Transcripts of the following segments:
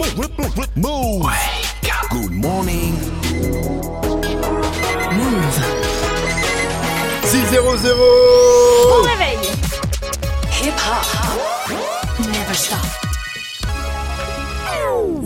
Move. Good morning. Move. 600. Bon réveil Hip hop. Never stop.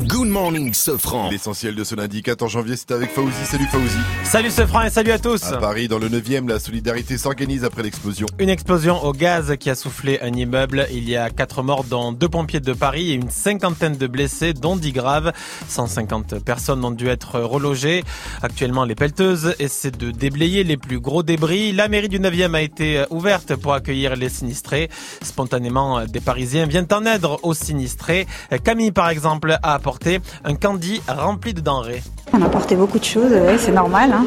Good morning, Sofran. L'essentiel de ce lundi 14 janvier, c'est avec Fauzi. Salut Fauzi. Salut ce franc et salut à tous. À Paris, dans le 9e, la solidarité s'organise après l'explosion. Une explosion au gaz qui a soufflé un immeuble. Il y a quatre morts, dont deux pompiers de Paris et une cinquantaine de blessés, dont 10 graves. 150 personnes ont dû être relogées. Actuellement, les pelleteuses essaient de déblayer les plus gros débris. La mairie du 9e a été ouverte pour accueillir les sinistrés. Spontanément, des Parisiens viennent en aide aux sinistrés. Camille, par exemple, a apporté un candy rempli de denrées. On a apporté beaucoup de choses, c'est normal, hein,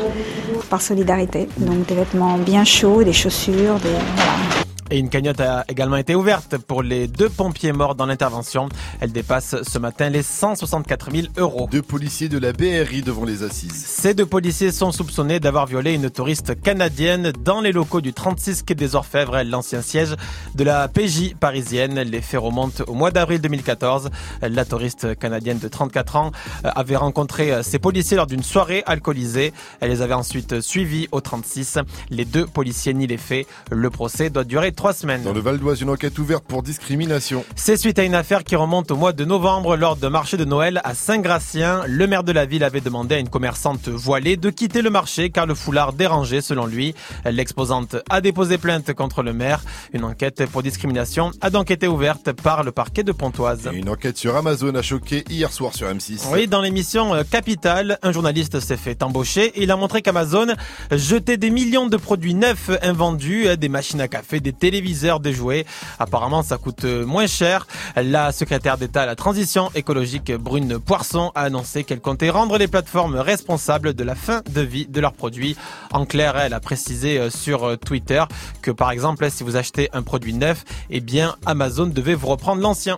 par solidarité. Donc des vêtements bien chauds, des chaussures, des... Voilà. Et une cagnotte a également été ouverte pour les deux pompiers morts dans l'intervention. Elle dépasse ce matin les 164 000 euros. Deux policiers de la BRI devant les assises. Ces deux policiers sont soupçonnés d'avoir violé une touriste canadienne dans les locaux du 36 quai des Orfèvres, l'ancien siège de la PJ parisienne. Les faits remontent au mois d'avril 2014. La touriste canadienne de 34 ans avait rencontré ces policiers lors d'une soirée alcoolisée. Elle les avait ensuite suivis au 36. Les deux policiers nient les faits. Le procès doit durer trois semaines. Dans le Val d'Oise, une enquête ouverte pour discrimination. C'est suite à une affaire qui remonte au mois de novembre lors de marché de Noël à Saint-Gratien. Le maire de la ville avait demandé à une commerçante voilée de quitter le marché car le foulard dérangeait selon lui. L'exposante a déposé plainte contre le maire. Une enquête pour discrimination a donc été ouverte par le parquet de Pontoise. Et une enquête sur Amazon a choqué hier soir sur M6. Oui, dans l'émission euh, Capital, un journaliste s'est fait embaucher et il a montré qu'Amazon jetait des millions de produits neufs invendus, euh, des machines à café, des téléviseurs, des jouets. Apparemment, ça coûte euh, moins cher. La secrétaire d'État à la transition écologique Brune Poisson a annoncé qu'elle comptait rendre les plateformes responsables de la fin de vie de leurs produits. En clair, elle a précisé sur Twitter que par exemple, si vous achetez un produit neuf, eh bien Amazon devait vous reprendre l'ancien.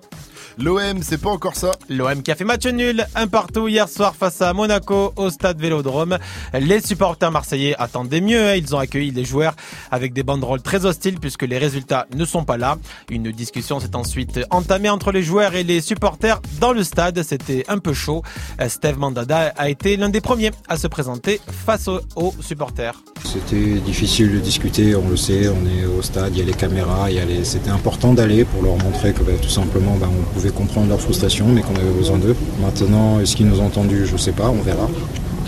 L'OM, c'est pas encore ça. L'OM qui a fait match nul, un partout hier soir face à Monaco au stade Vélodrome. Les supporters marseillais attendaient mieux. Ils ont accueilli les joueurs avec des banderoles très hostiles puisque les résultats ne sont pas là. Une discussion s'est ensuite entamée entre les joueurs et les supporters dans le stade. C'était un peu chaud. Steve Mandanda a été l'un des premiers à se présenter face aux, supporters. C'était difficile de discuter, on le sait, on est au stade, il y a les caméras, les... c'était important d'aller pour leur montrer que bah, tout simplement bah, on pouvait comprendre leur frustration mais qu'on avait besoin d'eux. Maintenant, est-ce qu'ils nous ont entendus? Je ne sais pas, on verra.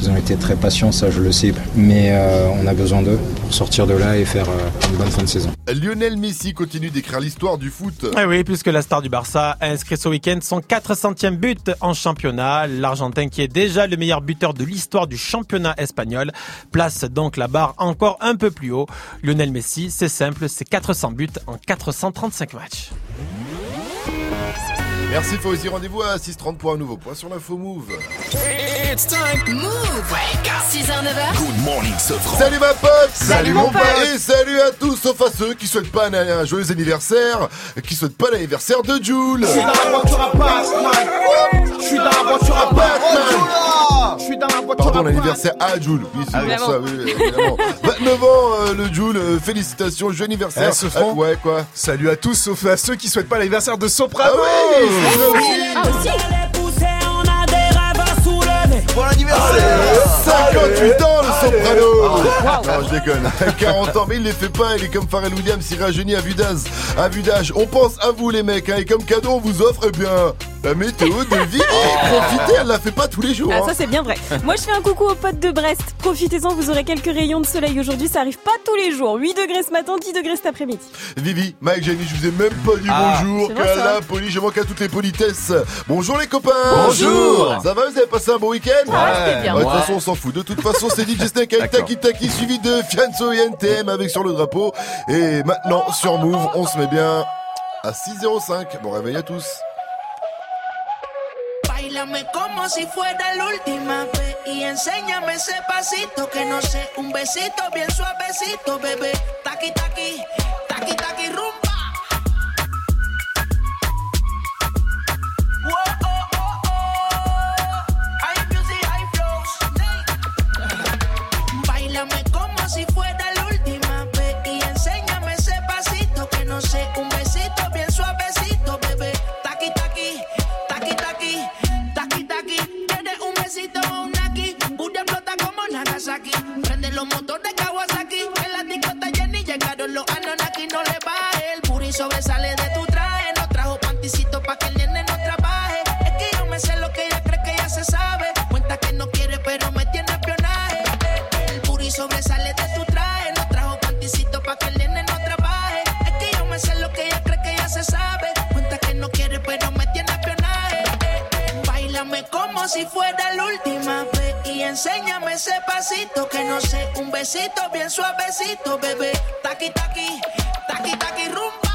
Ils ont été très patients, ça je le sais, mais euh, on a besoin d'eux pour sortir de là et faire euh, une bonne fin de saison. Lionel Messi continue d'écrire l'histoire du foot. Ah oui, puisque la star du Barça a inscrit ce week-end son 400e but en championnat. L'Argentin, qui est déjà le meilleur buteur de l'histoire du championnat espagnol, place donc la barre encore un peu plus haut. Lionel Messi, c'est simple, c'est 400 buts en 435 matchs. Merci Fauzi, rendez-vous à 6h30 pour un nouveau point sur l'info Move. It's time. Move. Wake up. 6h, 9h. Good morning, Sofran. Salut ma pote Salut mon pote. Et salut à tous, sauf à ceux qui souhaitent pas un, un joyeux anniversaire, qui souhaitent pas l'anniversaire de Jules. Je suis dans la voiture à Batman. Je suis dans la voiture à Batman. Je suis dans la voiture Pardon, à l'anniversaire à Jules. Oui, c'est pour Évidemment. ça, oui, évidemment. 29 ans, euh, le Jules, euh, félicitations, joyeux anniversaire. Eh, Sofran. Ah, ouais, quoi Salut à tous, sauf à ceux qui souhaitent pas l'anniversaire de Ah Soprano. oui, c'est vrai aussi. Ah aussi Bon anniversaire 58 ans, le soprano Non, je déconne. 40 ans, mais il les fait pas. Il est comme Pharrell Williams, il rajeunit à vue d'âge. À vue d'âge. On pense à vous, les mecs. hein, et comme cadeau, on vous offre, eh bien, la météo de vie. Et profitez, elle la fait pas tous les jours. Ah hein. ça c'est bien vrai. Moi je fais un coucou aux potes de Brest. Profitez-en, vous aurez quelques rayons de soleil aujourd'hui, ça arrive pas tous les jours. 8 degrés ce matin, 10 degrés cet après-midi. Vivi, Mike, Jenny, je vous ai même pas dit Ah. bonjour. Qu'à ça. la poli, je manque à toutes les politesses. Bonjour les copains. Bonjour. Ça va, vous avez passé un bon week-end? Ah, De toute façon, on s'en fout. De toute façon, c'est DJ Snake avec Taki Taki suivi de Fianso et NTM avec sur le drapeau. Et maintenant, sur Move, on se met bien à 6.05. Bon réveil à tous. Bailame como si fuera la última vez y enséñame ese pasito que no sé, un besito bien suavecito, bebé. Taqui taqui, taqui taqui rumba. Whoa, Un besito bien suavecito, bebé. Taqui, taqui, taqui, taqui, taqui, taqui. Tienes un besito, un aquí. Una flota como Nagasaki. Prende los motores. Si fuera la última vez. Y enséñame ese pasito que no sé, un besito bien suavecito, bebé. Taqui, taqui, taqui, taqui, rumba.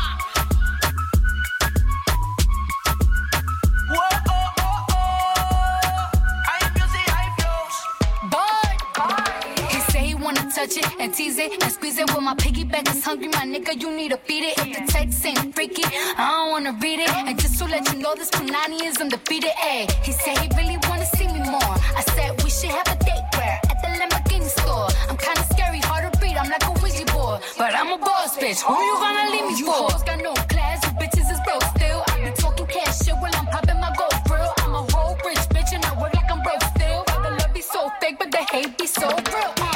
Touch it and tease it and squeeze it. Well, my piggyback is hungry, my nigga. You need to feed it. If the text ain't freaky, I don't wanna read it. And just to let you know, this Punani is undefeated. Ayy, he said he really wanna see me more. I said we should have a date where at the Lamborghini store. I'm kinda scary, hard to read. I'm like a Ouija board, but I'm a boss bitch. Who you gonna leave me you for? hoes got no class, you bitches is broke still. I be talking cash shit while I'm popping my gold grill. I'm a whole rich bitch and I work like I'm broke still. The love be so fake, but the hate be so real.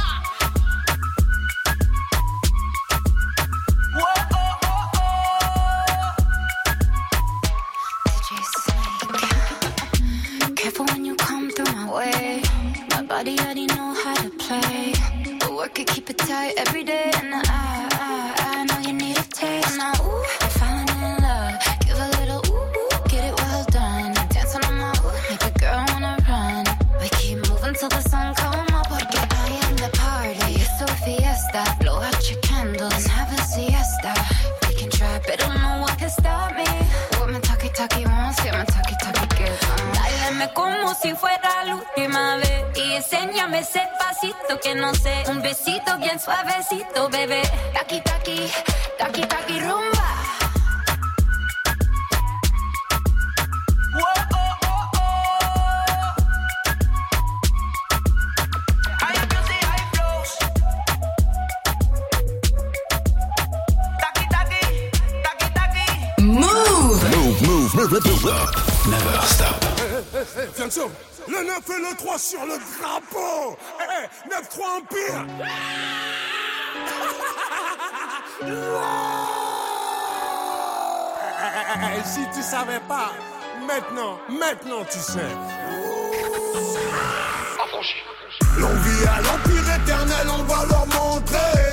How. But work it, keep it tight every day. And I, I, I know you need a taste. Now, ooh, I'm falling in love. Give a little ooh, ooh, get it well done. Dancing on my ooh, make a girl wanna run. We keep moving till the sun come up. Porque I am the party. It's a fiesta. Blow out your candles and have a siesta. We can try, but don't know what can stop me. What my talkie talkie wants, yeah, my talkie talkie gets on. Dáleme como si fuera la última vez y enséñame ese pasito que no sé, un besito bien suavecito, bebé. Taki taki, taki taki rumba. Oh, oh, oh. Taqui. Move, move, move, move, move. Never stop. Fianso, le 9 et le 3 sur le drapeau. Eh, 9-3 Empire Si tu savais pas, maintenant, maintenant tu sais. L'envie à l'empire éternel, on va leur montrer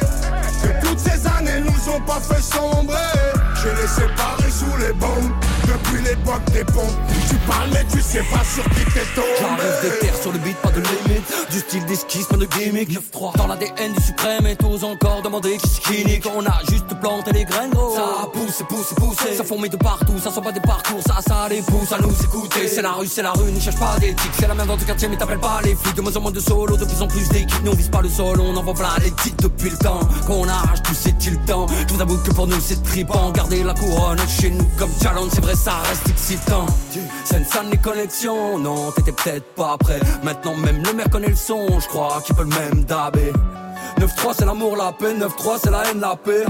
Que toutes ces années nous ont pas fait sombrer. J'ai les séparés sous les bombes Depuis l'époque des pompes Tu parles mais tu sais pas sur qui t'es tombé. J'arrive des terres sur le beat, pas de limite. Du style d'esquisse, pas de gimmick 9-3 Dans l'ADN du suprême et tous encore demander qui c'est nique. On a juste planté les graines gros. Ça pousse, pousse, pousse Ça fourmille de partout, ça sent pas des parcours. Ça, ça les pousse à nous écouter. C'est la rue, c'est la rue, ne cherche pas d'éthique. C'est la même dans ton quartier mais t'appelles pas les flics. De moins en moins de solo, de plus en plus d'équipes. Nous on vise pas le sol, on envoie plein les titres depuis le temps Qu'on arrache tout c'est-il temps vous avoue que pour nous c'est tripant. Garder la couronne chez nous comme challenge C'est vrai ça reste excitant. Salle les connexions Non t'étais peut-être pas prêt. Maintenant même le maire connaît le son Je crois qu'il peut le même dabé 9-3 c'est l'amour, la paix. 9-3 c'est la haine, la paix.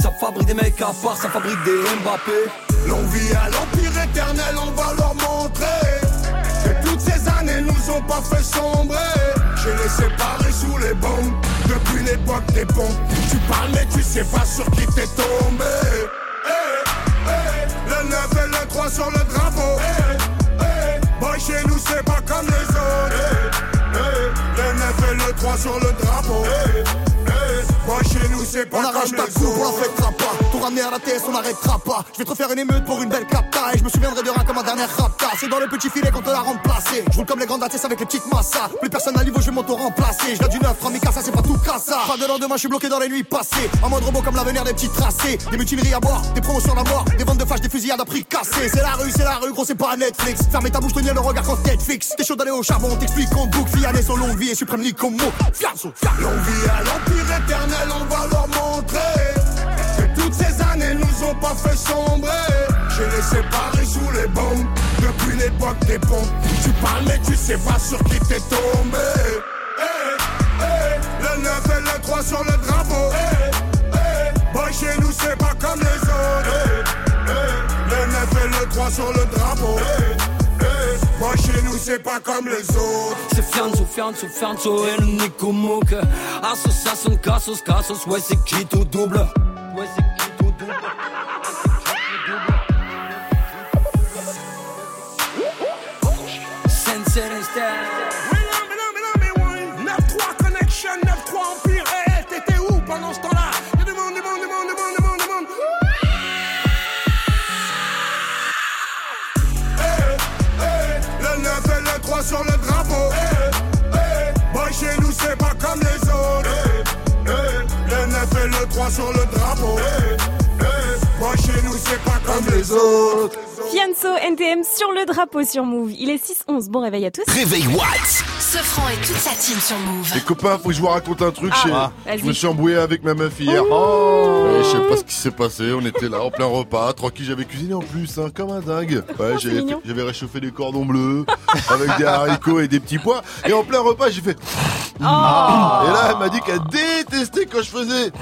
Ça fabrique des mecs à part, ça fabrique des Mbappé. L'envie à l'empire éternel, on va leur montrer Que toutes ces années nous ont pas fait sombrer. J'ai les séparés sous les bombes. Depuis l'époque des pompes Tu parles mais tu sais pas sur qui t'es tombé 9 et le 3 sur le drapeau. Boy chez nous c'est pas comme les autres. Eh, Le 9 et le 3 sur le drapeau C'est pas On arrache ta coupe, on la fêtera pas. Tout ramener à la TS, on n'arrêtera pas. Je vais te refaire une émeute pour une belle capta. Et je me souviendrai de rien comme ma dernière rapta. C'est dans le petit filet qu'on te l'a remplacé. Je roule comme les grandes ATS avec les petites massas. Plus personne à niveau, je vais m'auto-remplacer. Je du 9, 3000 ça c'est pas tout cassa. Pas de lendemain, je suis bloqué dans les nuits passées. En mode robot comme l'avenir des petits tracés. Des mutineries à boire, des promotions à mort. Des ventes de flash, des fusillades à prix cassés. C'est la rue, c'est la rue, gros, c'est pas Netflix. Fermez ta bouche, tenir le regard quand Netflix. T'es chaud d'aller au charbon, on t'explique qu'on boucle. Fiané, son longue vie et suprême comme mot. Fianso. L'envie à l'empire éternel, on va montrer Que toutes ces années nous ont pas fait sombrer. J'ai les séparés sous les bombes. Depuis l'époque des pompes Tu parles mais tu sais pas sur qui t'es tombé. Eh, eh, Le 9 et le 3 sur le drapeau. Eh, eh, Boy chez nous c'est pas comme les autres. Eh, eh, Le 9 et le 3 sur le drapeau. Eh, c'est pas comme les autres. C'est Fianzo, Fianzo, Fianzo et le Nico Mouk Association, Cassos, Cassos, ouais c'est qui tout double? Ouais c'est qui tout double? Et le 3 sur le drapeau. Boy, chez nous, c'est pas comme les autres. Fianso NTM sur le drapeau sur Move. Il est 6-11. Bon réveil à tous. Réveil Watts. Ce franc et toute sa team sur Move. Les copains, faut que je vous raconte un truc. Ah. Je me suis embrouillé avec ma meuf hier. Ouais, je sais pas ce qui s'est passé. On était là en plein repas, tranquille. J'avais cuisiné en plus, hein, comme un dingue. Ouais, Oh, c'est j'avais, réchauffé des cordons bleus avec des haricots et des petits pois. Et en plein repas, j'ai fait. Oh. Et là, elle m'a dit qu'elle détestait quand je faisais.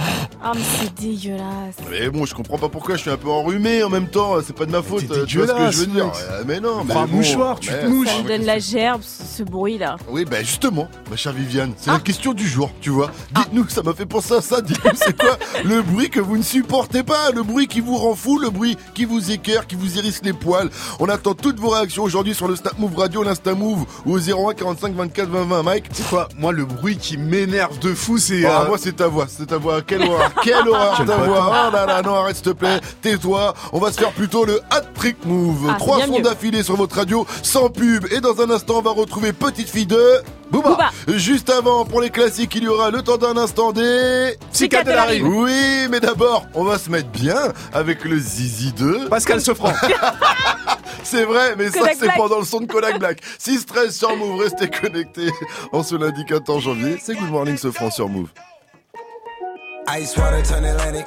Ah, mais c'est dégueulasse. Mais bon, je comprends pas pourquoi. Je suis un peu enrhumé en même temps. C'est pas de ma faute. Tu vois ce que je veux dire Mais non. Prends mais un bon, mouchoir, tu te mouches. Ça donne la gerbe, ce bruit-là. Oui, ben justement, ma chère Viviane, c'est Ah. la question du jour, tu vois. Dites-nous, ça m'a fait penser à ça, dites-nous, c'est quoi le bruit que vous ne supportez pas, le bruit qui vous rend fou, le bruit qui vous écœure, qui vous hérisse les poils. On attend toutes vos réactions aujourd'hui sur le Snap Move Radio, l'Insta Move ou au 01 45 24 20 20. Mike C'est quoi Moi, le bruit qui m'énerve de fou, c'est. Ah, euh, moi c'est ta voix, c'est ta voix, quelle horreur, quelle horreur Quel ta voix, oh là là, non arrête s'il te plaît, tais-toi, on va se faire plutôt le hat-trick move, Ah, trois sons d'affilée sur votre radio, sans pub, et dans un instant on va retrouver Petite Fille de Booba. Booba. Juste avant, pour les classiques, il y aura le temps d'un instant des... Psychiatrie. Oui, mais d'abord, on va se mettre bien avec le Zizi 2. Pascal Sofran. C'est vrai, mais ça c'est pendant le son de Kodak Black. 6-13 sur Move, restez connectés. En ce lundi 14 janvier, c'est Good Morning ce franc sur Move. Ice water turn Atlantic.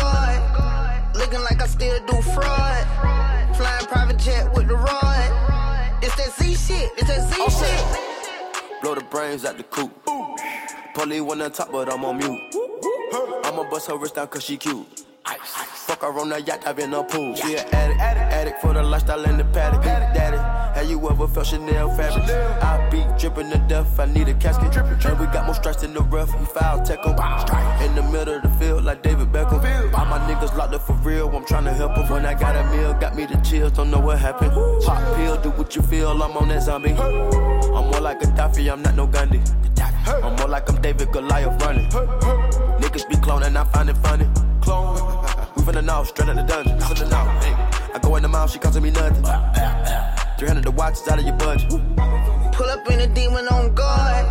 Looking like I still do fraud. Flying private jet with the rod. It's that Z shit, it's that Z shit. Blow the brains out the coop. Polly one on top, but I'm on mute. I'ma bust her wrist down cause she cute. Fuck her on the yacht, I've been a pool. She an addict, addict for the lifestyle in the paddock. Daddy, have you ever felt Chanel fabric? I be dripping to death, I need a casket. And we got more strikes in the rough, we foul 'em. In the middle of the field, like David Beckham. All my niggas locked up for real, I'm tryna help 'em. When I got a meal, got me the chills, don't know what happened. Pop pill, do what you feel, I'm on that zombie. I'm more like a Gaddafi, I'm not no Gandhi. I'm more like I'm David Goliath running. Niggas be cloning, I find it funny. Clone. We finna know, straight out the dungeon. From the now, hey. I go in the mouth, she costing me nothing. 300 the watch is out of your budget. Pull up in a demon on guard.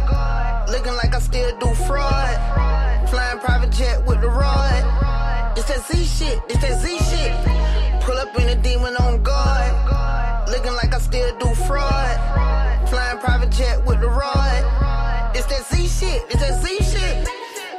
Looking like I still do fraud. Flying private jet with the rod. It's that Z shit, it's that Z shit. Pull up in a demon on guard. Looking like I still do fraud. Flying private jet with the rod. It's that Z shit, it's that Z shit.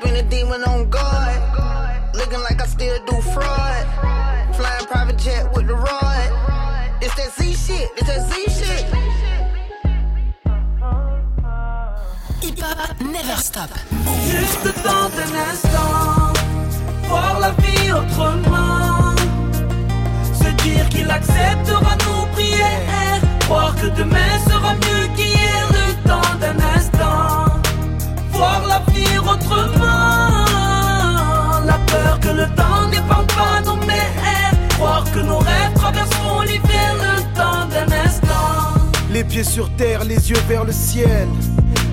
Pull up in a demon on guard. Looking like I still do fraud. Flying private jet with the rod. It's that Z shit, it's that Z shit. Hip hop never stop. Juste le temps d'un instant, voir la vie autrement. Se dire qu'il acceptera nos prières, croire que demain sera mieux qu'hier. Le temps d'un instant, voir l'avenir le temps n'épande pas nos mers, croire que nos rêves traverseront l'hiver. Le temps d'un instant. Les Pieds sur terre, les yeux vers le ciel.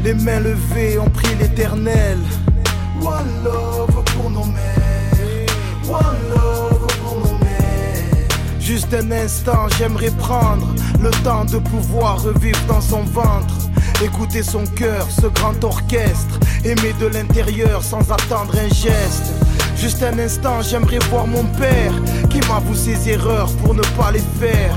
Les mains levées, on prie l'éternel. One love pour nos mères. One love pour nos mères. Juste un instant, j'aimerais prendre le temps de pouvoir revivre dans son ventre. Écouter son cœur, ce grand orchestre. Aimer de l'intérieur sans attendre un geste. Juste un instant, j'aimerais voir mon père qui m'avoue ses erreurs pour ne pas les faire.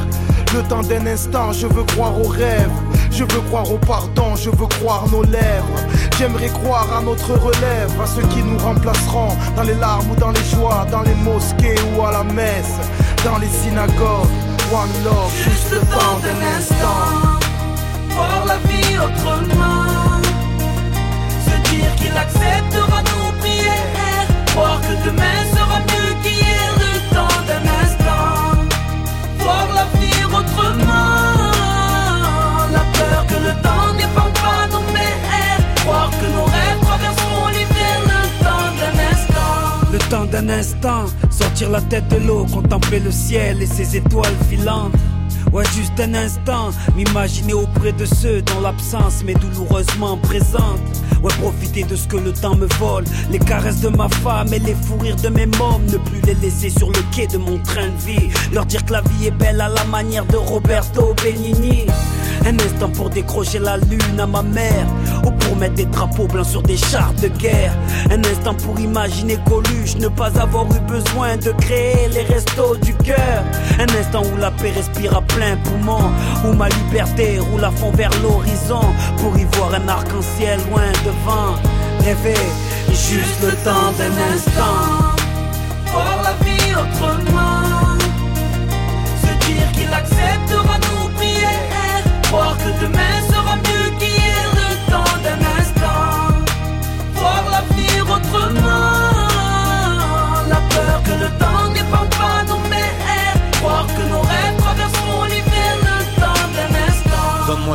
Le temps d'un instant, je veux croire aux rêves. Je veux croire au pardon, je veux croire nos lèvres. J'aimerais croire à notre relève, à ceux qui nous remplaceront dans les larmes ou dans les joies, dans les mosquées ou à la messe, dans les synagogues. One love, juste le temps d'un instant. Voir la vie autrement. Se dire qu'il acceptera prières. Croire que demain sera mieux qu'hier. Le temps d'un instant. Voir l'avenir autrement. La peur que le temps n'épande pas nos mers. Croire que nos rêves traverseront l'hiver. Le temps d'un instant. Le temps d'un instant, sortir la tête de l'eau, contempler le ciel et ses étoiles filantes. Ouais, juste un instant, m'imaginer auprès de ceux dont l'absence m'est douloureusement présente. Ouais, profiter de ce que le temps me vole, les caresses de ma femme et les fous rires de mes mômes, ne plus les laisser sur le quai de mon train de vie. Leur dire que la vie est belle à la manière de Roberto Benigni. Un instant pour décrocher la lune à ma mère Ou pour mettre des drapeaux blancs sur des chars de guerre. Un instant pour imaginer Coluche Ne pas avoir eu besoin de créer les restos du cœur. Un instant où la paix respire à plein poumon Où ma liberté roule à fond vers l'horizon. Pour y voir un arc-en-ciel loin devant Rêver juste le temps d'un instant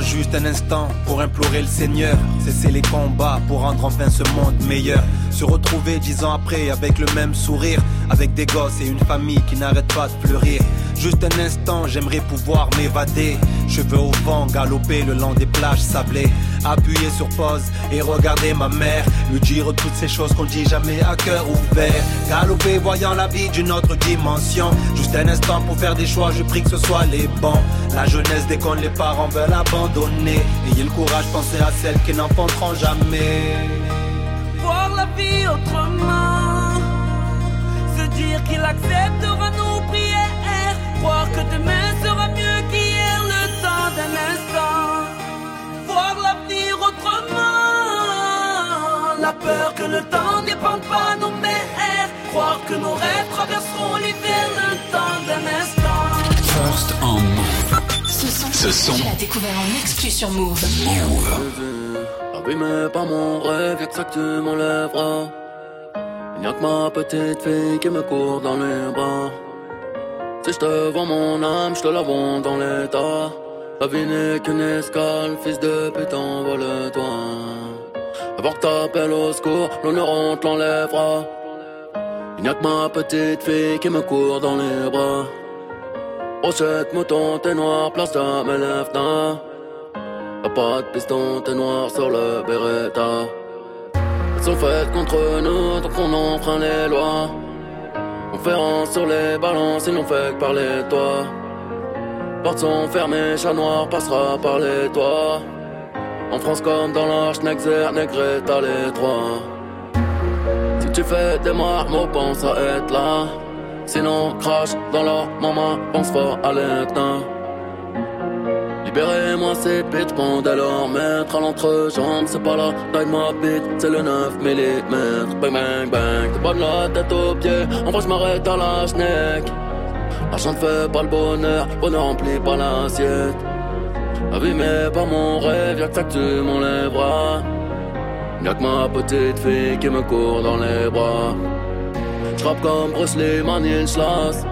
juste un instant pour implorer le Seigneur. Cesser les combats pour rendre enfin ce monde meilleur. Se retrouver dix ans après avec le même sourire. Avec des gosses et une famille qui n'arrête pas de fleurir. Juste un instant, j'aimerais pouvoir m'évader. Cheveux au vent, galoper le long des plages sablées. Appuyer sur pause et regarder ma mère. Lui dire toutes ces choses qu'on dit jamais à cœur ouvert. Galoper voyant la vie d'une autre dimension. Juste un instant pour faire des choix, je prie que ce soit les bons. La jeunesse déconne, les parents veulent abandonner. Ayez le courage, pensez à celles qui n'enfanteront jamais. voir la vie autrement. Se dire qu'il acceptera nos prières. Croire que demain peur que le temps n'épande pas nos mers. Croire que nos rêves traverseront l'hiver. Le temps d'un instant. First en Move. Ce son, Ce son. tu l'as découvert en exclu sur Move. Abîmé par mon rêve, y'a que ça que tu m'enlèveras. Il n'y a que ma petite fille qui me court dans les bras. Si je te vends mon âme, je te la vends dans l'état. La vie n'est qu'une escale, fils de putain, envole-toi. Avant que t'appelles au secours, l'honneur on te l'enlèvera. Il n'y a que ma petite fille qui me court dans les bras. Brochette, mouton, t'es noir, place à mes lèvres, Y'a pas de piston, t'es noir sur le Beretta. Elles sont faites contre nous, donc on enfreint les lois. Conférence sur les balances, ils n'ont fait que parler de toi. Portes sont fermées, chat noir passera par les toits. En France comme dans l'Arche, Nexer, Negreta, les trois. Si tu fais des marmots, pense à être là. Sinon, crache dans leur maman, pense fort à l'éteint. Libérez-moi ces bitches, pendant leur maître à l'entrejambe, c'est pas la taille ma bite, c'est le 9 mm. Bang bang bang, t'es pas de la tête aux pieds, en vrai je m'arrête à la schneck. L'argent ne fait pas le bonheur, bonheur remplit pas l'assiette. Abîmé par mon rêve, y'a que ça que tu m'enlèveras. Y'a que ma petite fille qui me court dans les bras. J'rappe comme Bruce Lee, Stanislas.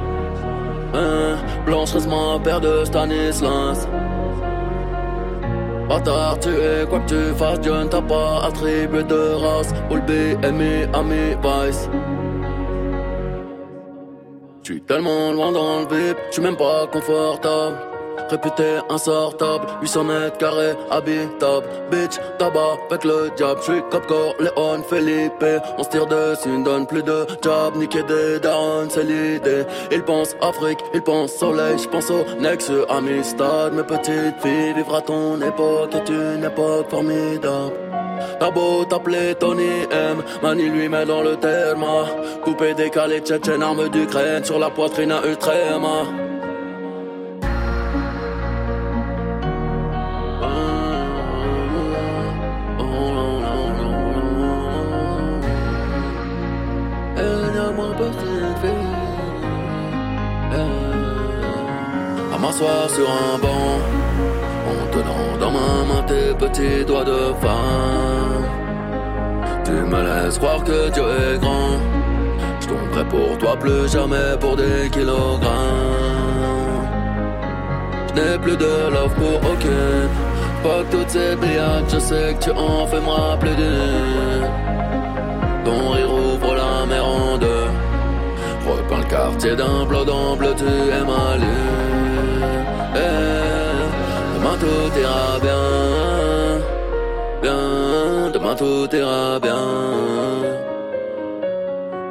Hein, Blanche ma paire de Stanislas. Bâtard, tu es quoi que tu fasses, Dieu ne t'a pas attribué de race. All B, Ami, Ami, Vice. J'suis tellement loin dans le vip, j'suis même pas confortable. Réputé insortable. 800 mètres carrés, habitable. Bitch, tabac, avec le diable. J'suis cop Léon, Felipe. On se tire dessus, donne plus de job. Niquer des darons, c'est l'idée. Ils pensent Afrique, ils pensent soleil. J'pense au Nexus, Amistad Mes petites filles, vivre à ton époque Est une époque formidable. T'as beau t'appeler Tony M, Mani lui met dans le terme. Coupé, décalé, tchétchène, arme d'Ukraine sur la poitrine à Ultrema. M'asseoir sur un banc en tenant dans ma main tes petits doigts de femme. Tu me laisses croire que Dieu est grand. Je tomberai pour toi plus jamais pour des kilogrammes. Je n'ai plus de love pour aucune. Pas toutes ces billades, je sais que tu en fais moi plus d'une. Ton rire ouvre la mer en deux. Repeins le quartier d'un bleu tu es ma lune. Demain tout ira bien, bien. Demain tout ira bien.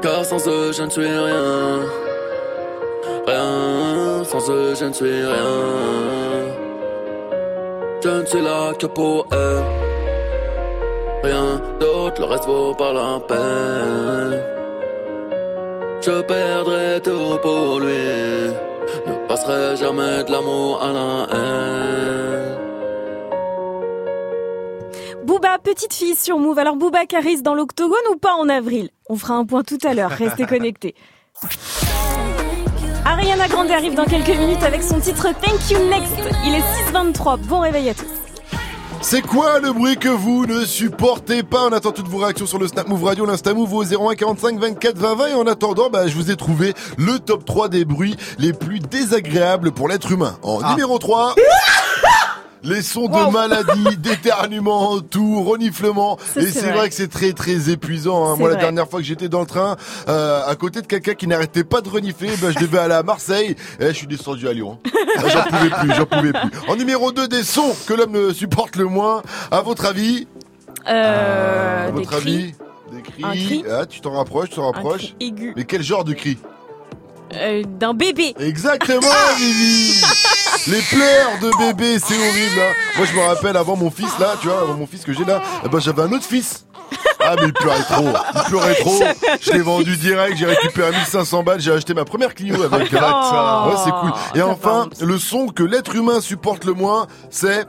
Car sans eux je ne suis rien, rien. Sans eux je ne suis rien. Je ne suis là que pour eux. Rien d'autre, le reste vaut pas la peine. Je perdrai tout pour lui. Ne passerai jamais de l'amour à la haine. Petite fille sur Move. Alors Booba Caris dans l'octogone ou pas en avril? On fera un point tout à l'heure. Restez connectés. Ariana Grande arrive dans quelques minutes avec son titre Thank You Next. Il est 6h23. Bon réveil à tous. C'est quoi le bruit que vous ne supportez pas? On attend toutes vos réactions sur le Snap Move Radio, l'Insta Move au 01 45 24 20 20 et en attendant, bah, je vous ai trouvé le top 3 des bruits les plus désagréables pour l'être humain. En numéro 3... Les sons de maladie, d'éternuement, tout, reniflement. Et c'est vrai. vrai que c'est très très épuisant. hein. Moi, la dernière fois que j'étais dans le train, euh, à côté de quelqu'un qui n'arrêtait pas de renifler, bah, je devais aller à Marseille. Et je suis descendu à Lyon. Ah, J'en pouvais plus, j'en pouvais plus. En numéro 2 des sons que l'homme ne supporte le moins, à votre avis Euh, À des votre cris. avis Des cris. Un cri Ah, tu t'en rapproches, tu t'en rapproches. aigu. Mais quel genre de cri? Euh, D'un bébé. Exactement, Vivi Les pleurs de bébé, c'est horrible. hein. Moi, je me rappelle avant mon fils là, tu vois, avant mon fils que j'ai là, eh ben j'avais un autre fils. Ah mais il pleurait trop, il pleurait trop. Je l'ai vendu direct, j'ai récupéré 1500 balles, j'ai acheté ma première Clio avec. Oh. Ouais, c'est cool. Et enfin, le son que l'être humain supporte le moins, c'est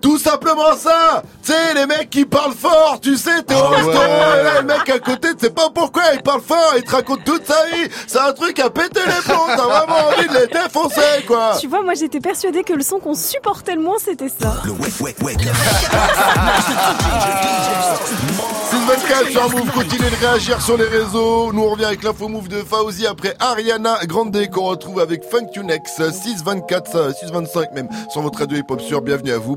tout simplement ça Tu sais, les mecs qui parlent fort, tu sais, t'es au Ah restaurant, ouais. et là, le mec à côté, tu sais pas pourquoi, il parle fort, il te raconte toute sa vie C'est un truc à péter les plombs, t'as vraiment envie de les défoncer, quoi Tu vois, moi j'étais persuadée que le son qu'on supportait le moins c'était ça. 624 sur Move, continuez de réagir sur les réseaux. Nous on revient avec l'info Move de Fauzi après Ariana Grande qu'on retrouve avec Funk Tunex 624, euh, 625 même sur votre radio hip hop sur. Bienvenue à vous.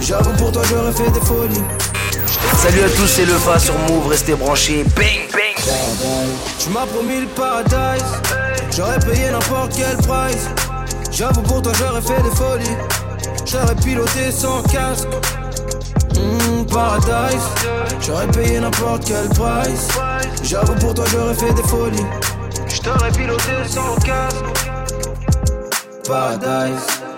J'avoue pour toi j'aurais fait des folies. Salut à tous, c'est le Fa sur Move, restez branchés. Bang, bang. Tu m'as promis le paradise, j'aurais payé n'importe quel price. J'avoue pour toi j'aurais fait des folies. J'aurais piloté sans casque. Mmh, paradise, j'aurais payé n'importe quel price. J'avoue pour toi j'aurais fait des folies. J't'aurais piloté sans casque. Paradise.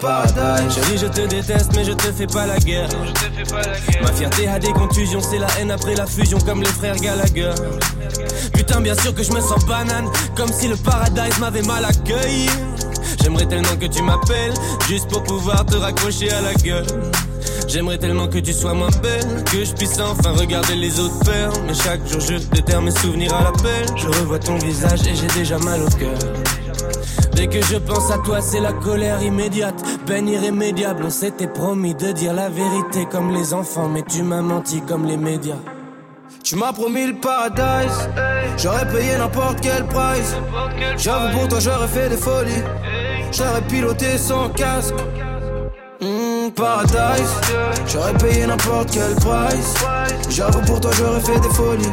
Paradise. Chérie, je te déteste, mais je te fais pas la guerre. Ma fierté a des contusions, c'est la haine après la fusion, comme les frères Gallagher. Putain, bien sûr que je me sens banane, comme si le paradise m'avait mal accueilli. J'aimerais tellement que tu m'appelles, juste pour pouvoir te raccrocher à la gueule. J'aimerais tellement que tu sois moins belle, que je puisse enfin regarder les autres faire. Mais chaque jour je déterre mes souvenirs à l'appel. Je revois ton visage et j'ai déjà mal au cœur. Dès que je pense à toi, c'est la colère immédiate, peine irrémédiable. On s'était promis de dire la vérité comme les enfants, mais tu m'as menti comme les médias. Tu m'as promis le paradise, j'aurais payé n'importe quel price. J'avoue pour toi j'aurais fait des folies, j'aurais piloté sans casque. Mmh, paradise, j'aurais payé n'importe quel price. J'avoue pour toi j'aurais fait des folies,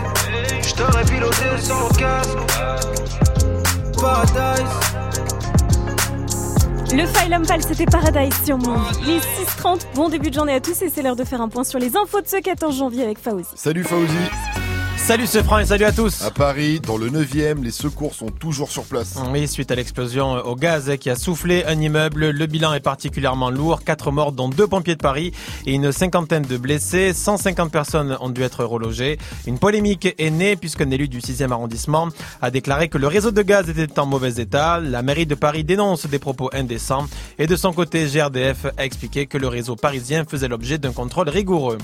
j't'aurais piloté sans casque. Paradise. Le Phylum Pal, c'était Paradise sur Move. Les 6h30, bon début de journée à tous et c'est l'heure de faire un point sur les infos de ce 14 janvier avec Fauzi. Salut Fauzi. Salut ce Franc et salut à tous. À Paris, dans le 9e, les secours sont toujours sur place. Oui, suite à l'explosion au gaz qui a soufflé un immeuble, le bilan est particulièrement lourd. Quatre morts, dont deux pompiers de Paris et une cinquantaine de blessés. 150 personnes ont dû être relogées. Une polémique est née puisqu'un élu du 6e arrondissement a déclaré que le réseau de gaz était en mauvais état. La mairie de Paris dénonce des propos indécents. Et de son côté, GRDF a expliqué que le réseau parisien faisait l'objet d'un contrôle rigoureux.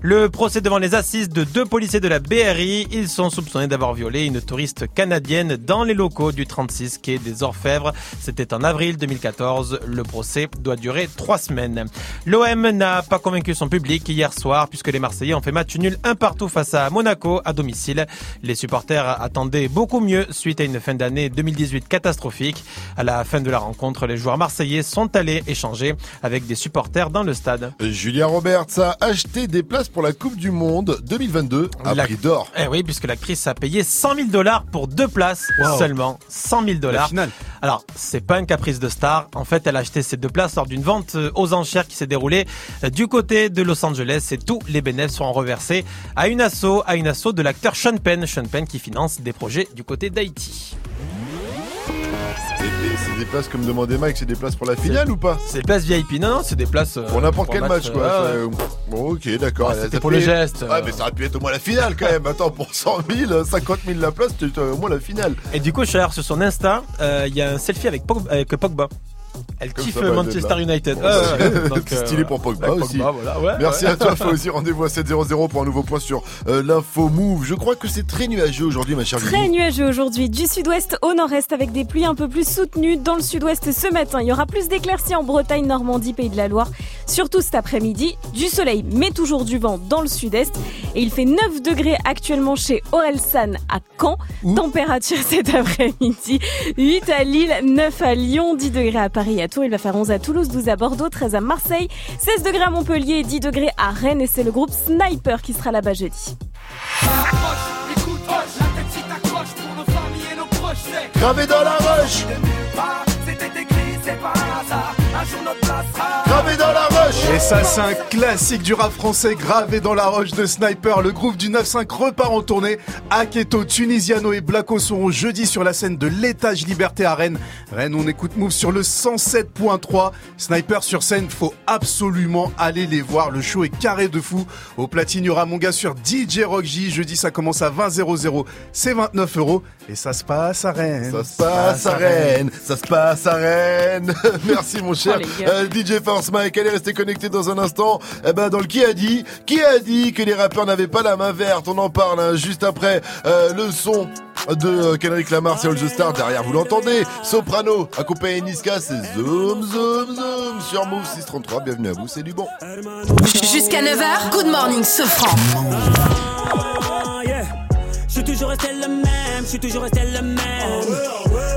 Le procès devant les assises de deux policiers de la BRI ils sont soupçonnés d'avoir violé une touriste canadienne dans les locaux du 36 quai des Orfèvres. C'était en avril 2014. Le procès doit durer trois semaines. L'OM n'a pas convaincu son public hier soir puisque les Marseillais ont fait match nul un partout face à Monaco à domicile. Les supporters attendaient beaucoup mieux suite à une fin d'année 2018 catastrophique. À la fin de la rencontre, les joueurs marseillais sont allés échanger avec des supporters dans le stade. Julia Roberts a acheté des places pour la Coupe du Monde 2022 à La- prix d'or. Eh oui, puisque l'actrice a payé 100 000 dollars pour deux places Wow. seulement. 100 000 dollars. Alors, c'est pas un caprice de star. En fait, elle a acheté ces deux places lors d'une vente euh, aux enchères qui s'est déroulée euh, du côté de Los Angeles et tous les bénéfices seront reversés à une asso, à une asso de l'acteur Sean Penn. Sean Penn qui finance des projets du côté d'Haïti. C'est des places comme demandait Mike, c'est des places pour la finale ou pas C'est des places VIP. Non, non, c'est des places. euh, Pour n'importe quel match, quoi. euh, ouais, Bon, ok, d'accord. Ah, Ça c'était pour le geste. Ouais, mais ça aurait pu être au moins la finale quand même. Attends, pour 100 000, 50 000 la place, tu au moins la finale. Et du coup, je suis allé sur son Insta, euh, il y a un selfie avec, Pog- avec Pogba. Elle Comme kiffe ça, bah, Manchester là. United. Bon, bah. Donc, c'est euh, stylé pour Pogba avec aussi. voilà, ouais, Merci ouais. à toi, Fauzi. Rendez-vous à 7.00 pour un nouveau point sur euh, l'info Move. Je crois que c'est très nuageux aujourd'hui, ma chère Très nuageux aujourd'hui, du sud-ouest au nord-est avec des pluies un peu plus soutenues dans le sud-ouest ce matin. Il y aura plus d'éclaircies en Bretagne, Normandie, Pays de la Loire, surtout cet après-midi. Du soleil, mais toujours du vent dans le sud-est. Et il fait 9 degrés actuellement chez Orelsan à Caen. Température cet après-midi, 8 à Lille, 9 à Lyon, 10 degrés à Paris et à Tours. Il va faire 11 à Toulouse, 12 à Bordeaux, 13 à Marseille, 16 degrés à Montpellier, 10 degrés à Rennes. Et c'est le groupe Sniper qui sera là-bas jeudi. Écoute, hoche, la tête si t'accroches pour nos familles et nos proches, c'est Gravé dans la roche C'était écrit, c'est pas un hasard. Un jour notre place sera Gravé dans la roche Et ça, c'est un classique du rap français gravé dans la roche de Sniper. Le groupe du 9-5 repart en tournée. Aketo, Tunisiano et Blacko seront jeudi sur la scène de l'étage Liberté à Rennes. Rennes, on écoute Move sur le 107.3. Sniper sur scène, faut absolument aller les voir. Le show est carré de fou. Au platine, il y aura mon gars sur DJ Rock J. Jeudi, ça commence à 20 00. C'est 29 euros. Et ça se passe à Rennes. Ça se passe à Rennes, ça se passe à Rennes. Merci mon cher Oh. Euh, DJ Force Mike. Allez rester connecté dans un instant. Eh ben dans le qui a dit, qui a dit que les rappeurs n'avaient pas la main verte? On en parle hein, juste après euh, le son de euh, Kendrick Lamar, c'est All the Star. Derrière vous l'entendez, Soprano accompagné de Niska, c'est Zoom Zoom Zoom sur Move 633. Bienvenue à vous, c'est du bon. Jusqu'à 9h, good morning, ce franc. Ah, yeah. Je suis toujours resté le même, je suis toujours resté le même.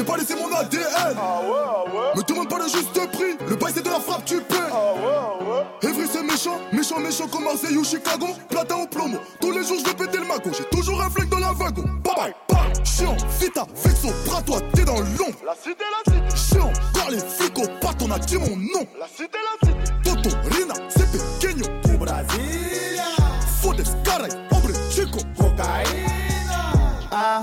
j'ai pas laissé mon ADN. Me demande pas le juste prix, le bail c'est de la frappe, tu paies. Evry c'est méchant, méchant, méchant comme Marseille ou Chicago. Platin au plomo, tous les jours je vais péter le mago. J'ai toujours un flingue dans la wagon. Bye bye, bye. Chiant, vita, vexo, bras toi, t'es dans l'ombre. La cité, la cité. Chiant, car les flics au on a dit mon nom. La cité, la cité. Toto, Rina, c'est pequeño. Au Brasilia. Fodes, caray, hombre, chico. Cocaïna. Ah,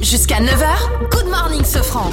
jusqu'à 9h, good morning, love.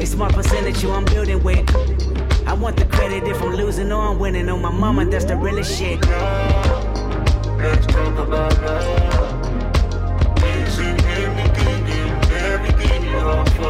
A smart percentage you I'm building with. I want the credit if I'm losing or I'm winning. On my mama, that's the realest shit. Let's talk about love. Is it anything and everything you offer?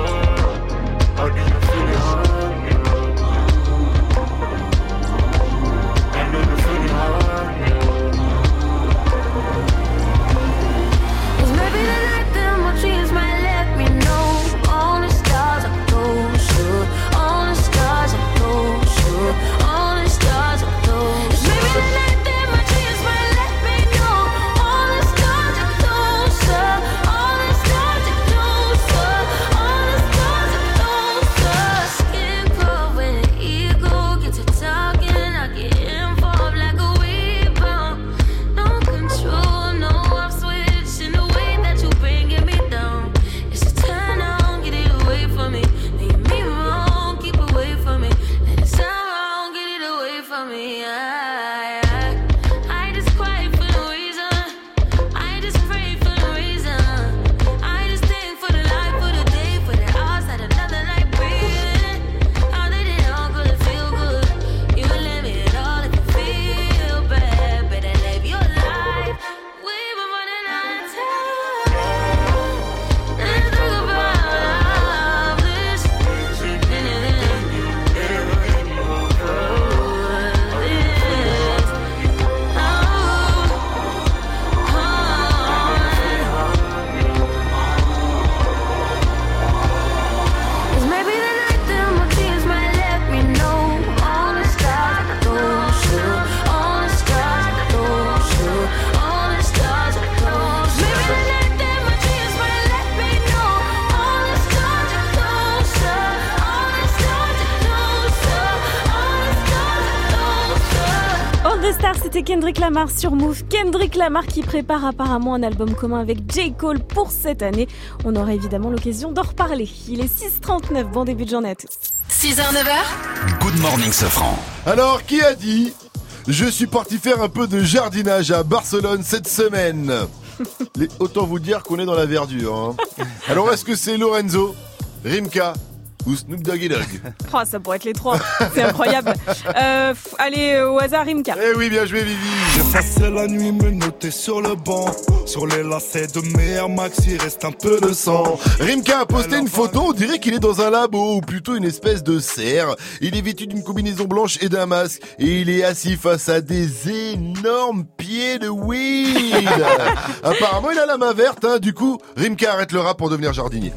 C'était Kendrick Lamar sur Move. Kendrick Lamar qui prépare apparemment un album commun avec J. Cole pour cette année. On aura évidemment l'occasion d'en reparler. Il est 6h39, bon début de journée à tous. 6h, 9h, Good morning, Sofran. Alors, qui a dit Je suis parti faire un peu de jardinage à Barcelone cette semaine. Les- autant vous dire qu'on est dans la verdure. hein. Alors, est-ce que c'est Lorenzo, Rimka ou Snoop Doggy Dogg Oh, ça pourrait être les trois. C'est incroyable. Euh, allez, euh, au hasard, Rimka. Eh oui, bien joué, Vivi. J'ai passé la nuit me noter sur le banc. Sur les lacets de mes Air Max, il reste un peu de sang. Rimka a posté une photo, on dirait qu'il est dans un labo, ou plutôt une espèce de serre. Il est vêtu d'une combinaison blanche et d'un masque, et il est assis face à des énormes pieds de weed. Apparemment, il a la main verte, hein. du coup, Rimka arrête le rap pour devenir jardinier.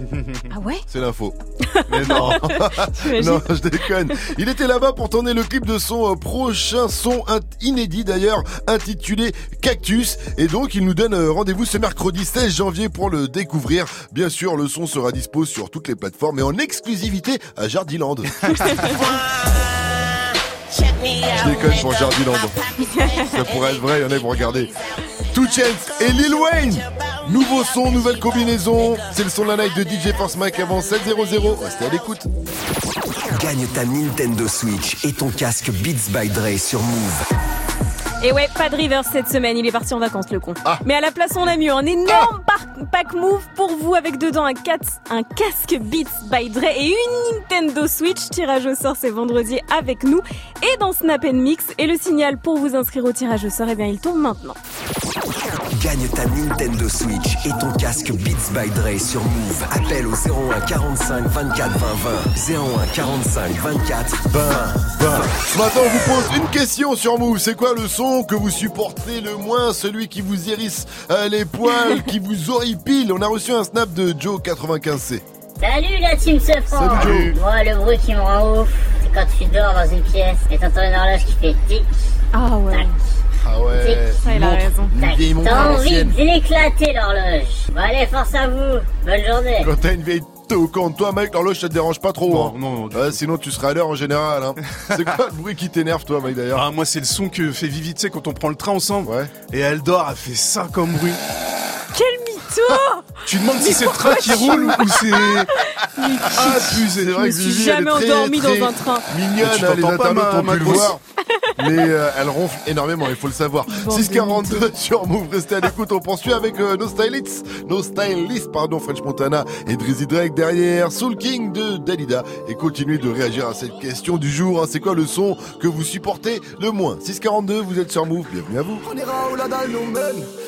Ah ouais? C'est l'info. Non, je déconne. Il était là-bas pour tourner le clip de son euh, prochain son inédit d'ailleurs, intitulé Cactus. Et donc, il nous donne euh, rendez-vous ce mercredi 16 janvier pour le découvrir. Bien sûr, le son sera dispo sur toutes les plateformes et en exclusivité à Jardiland. Je déconne pour Jardiland. Ça pourrait être vrai, il y en a qui vont regarder. Two et Lil Wayne. Nouveau son, nouvelle combinaison. C'est le son de la night de DJ Force Mike avant 7-0-0. Restez à l'écoute. Gagne ta Nintendo Switch et ton casque Beats by Dre sur Move. Et ouais, pas de reverse cette semaine, il est parti en vacances le con. Ah. Mais à la place on a mieux, un énorme par- pack move pour vous avec dedans un, cat- un casque Beats by Dre et une Nintendo Switch. Tirage au sort c'est vendredi avec nous et dans Snap Mix. Et le signal pour vous inscrire au tirage au sort, eh bien il tombe maintenant. Gagne ta Nintendo Switch et ton casque Beats by Dre sur Move. Appelle au 01 45 24 20 20. 01 45 24 20 20. Ce matin, on vous pose une question sur Move. C'est quoi le son que vous supportez le moins Celui qui vous hérisse euh, les poils, qui vous horripile On a reçu un snap de Joe95C. Salut la team Sefran Salut, Joe. Moi le bruit qui me rend ouf, c'est quand tu dors dans une pièce et t'entends une horloge qui fait tic, Ah ouais. Ah ouais. Il a raison. T'as envie d'éclater l'horloge. Bon allez, force à vous, bonne journée Quand t'as une vieille t'es au camp de toi, mec, l'horloge, ça te dérange pas trop. Non, hein. non, Ouais, sinon, tu seras à l'heure en général. Hein. C'est quoi le bruit qui t'énerve, toi, mec, d'ailleurs Ah, moi, c'est le son que fait Vivi, tu sais, quand on prend le train ensemble. Et elle dort, elle fait ça comme bruit. Quel Tu demandes si c'est le train qui roule ou c'est. Abusé. C'est vrai que suis elle jamais est très, endormie très dans un train. Mignonne, tu hein, les t'entends pas, internautes ma- ont ma pu le grosse. voir. Mais euh, elle ronfle énormément, il faut le savoir. 642 sur Move, restez à l'écoute, on poursuit avec euh, nos stylists, nos stylists, pardon, French Montana et Drizzy Drake derrière, Soul King de Dalida. Et continuez de réagir à cette question du jour, hein. c'est quoi le son que vous supportez le moins? 642, vous êtes sur Move, bienvenue à vous. On ira où la dalle nous mène.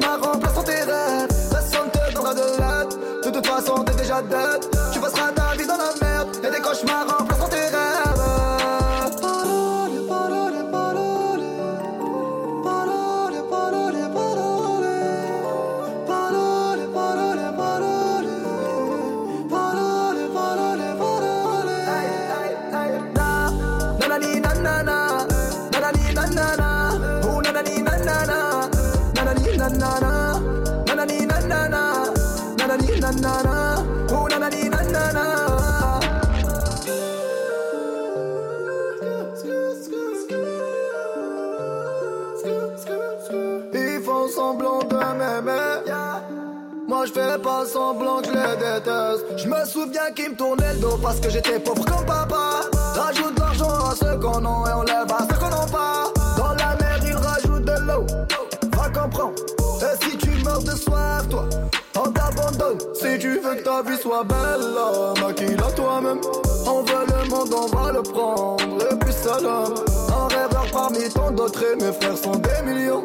merde Et tes rêves Personne te donnera de l'aide. De toute façon t'es déjà dead. Tu passeras ta vie dans la merde. Et tes cauchemars Moi je fais pas semblant que je les déteste. Je me souviens qu'ils me tournaient le dos parce que j'étais pauvre comme papa. Rajoute l'argent à ceux qu'on a et on lève à ceux qu'on n'a pas. Dans la mer ils rajoutent de l'eau. Va comprendre. Et si tu meurs de soif toi on t'abandonne. Si tu veux que ta vie soit belle Maquille-la toi-même. On veut le monde on va le prendre. Et puis salam Un rêveur parmi tant d'autres Et mes frères sont des millions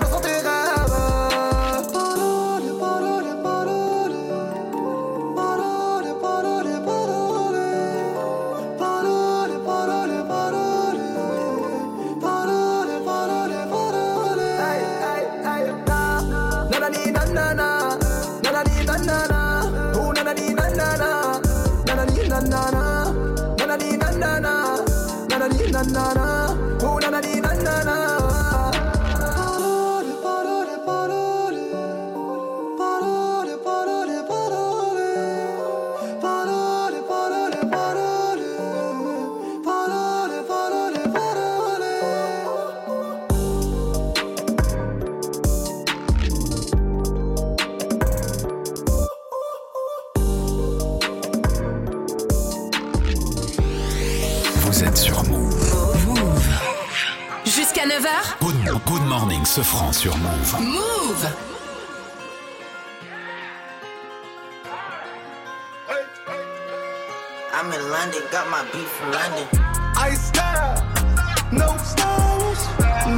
Vous êtes sur Move. Jusqu'à 9h, Good, good morning, ce franc sur Move. Move I'm in London, got my beef from London. I style, no stylish,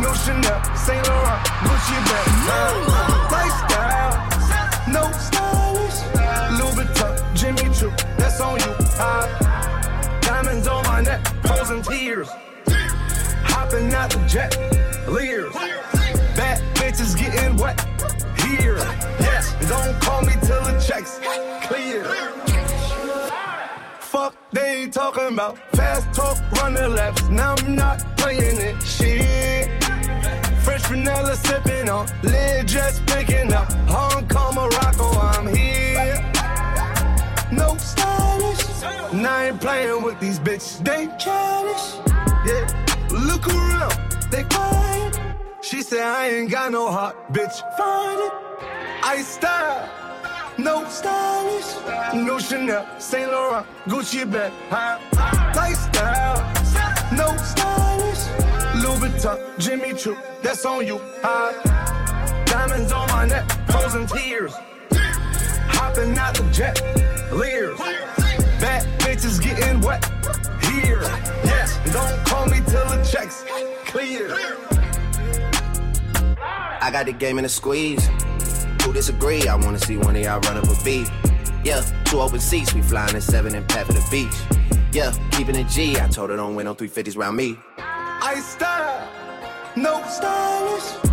no Chanel, Saint Laurent, Gucci bag. Lifestyle, no stylish, frozen tears. Hopping out the jet, leers. Bad bitches getting wet here. Yes, don't call me till the checks clear. Fuck, they talking about fast talk, running laps. Now I'm not playing it. Shit. Fresh vanilla sipping on, lid just picking up. Hong Kong, Morocco, I'm here. Now I ain't playing with these bitches. They childish. Yeah. Look around, they quiet. She said I ain't got no heart, bitch. Find it. I style. No stylish, no Chanel, Saint Laurent, Gucci bag, high lifestyle. No stylish, Louis Vuitton, Jimmy Choo, that's on you. High diamonds on my neck, frozen tears. Hopping out the jet, leers. Bad bitches getting wet here. Yes, don't call me till the checks clear. I got the game in a squeeze. Who disagree? I wanna see one of y'all run up a beat. Yeah, two open seats, we flying in seven and pat for the beach. Yeah, keeping it G. I told her don't win no 350s round me. I style, no stylish.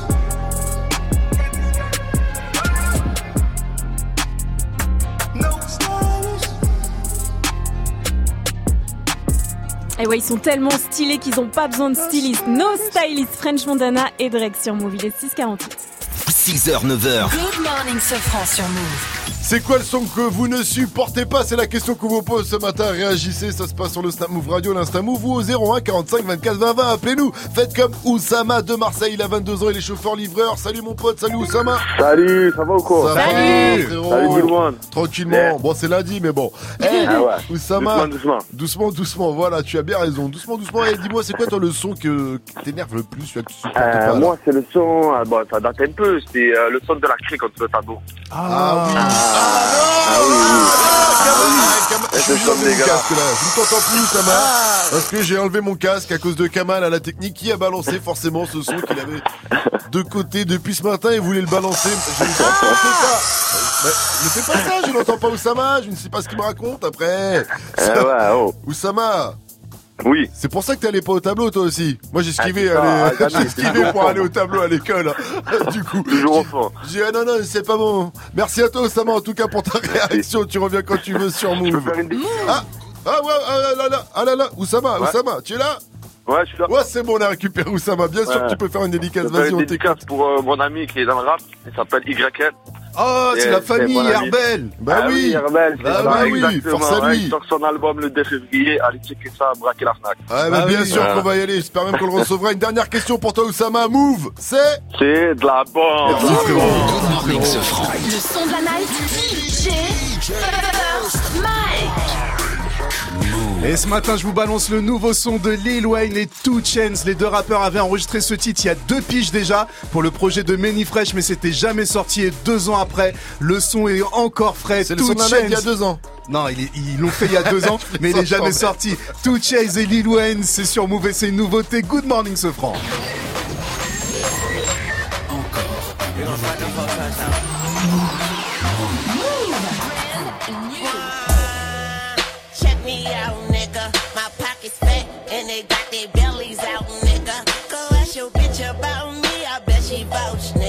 Et ouais, ils sont tellement stylés qu'ils ont pas besoin de styliste. No stylist French Montana et Drake sur Move. Il est 648. 6h, 9h. Good morning, Sofran sur Move. C'est quoi le son que vous ne supportez pas C'est la question qu'on vous pose ce matin. Réagissez, ça se passe sur le Snap Move Radio, l'Insta Move ou au 01 45 24 20 20. Appelez-nous. Faites comme Oussama de Marseille, il a 22 ans, il est chauffeur-livreur. Salut mon pote, salut Oussama. Salut, ça va ou quoi Ça Salut Salut tout le monde Tranquillement. Yeah. Bon, c'est lundi, mais bon. Eh, Ah ouais. Oussama. Doucement, doucement. Doucement, doucement. Voilà, tu as bien raison. Doucement, doucement. Et dis-moi, c'est quoi toi le son que qui t'énerve le plus celui que tu supportes Euh, pas, moi, c'est le son, euh, bon, ça date un peu, c'est euh, le son de la crie contre le tableau. Ah oui. Ah Je ne t'entends plus Oussama Parce que j'ai enlevé mon casque à cause de Kamal à la technique qui a balancé forcément ce son qu'il avait de côté depuis ce matin et voulait le balancer. Je ne t'entends pas Ne fais pas ça, je n'entends pas Oussama, je ne sais pas ce qu'il me raconte après Eh oh. Oussama Oui. C'est pour ça que t'es allé pas au tableau toi aussi. Moi j'ai esquivé, Ah, ah, pour aller au tableau à l'école. hein. Du coup, Toujours au fond. j'ai dit ah non non c'est pas bon. Merci à toi Oussama en tout cas pour ta réaction. Tu reviens quand tu veux sur Move. Ah ah ouais ah là là ah là là Oussama Ouais. Oussama tu es là? Ouais, je suis là. Ouais c'est bon on a récupéré Oussama. Bien sûr que tu peux faire une dédicace. Vas-y on t'écoute. dédicace pour euh, mon ami qui est dans le rap, il s'appelle YN. Oh c'est la famille. Herbel. Bah Ah oui. Herbel, c'est Bah ça, exactement. force à Ouais, lui. Il sort son album le 2 février, allez checker ça, braquer la Fnac. Ouais, bah, bien sûr qu'on va y aller. J'espère même qu'on le recevra. Une dernière question pour toi, Oussama. Move, c'est. C'est de la bombe. Merci, frérot. Morning Sofran. Le son de la night, DJ First Mike. Et ce matin, je vous balance le nouveau son de Lil Wayne et Two Chainz. Les deux rappeurs avaient enregistré ce titre il y a deux piges déjà pour le projet de Many Fresh, mais c'était jamais sorti. Et deux ans après, le son est encore frais. C'est le son il y a deux ans. Non, ils l'ont fait il y a deux ans, mais il est jamais sorti. Two Chainz et Lil Wayne, c'est sur Move et c'est une nouveauté. Good morning, ce franc. Check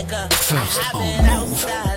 nigga. I've been outside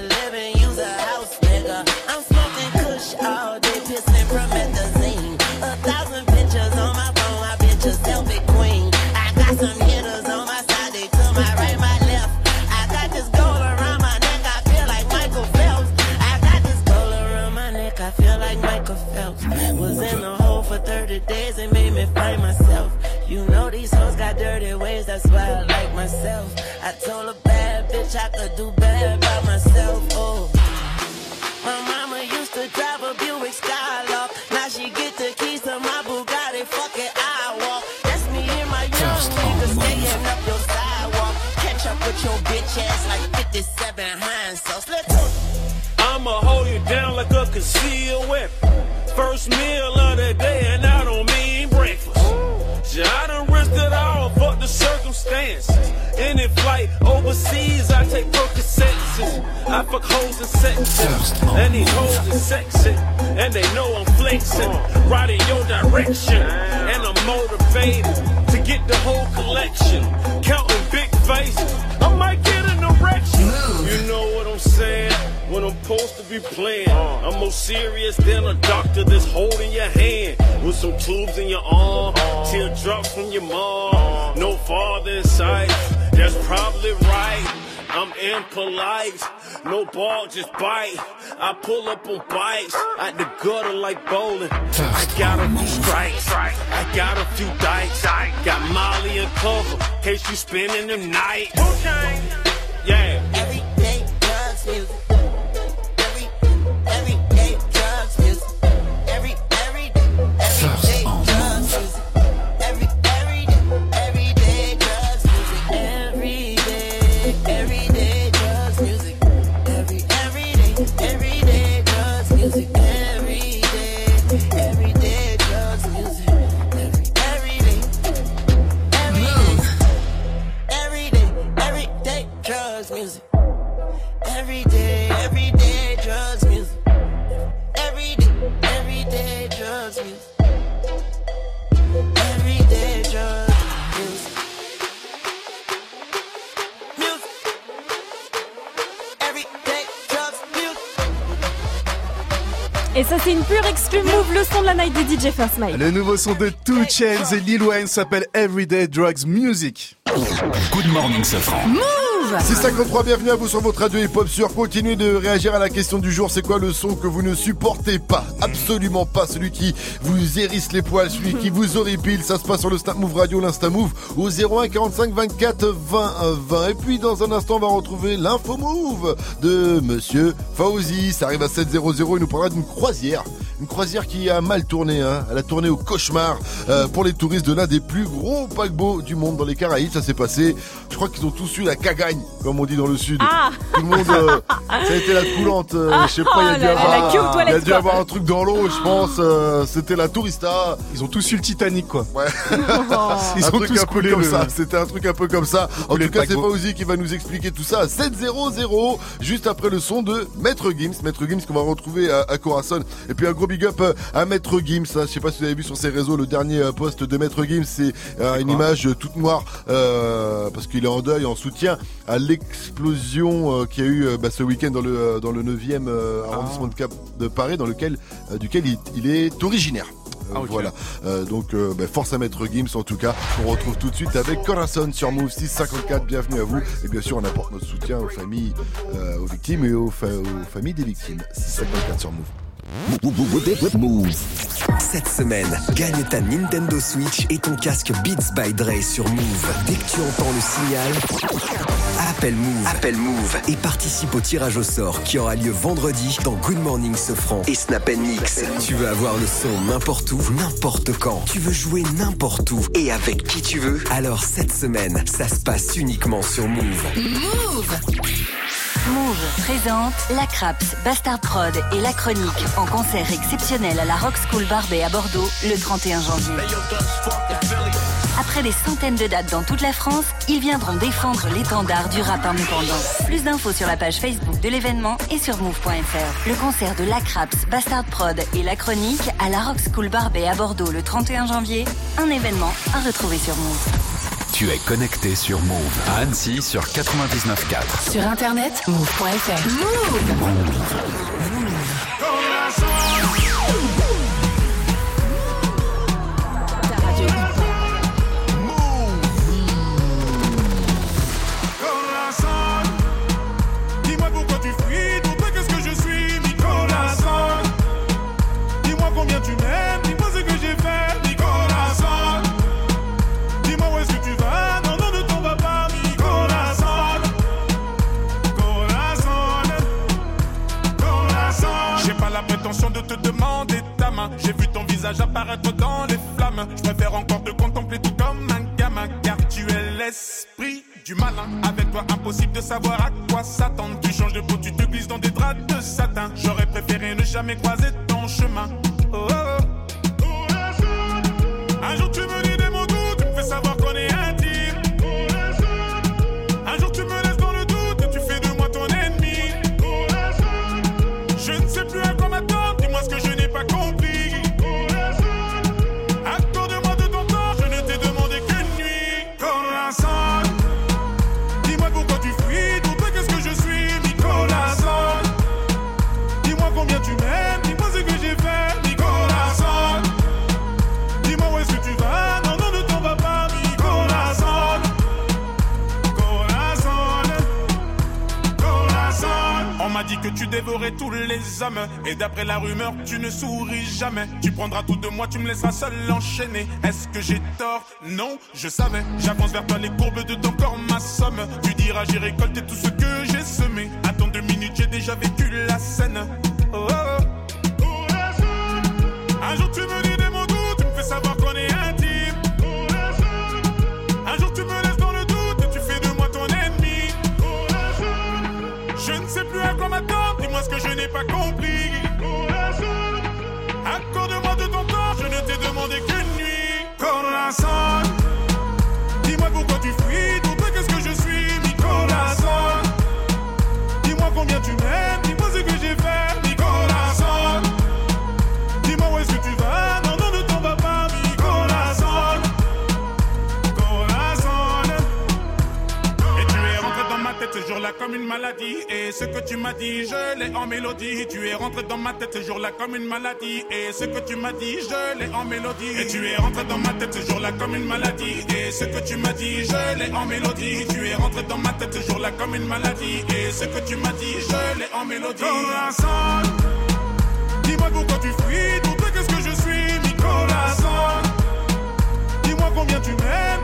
and these hoes is sexy. And they know I'm flexing. Right in your direction. And I'm motivated to get the whole collection. Counting big faces. I might get an erection. You know what I'm saying? When I'm supposed to be playing, I'm more serious than a doctor that's holding your hand with some tubes in your arm, teardrops from your mom. No father in sight, that's probably right. I'm impolite, no ball, just bite. I pull up on bikes at the gutter like bowling. I got a few strikes, I got a few dikes. Got Molly and cover, case you spending the night. Yeah. Everyday drugs music. De DJ First Mike. Le nouveau son de Two Chainz et Lil Wayne s'appelle Everyday Drugs Music. Good morning, Safran. Move 653, bienvenue à vous sur votre radio hip-hop sur. Continuez de réagir à la question du jour. C'est quoi le son que vous ne supportez pas? Absolument pas. Celui qui vous hérisse les poils, celui qui vous horripile. Ça se passe sur le Snap Move Radio, l'Insta Move au 01 45 24 20 20. Et puis dans un instant, on va retrouver l'info Move de Monsieur Fauzi. Ça arrive à 700. Il nous parlera d'une croisière. Une croisière qui a mal tourné. Hein. Elle a tourné au cauchemar euh, pour les touristes de l'un des plus gros paquebots du monde dans les Caraïbes. Ça s'est passé. Je crois qu'ils ont tous eu la comme on dit dans le sud. Ah. Tout le monde, euh, ça a été la coulante. euh, Ah, je sais pas, il y a dû la- la avoir, il y a dû avoir un truc dans l'eau, je pense. euh, C'était la tourista. Ils ont tous eu le Titanic, quoi. Ouais. Ils un ont truc tous un peu comme le- ça. C'était un truc un peu comme ça. En tout cas, c'est. Fauzi qui va nous expliquer tout ça à 7-0-0, juste après le son de Maître Gims. Maître Gims qu'on va retrouver à, à Corazon. Et puis un gros big up euh, à Maître Gims. hein. Je sais pas si vous avez vu sur ses réseaux le dernier euh, post de Maître Gims. C'est euh, une image toute noire euh, parce qu'il est en deuil, en soutien à l'explosion euh, qu'il y a eu euh, bah, ce week-end dans le euh, dans le 9e euh, Ah. arrondissement de, Cap de Paris, dans lequel euh, duquel il, il est originaire. Ah. Voilà. Euh, donc euh, bah, force à Maître Gims en tout cas. On retrouve tout de suite avec Corazon sur Move 654. Bienvenue à vous. Et bien sûr, on apporte notre soutien aux familles, euh, aux victimes et aux, fa- aux familles des victimes. 654 sur Move. Move. Cette semaine, gagne ta Nintendo Switch et ton casque Beats by Dre sur Move. Dès que tu entends le signal, appelle Move. Appelle Move et participe au tirage au sort qui aura lieu vendredi dans Good Morning Sofran et Snap Mix. Tu veux avoir le son n'importe où, n'importe quand. Tu veux jouer n'importe où et avec qui tu veux. Alors cette semaine, ça se passe uniquement sur Move. Move Move présente La Craps, Bastard Prod et La Chronique en concert exceptionnel à la Rock School Barbet à Bordeaux le 31 janvier. Après des centaines de dates dans toute la France, ils viendront défendre l'étendard du rap indépendant. Plus d'infos sur la page Facebook de l'événement et sur move.fr. Le concert de La Craps, Bastard Prod et La Chronique à la Rock School Barbet à Bordeaux le 31 janvier, un événement à retrouver sur Move. Tu es connecté sur Move à Annecy sur 99.4. Sur internet, move.fr. Corazon, j'ai vu ton visage apparaître dans les flammes. Je préfère encore te contempler tout comme un gamin, car tu es l'esprit du malin. Avec toi, impossible de savoir à quoi s'attendre. Tu changes de peau, tu te glisses dans des draps de satin. J'aurais préféré ne jamais croiser ton chemin. Tu dévorais tous les hommes. Et d'après la rumeur, tu ne souris jamais. Tu prendras tout de moi, tu me laisseras seul enchaîner. Est-ce que j'ai tort? Non, je savais. J'avance vers toi les courbes de ton corps, ma somme. Tu diras, j'ai récolté tout ce que j'ai semé. Attends deux minutes, j'ai déjà vécu la scène. M'attendre, dis-moi ce que je n'ai pas compris. Accorde-moi de ton temps, je ne t'ai demandé qu'une nuit. Corazon, une maladie. Et ce que tu m'as dit, je l'ai en mélodie. Tu es rentré dans ma tête ce jour-là comme une maladie. Et ce que tu m'as dit, je l'ai en mélodie. Et tu es rentré dans ma tête ce jour-là comme une maladie. Et ce que tu m'as dit, je l'ai en mélodie. Tu es rentré dans ma tête ce jour-là comme une maladie. Et ce que tu m'as dit, je l'ai en mélodie. Dis-moi pourquoi tu fuis. Toi, qu'est-ce que je suis, corazon. Dis-moi combien tu m'aimes,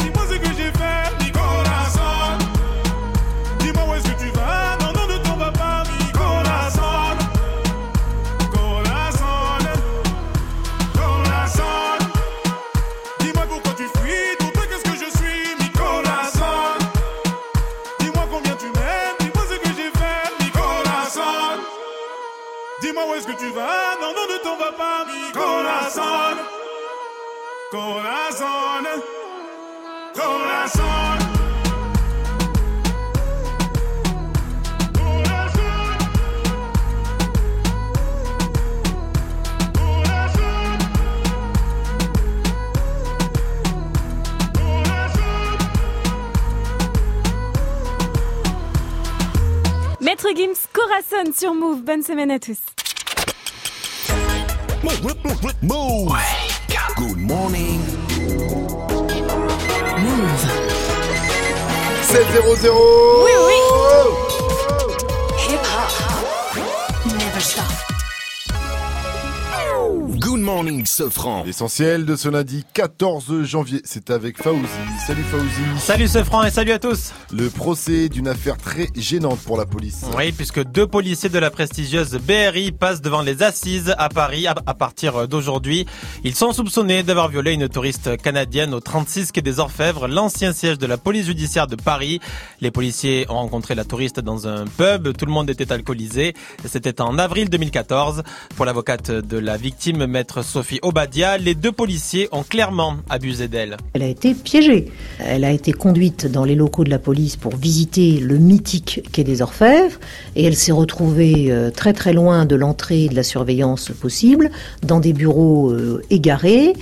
Maître Gims, Corazon sur Move. Bonne semaine à tous. Move. Good morning. Move. 7 0 Oui, oui. Hip hop. Never stop. Good morning, Sofran. L'essentiel de ce lundi 14 janvier, c'est avec Faouzi. Salut Faouzi. Salut ce franc et salut à tous. Le procès d'une affaire très gênante pour la police. Oui, puisque deux policiers de la prestigieuse BRI passent devant les assises à Paris à à partir d'aujourd'hui. Ils sont soupçonnés d'avoir violé une touriste canadienne au 36 quai des Orfèvres, l'ancien siège de la police judiciaire de Paris. Les policiers ont rencontré la touriste dans un pub, tout le monde était alcoolisé. C'était en avril 2014. Pour l'avocate de la victime, maître Sophie Obadia, les deux policiers ont clairement abusé d'elle. Elle a été piégée. Elle a été conduite dans les locaux de la police pour visiter le mythique quai des Orfèvres et elle s'est retrouvée euh, très très loin de l'entrée de la surveillance possible, dans des bureaux euh, égarés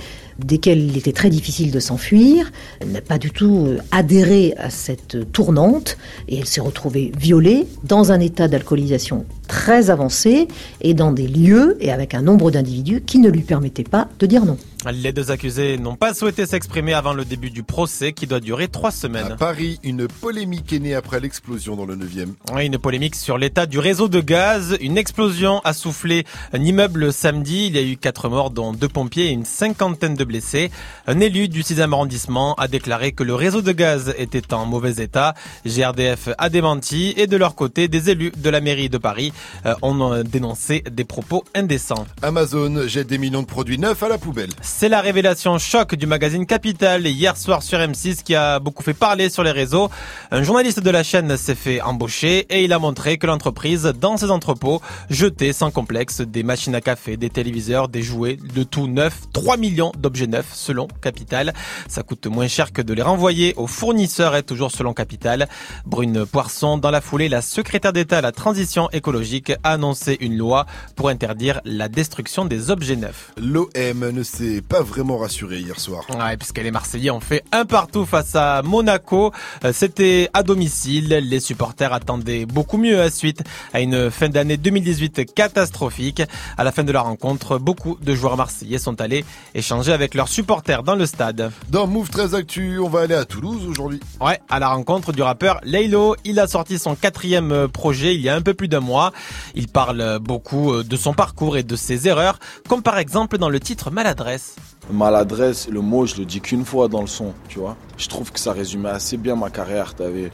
desquels il était très difficile de s'enfuir. Elle n'a pas du tout euh, adhéré à cette tournante et elle s'est retrouvée violée dans un état d'alcoolisation très avancé et dans des lieux et avec un nombre d'individus qui ne lui permettaient pas de dire non. Les deux accusés n'ont pas souhaité s'exprimer avant le début du procès qui doit durer trois À semaines. Paris, une polémique est née après l'explosion dans le 9e. Oui, une polémique sur l'état du réseau de gaz. Une explosion a soufflé un immeuble samedi. Il y a eu quatre morts, dont deux pompiers et une cinquantaine de blessés. Un élu du 6e arrondissement a déclaré que le réseau de gaz était en mauvais état. GRDF a démenti et de leur côté, des élus de la mairie de Paris ont euh, dénoncé des propos indécents. Amazon jette des millions de produits neufs à la poubelle. C'est la révélation choc du magazine Capital hier soir sur M6 qui a beaucoup fait parler sur les réseaux. Un journaliste de la chaîne s'est fait embaucher et il a montré que l'entreprise, dans ses entrepôts, jetait sans complexe des machines à café, des téléviseurs, des jouets, de tout neuf, 3 millions d'objets neufs selon Capital. Ça coûte moins cher que de les renvoyer aux fournisseurs et toujours selon Capital. Brune Poisson, dans la foulée, la secrétaire d'État à la transition écologique a annoncé une loi pour interdire la destruction des objets neufs. L'OM ne s'est pas vraiment rassuré hier soir. Ouais, puisque les Marseillais ont fait un partout face à Monaco. Euh, C'était à domicile. Les supporters attendaient beaucoup mieux à suite à une fin d'année 2018 catastrophique. À la fin de la rencontre, beaucoup de joueurs marseillais sont allés échanger avec leurs supporters dans le stade. Dans Move 13 Actu, on va aller à Toulouse aujourd'hui. Ouais, à la rencontre du rappeur Laylo. Il a sorti son quatrième projet il y a un peu plus d'un mois. Il parle beaucoup euh, de son parcours et de ses erreurs, comme par exemple dans le titre Maladresse. Maladresse, le mot, je le dis qu'une fois dans le son, tu vois. Je trouve que ça résumait assez bien ma carrière. T'avais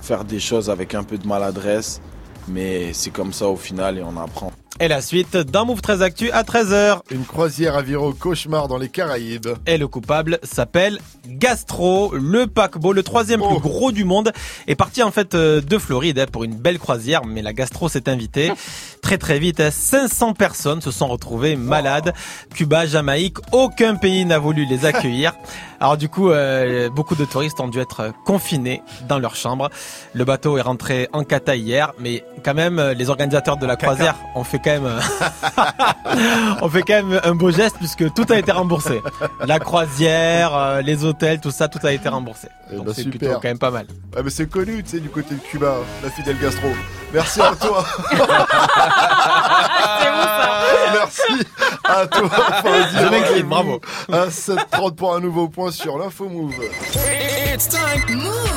faire des choses avec un peu de maladresse, mais c'est comme ça au final et on apprend. Et la suite dans Move 13 Actu à 13h. Une croisière à au cauchemar dans les Caraïbes. Et le coupable s'appelle Gastro, le paquebot, le troisième plus gros du monde, est parti en fait euh, de Floride hein, pour une belle croisière, mais la Gastro s'est invitée très très vite. hein. 500 personnes se sont retrouvées malades. Cuba, Jamaïque, aucun pays n'a voulu les accueillir. Alors du coup, euh, beaucoup de touristes ont dû être confinés dans leur chambre. Le bateau est rentré en cata hier, mais quand même, euh, les organisateurs de la croisière ont fait quand même, euh, ont fait quand même un beau geste puisque tout a été remboursé. La croisière, euh, les hôtels, tout ça, tout a été remboursé. Donc bah, c'est super. plutôt quand même pas mal. Ouais, mais c'est connu, tu sais, du côté de Cuba, la fidèle gastro. Merci à toi. Merci à toi. Je m'incline, bravo. À 7h30 pour un nouveau point sur l'info move. It's time. Move.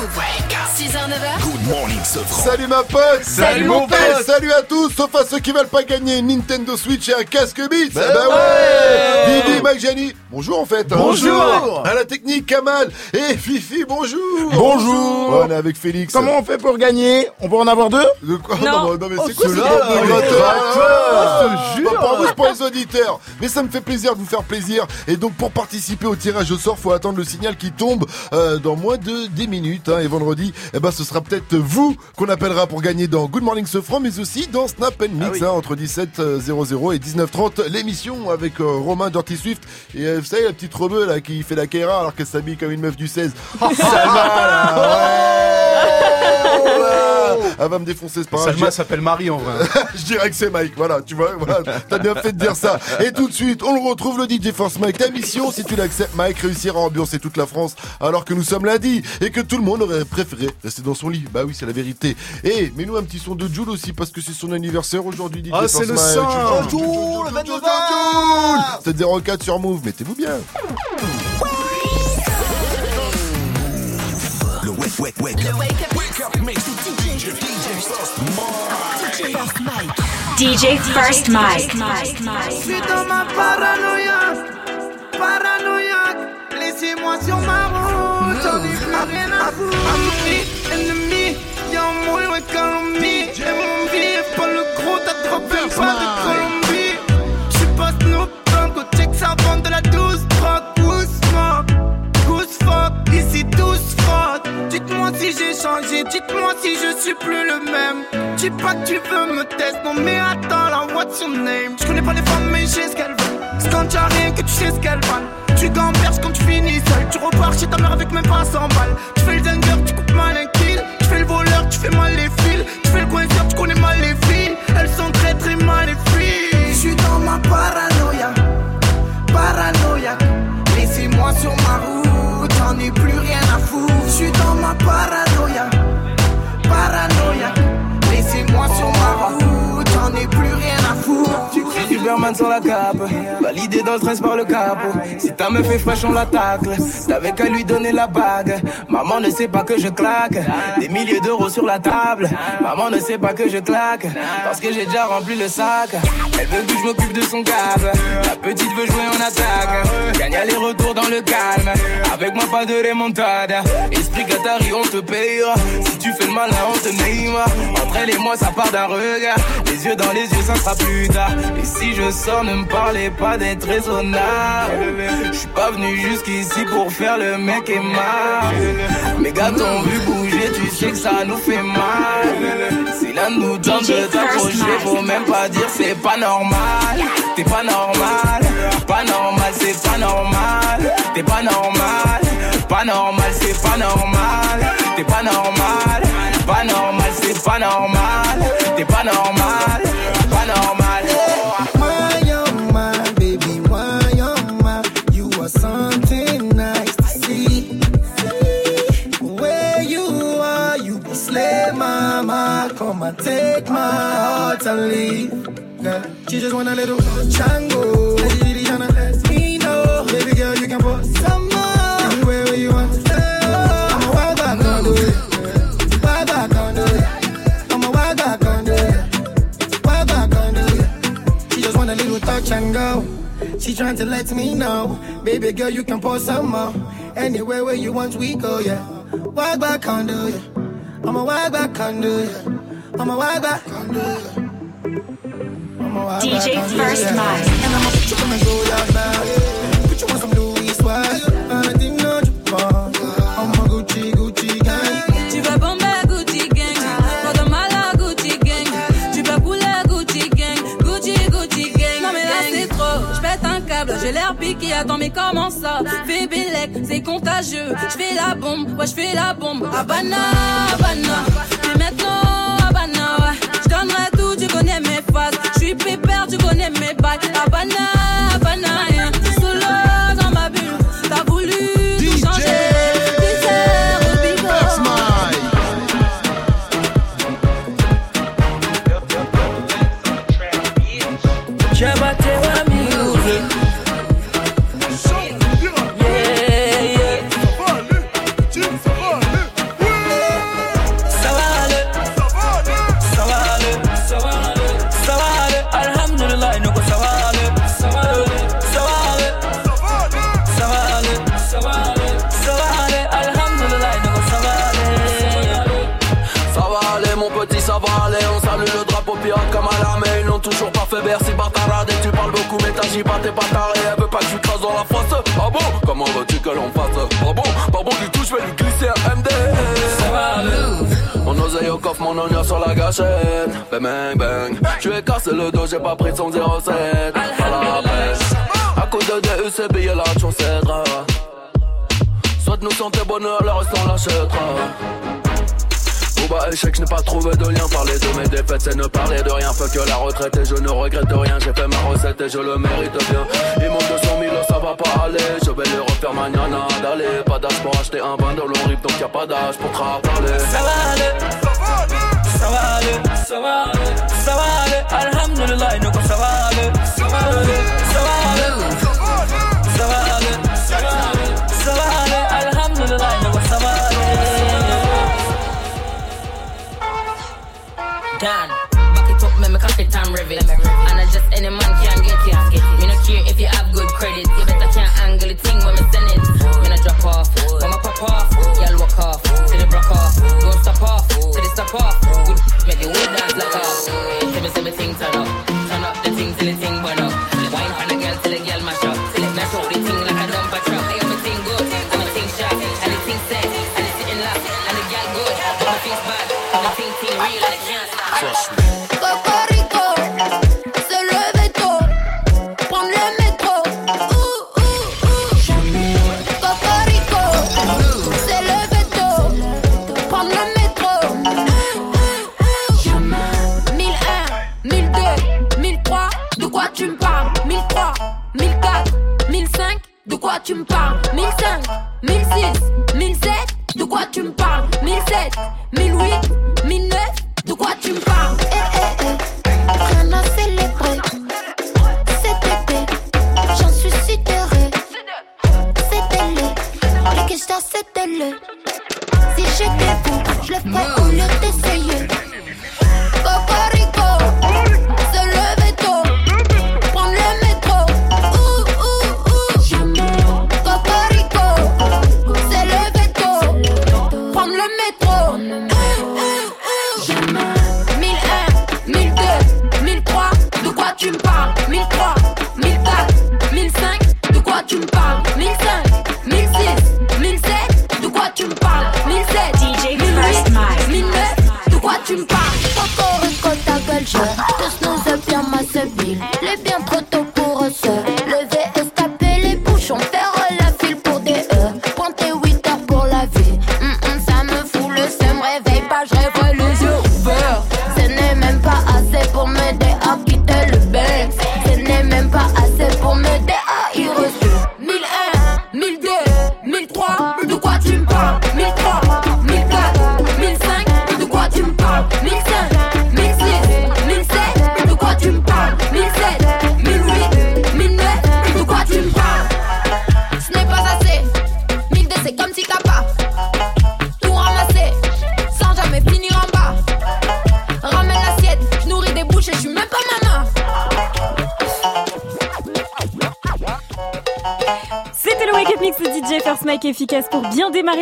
6h, 9h. Good morning. Salut ma pote Salut, mon pote. Salut à tous, sauf à ceux qui veulent pas gagner une Nintendo Switch et un casque Beats Ben bah ouais, ouais. Vivi, Mike, Gianni, bonjour en fait hein. Bonjour. À la technique, Kamal Et Fifi, bonjour Bonjour. On est avec Félix Comment on fait pour gagner? On peut en avoir deux? De quoi? Non. non, mais Oh, c'est quoi ce gratteurs, je te jure. Pour les auditeurs. Mais ça me fait plaisir de vous faire plaisir. Et donc pour participer au tirage au sort, faut attendre le signal qui tombe euh, dans moins de 10 minutes hein, Et vendredi, eh ben, ce sera peut-être vous qu'on appellera pour gagner dans Good Morning Sofran Mais aussi dans Snap and Mix hein, entre 17h00 et 19h30 L'émission avec euh, Romain Dirty Swift. Et euh, vous savez la petite rebeu là qui fait la Kaira alors qu'elle s'habille comme une meuf du 16 Salma là ouais Elle va me défoncer, c'est pas grave. Salma s'appelle Marie en vrai. je dirais que c'est Mike, voilà, tu vois, voilà, t'as bien fait de dire ça. Et tout de suite, on le retrouve, le DJ Force Mike. Ta mission, si tu l'acceptes, Mike, réussir à ambiancer toute la France, alors que nous sommes lundi, et que tout le monde aurait préféré rester dans son lit. Bah oui, c'est la vérité. Et mets-nous un petit son de Jules aussi, parce que c'est son anniversaire aujourd'hui, DJ Ah, c'est le Mike. sang. Jules, 04 sur Move, mettez-vous bien. Le wake, wake, wake up. Wake up, mix DJ, DJ First Mike. DJ First Mike. Je suis dans ma paranoïa, paranoïaque. Laissez-moi sur ma route, j'en ai plus rien à foutre. Ennemi, y'a un mot. Et mon billet, pas le gros, t'as droppé un pas de Colombie. J'suis pas Snoop Dogg, au check ça vend de la douce Si j'ai changé, dites-moi si je suis plus le même. Dis pas que tu veux me tester, non mais attends là, what's your name? Je connais pas les femmes, mais je sais ce qu'elles veulent. C'est quand y'a rien que tu sais ce qu'elles valent. Tu gamberges quand tu finis seul, tu repars chez ta mère avec même pas 100 balles. Tu fais le danger, tu coupes mal un kill. Tu fais le voleur, tu fais mal les fils. Tu fais le coinceur, tu connais mal les filles. Elles sont très très mal les filles. Je suis dans ma paranoïa, paranoïa. Laissez-moi sur ma route, j'en ai plus rien à foutre. Je suis dans ma paranoïa, paranoïa. Laissez-moi sur ma route, j'en ai plus rien à foutre. Superman sur la cape, validé dans le stress par le capot. Si ta meuf est fraîche, on la tacle. T'avais qu'à lui donner la bague. Maman ne sait pas que je claque. Des milliers d'euros sur la table. Maman ne sait pas que je claque. Parce que j'ai déjà rempli le sac. Elle veut que je m'occupe de son gaz. La petite veut jouer en attaque. Gagne les retours dans le calme. Avec moi, pas de remontada. Esprit Qatari, on te payera. Si tu fais le malin, on te name. Entre elle et moi, ça part d'un regard. Les yeux dans les yeux, ça sera plus tard. Et si je sors, ne me parlez pas d'être raisonnable. Je suis pas venu jusqu'ici pour faire le mec et mal. Mes gars t'ont vu bouger, tu sais que ça nous fait mal. Si l'un nous tente de t'approcher, faut même pas dire c'est pas normal. T'es pas normal, pas normal, c'est pas normal. T'es pas normal, pas normal, c'est pas normal. T'es pas normal, pas normal, c'est pas normal. T'es pas normal, and take my heart and leave. Girl, she just want a little chango. And she really tryna let me know, baby girl, you can put some more. Anywhere where you want. I'm a wild back on the way. Wild way. I'm a wild back on the way. She just want a little touch and go. She trying to let me know, baby girl, you can pour some more. Anywhere where you want, we go, yeah. Wag back condo, yeah. I'm a wag back condo, yeah. I'm I'm a DJ First. Mind. And I'ma put you on the go, yeah, now, yeah. Put you on some Louis swag, I didn't know you want. I'm a Gucci, Gucci gang. Tu veux bomber Gucci gang. Pour de mal à Gucci gang. Tu veux couler Gucci gang. Gucci Gucci gang. Non mais là c'est trop. Je pète un câble. J'ai l'air piqué. Attends mais comment ça? Fais Bélec C'est contagieux. Je fais la bombe. Ouais je fais la bombe. Habana Habana Mais maintenant tout Tu connais mes phases. Je suis pépère Tu connais mes bails Habana Habana mon oignon sur la gâchette Bang bang bang ai cassé le dos, j'ai pas pris son 07 Pas la peine À cause de DU, c'est payé la chaussette Soit nous santé bonheur, le reste on l'achètera bas échec, je n'ai pas trouvé de lien. Parler de mes défaites, c'est ne parler de rien. Fuck la retraite et je ne regrette rien. J'ai fait ma recette et je le mérite bien. Il manque 200 000, ça va pas aller. Je vais les refaire mañana d'aller. Pas d'âge pour acheter un bain de long rip, donc y a pas d'âge pour te parler. Ça va aller. Ça va aller. Ça va aller. Ça va aller. Alhamdulillah, nous, ça va aller. done. Back it up, make me cock it and rev. And I just any man can get it. Me no care if you have good credit. You better can't angle the thing when me send it. Me no drop off, when me pop off, y'all walk off, till it broke off. Don't stop off, till it stop off. Good, make the whole dance lock off. Tell me, say me thing turn up, turn up the thing till the thing burn up. 2007, 1008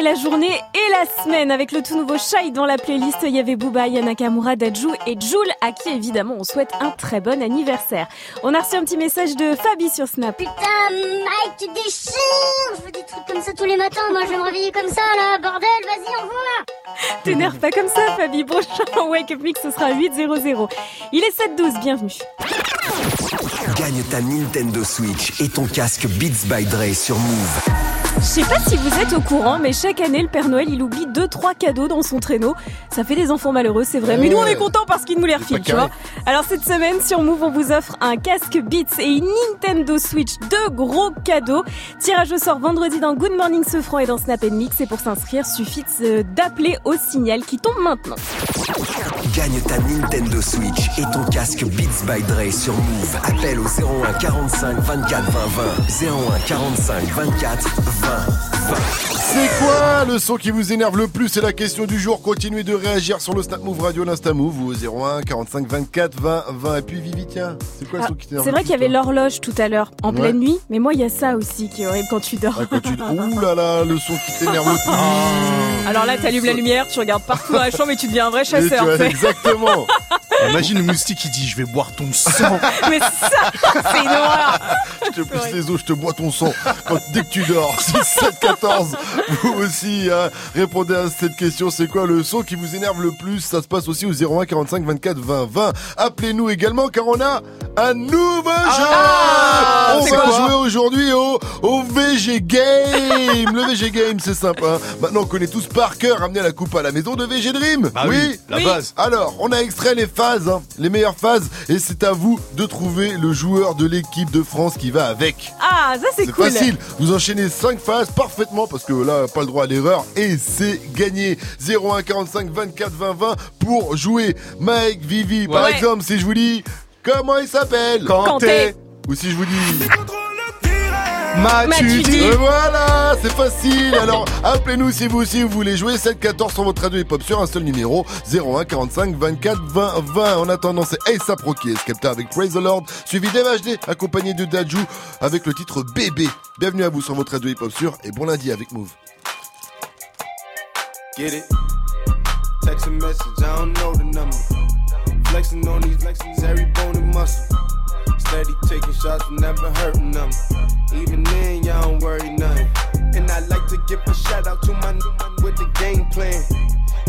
la journée et la semaine avec le tout nouveau Shai dans la playlist. Il y avait Booba, Yanakamura, Dajou et Joule à qui évidemment on souhaite un très bon anniversaire. On a reçu un petit message de Fabi sur Snap. Putain, Mike, tu déchires Je veux des trucs comme ça tous les matins. Moi, je vais me réveiller comme ça, là. Bordel, vas-y, envoie T'énerve pas comme ça Fabi. Prochain Wake Up Mix ce sera 8-0-0. Il est 7-12, bienvenue. Gagne ta Nintendo Switch et ton casque Beats by Dre sur Move. Je sais pas si vous êtes au courant, mais chaque année, le Père Noël, il oublie 2-3 cadeaux dans son traîneau. Ça fait des enfants malheureux, c'est vrai. Mais nous, on est contents parce qu'il nous les refile, tu vois. Alors, cette semaine, sur Move, on vous offre un casque Beats et une Nintendo Switch. Deux gros cadeaux. Tirage au sort vendredi dans Good Morning Sofran et dans Snap Mix. Et pour s'inscrire, suffit de- d'appeler au signal qui tombe maintenant. Gagne ta Nintendo Switch et ton casque Beats by Dre sur Move. Appelle au 01 45 24 20 20. 01 45 24 20 20. C'est quoi le son qui vous énerve le plus? C'est la question du jour. Continuez de réagir sur le Snap Move Radio, l'Insta Move ou au 01 45 24 20 20. Et puis Vivi, tiens, c'est quoi le Ah, son qui t'énerve C'est vrai qu'il y avait l'horloge tout à l'heure, en Ouais. pleine nuit. Mais moi, il y a ça aussi qui est horrible quand tu dors. Ah, quand tu... Ouh là là, le son qui t'énerve le plus. Alors là, t'allumes la lumière, tu regardes partout dans la chambre et tu deviens un vrai tu chasseur. vois, exactement. Imagine le moustique qui dit je vais boire ton sang. Mais c'est horreur. Je te pousse les os, je te bois ton sang quand, dès que tu dors. 6, 7, 14. Vous aussi, hein, répondez à cette question. C'est quoi le son qui vous énerve le plus? Ça se passe aussi au 01 45 24 20 20. Appelez-nous également car on a un nouveau jeu. Ah, on va jouer aujourd'hui au, au VG Game. Le VG Game, c'est sympa. hein. Maintenant, on connaît tous par cœur ramener la coupe à la maison de VG Dream. Bah oui, la base. Alors, on a extrait les phases, hein, les meilleures phases, et c'est à vous de trouver le joueur de l'équipe de France qui va avec. Ah, ça c'est C'est cool. facile, vous enchaînez 5 phases parfaitement parce que là, pas le droit à l'erreur et c'est gagné. 01 45 24 20 20 pour jouer. Mike, Vivi, par exemple, si je vous dis comment il s'appelle? Kanté. Ou si je vous dis Matuidi. et voilà, c'est facile. Alors, appelez-nous si vous aussi vous voulez jouer 7 14 sur votre radio hip-hop sur un seul numéro 01 45 24 20 20. En attendant, c'est ASAP Rocky Skepta avec Praise the Lord, suivi d'MHD accompagné de Dajou avec le titre Bébé. Bienvenue à vous sur votre radio hip-hop sur et bon lundi avec Move. Get it? Text a message, I don't know the number. Flexing on these flexes, every bone and muscle. Steady taking shots, never hurting them. Even then, y'all don't worry nothing. And I like to give a shout out to my new man with the game plan.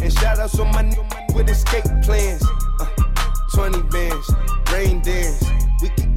And shout outs to my new man with escape plans. Uh, 20 bands, rain dance. We can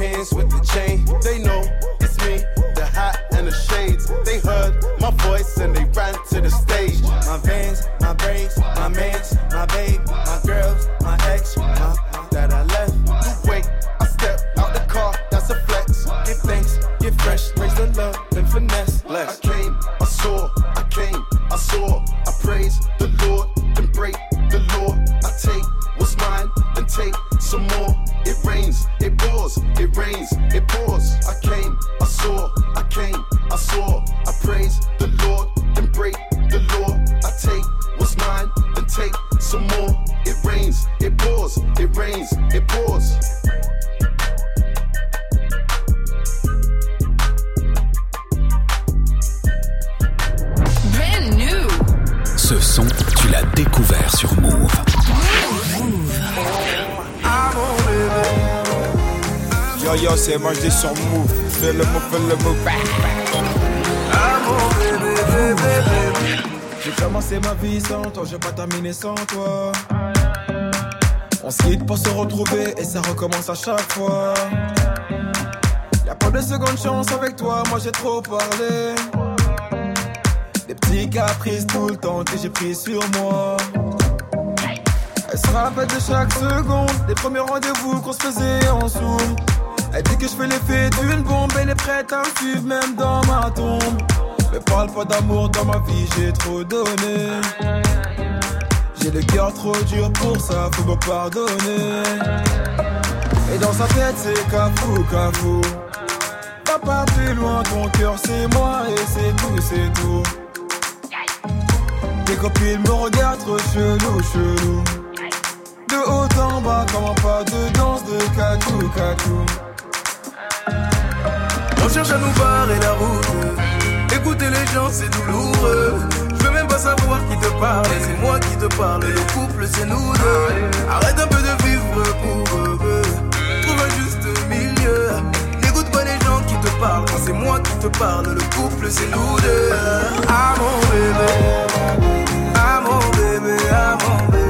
pants, with the chain. They know it's me, the hat and the shades. They heard my voice and they ran to the stage. My vans, my braids, my mans, mangé sur move. Fais le move, fais le move. J'ai commencé ma vie sans toi, j'ai pas terminé sans toi. On se pour se retrouver et ça recommence à chaque fois. Y'a pas de seconde chance avec toi, moi j'ai trop parlé. Des petits caprices tout le temps que j'ai pris sur moi. Elle se rappelle de chaque seconde, des premiers rendez-vous qu'on se faisait en zoom. Elle dit que je fais l'effet d'une bombe, elle est prête à suivre même dans ma tombe. Mais parle pas d'amour dans ma vie, j'ai trop donné. J'ai le cœur trop dur pour ça, faut me pardonner. Et dans sa tête, c'est cafou, cafou. Va pas plus loin, ton cœur c'est moi et c'est tout, c'est tout. Tes copines me regardent trop chelou, chelou. De haut en bas, comment pas de danse de catou, catou. Cherche à nous barrer la route. Écouter les gens, c'est douloureux. Je veux même pas savoir qui te parle. C'est moi qui te parle. Le couple, c'est nous deux. Arrête un peu de vivre pour eux. Trouve un juste milieu. N'écoute pas les gens qui te parlent. C'est moi qui te parle, le couple, c'est nous deux. Ah mon bébé. Ah mon bébé. Ah mon bébé.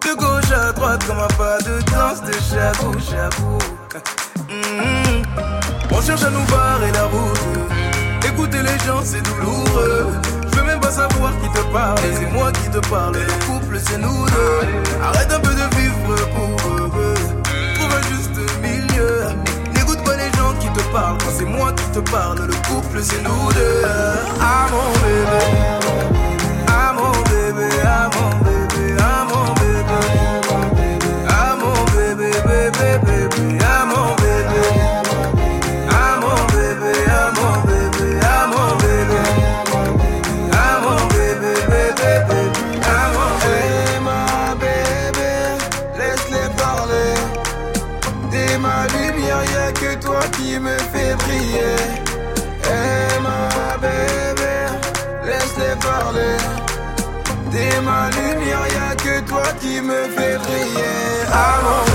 De gauche à droite, comme un pas de danse de chabou, chabou. Hum, On cherche à nous barrer la route. Écouter les gens, c'est douloureux. Je veux même pas savoir qui te parle. C'est moi qui te parle. Le couple, c'est nous deux. Arrête un peu de vivre pour eux. Trouve un juste milieu. N'écoute pas les gens qui te parlent. Quand c'est moi qui te parle, le couple, c'est nous deux. Ah. Ah. Ah. Ma lumière, y'a que toi qui me fait briller.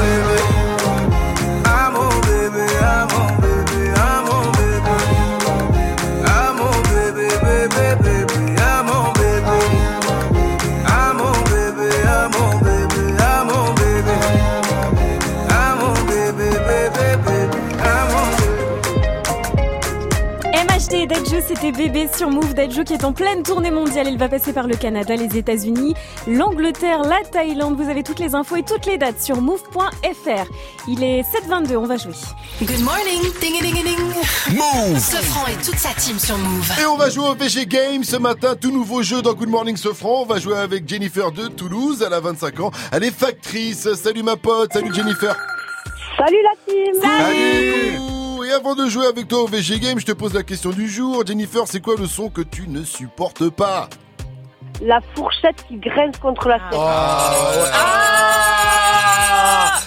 C'était bébé sur Move. Dadju qui est en pleine tournée mondiale. Il va passer par le Canada, les États-Unis, l'Angleterre, la Thaïlande. Vous avez toutes les infos et toutes les dates sur move.fr. Il est 7h22, on va jouer. Good morning, ding ding ding. Move. Sofran et toute sa team sur Move. Et on va jouer au VG Game ce matin, tout nouveau jeu dans Good Morning Sofran. On va jouer avec Jennifer de Toulouse, elle a 25 ans. Elle est factrice. Salut ma pote, salut Jennifer. Salut la team Salut Et avant de jouer avec toi au VG Game, je te pose la question du jour. Jennifer, c'est quoi le son que tu ne supportes pas? La fourchette qui grince contre la tête. Ah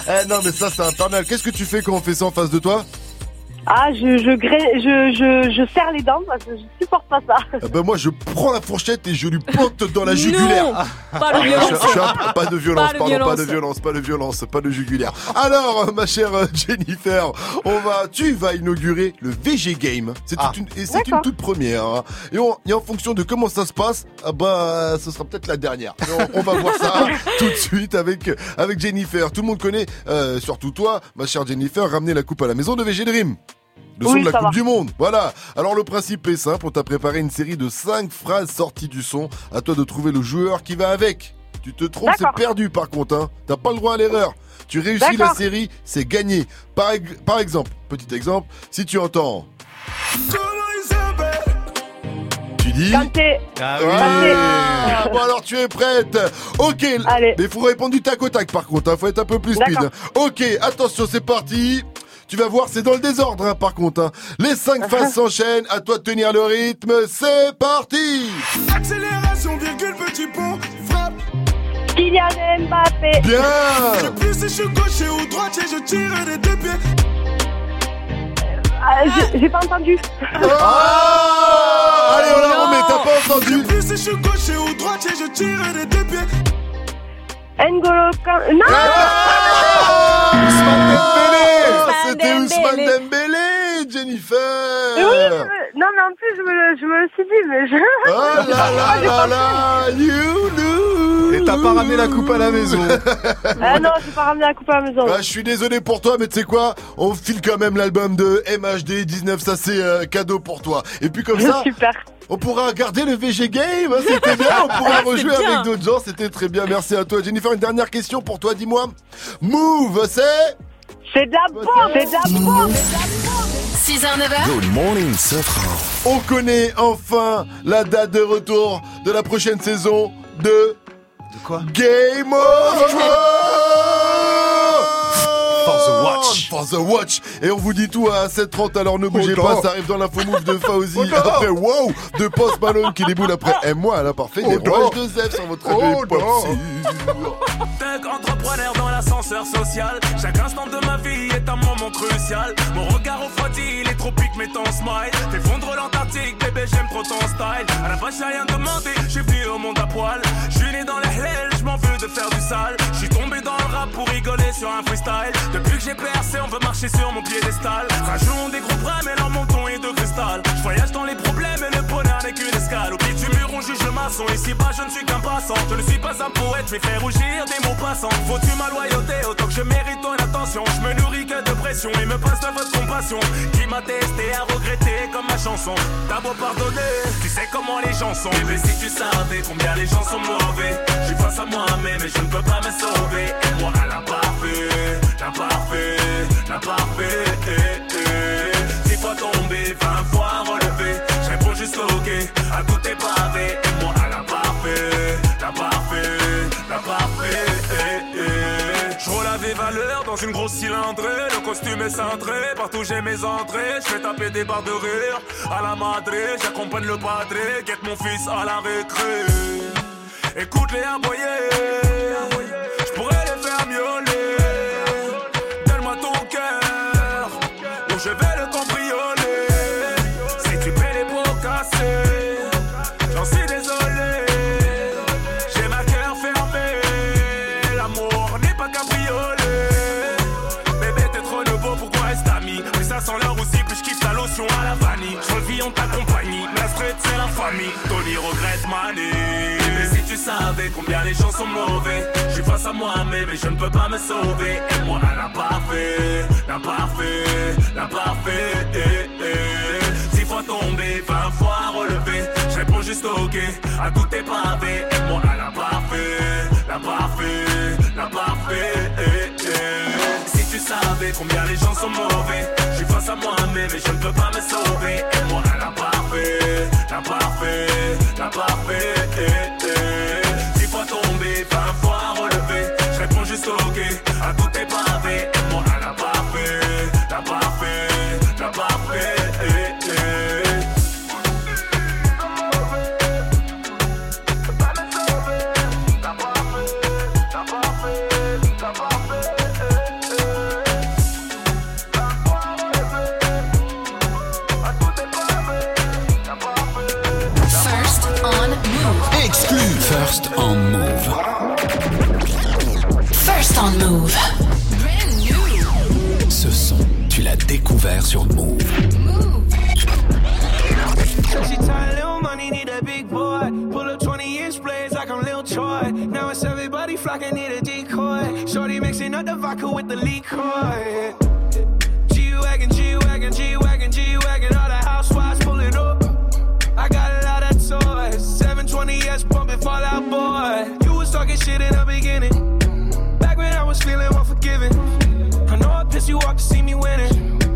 Eh non mais ça c'est infernal. Qu'est-ce que tu fais quand on fait ça en face de toi? Ah, je, je, gré- je, je, je serre les dents parce que je supporte pas ça. Ah ben moi je prends la fourchette et je lui plante dans la jugulaire. Non, pas de Ah, violence. je- je pas de violence, Pas de pardon, pas violence. de violence, pas de violence, pas de jugulaire. Alors, euh, ma chère euh, Jennifer, on va, tu vas inaugurer le VG Game. C'est toute une, et c'est une toute première. hein. Et, on- et en fonction de comment ça se passe, ah bah, ce sera peut-être la dernière. Mais on, on va voir ça tout de suite avec avec Jennifer. Tout le monde connaît, euh, surtout toi, ma chère Jennifer, ramener la coupe à la maison de VG Dream. Le son Oui, de la Coupe va. du Monde. Voilà. Alors le principe est simple. On t'a préparé une série de 5 phrases sorties du son. À toi de trouver le joueur qui va avec. Tu te trompes, c'est perdu par contre. Hein. T'as pas le droit à l'erreur. Tu réussis la série, c'est gagné. Par, ex- par exemple, petit exemple, si tu entends. Tu dis. Ah oui. Bon alors tu es prête Ok Mais il faut répondre du tac au tac par contre, il faut être un peu plus speed. Ok, attention c'est parti tu vas voir, c'est dans le désordre hein, par contre. hein. Les cinq phases s'enchaînent, à toi de tenir le rythme, c'est parti Accélération, virgule, petit pont, frappe. Kylian Mbappé. Bien Je plus si je suis gaucher ou droitier, je tire des deux pieds. Ah, j'ai- J'ai pas entendu. Ah Allez, on la remet, t'as pas entendu Je plus si je suis gaucher ou droitier, je tire des deux pieds. N'Golo Kanté. Non Ousmane Dembélé Ousmane Dembélé. Jennifer Oui, je me- non mais en plus je me, le- je me le suis dit mais je... Oh là là là là You know Et t'as pas ramené la coupe à la maison. Ah non, j'ai pas ramené la coupe à la maison. Ah, je suis désolé pour toi, mais tu sais quoi? On file quand même l'album de MHD 19, ça c'est euh, cadeau pour toi. Et puis comme ça, Super. on pourra garder le VG Game, hein, c'était bien, on pourra Ah, rejouer bien. avec d'autres gens, c'était très bien, merci à toi. Jennifer, une dernière question pour toi, dis-moi. Move, c'est C'est de la bombe C'est de la bombe 6h, 9h. Good morning, Sofran. On connaît enfin la date de retour de la prochaine saison de... De quoi? Game of. For the watch. Et on vous dit tout à 7h30, alors ne bougez pas, ça arrive dans l'info move de Fauzi. Après, wow, de Post Malone qui déboule après M-moi, elle a parfait des roches de Zef sur votre radio Autant. hip-hop. Tech entrepreneur dans l'ascenseur social. Chaque instant de ma vie est un moment crucial. Mon regard refroidi, les tropiques met ton smile. T'effondre l'Antarctique, bébé, j'aime trop ton style. À la base, j'ai rien demandé, j'ai venu au monde à poil. Je suis né dans les hells, je m'en veux de faire du sale. Je suis tombé dans le rap pour rigoler sur un freestyle. Depuis que j'ai percé, on veut marcher sur mon piédestal. Rajoutons des gros bras, mais leur est de cristal. Je voyage dans les problèmes et le bonheur n'est qu'une escale. Au pied du mur, on juge le maçon. Ici bas, je ne suis qu'un passant. Je ne suis pas un poète, je vais faire rougir des mots passants. Faut-tu ma loyauté autant que je mérite ton attention? Je me nourris que de pression et me passe de votre compassion. Qui m'a testé à regretter comme ma chanson. T'as beau pardonner, tu sais comment les gens sont. Bébé, si tu savais combien les gens sont mauvais. Je suis face à moi-même et je ne peux pas me sauver. Et moi, à la parfait, la parfait, la parfait. Tombé, vingt fois relevé. Je réponds juste ok à tes pavés. Et moi, à la parfait, la parfait, la parfait. Eh, eh. Je roule la vie valeur dans une grosse cylindrée. Le costume est cintré, partout j'ai mes entrées. Je fais taper des barres de rire à la madré. J'accompagne le padré, guette mon fils à la récré. Écoute-les aboyer, je Tony regrette Mani. Mais si tu savais combien les gens sont mauvais, je suis face à moi-même et je ne peux pas me sauver. Et moi, à la parfait, la parfait, la parfait. Eh, eh. Six fois tombé, vingt fois relevé. Je réponds juste ok à tout tes pavés. Et moi, à la parfait, la parfait, la parfait. Eh. Si tu savais combien les gens sont mauvais, je suis face à moi-même et je ne peux pas me sauver. When I was feeling unforgiving. I know I pissed you off to see me winning.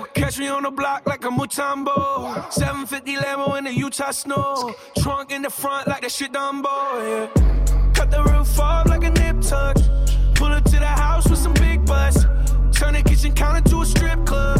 catch me on the block like a Mutombo. 750 Lambo in the Utah snow. Trunk in the front like that shit Dumbo, yeah. Cut the roof off like a nip tuck. Pull up to the house with some big butts. Turn the kitchen counter to a strip club.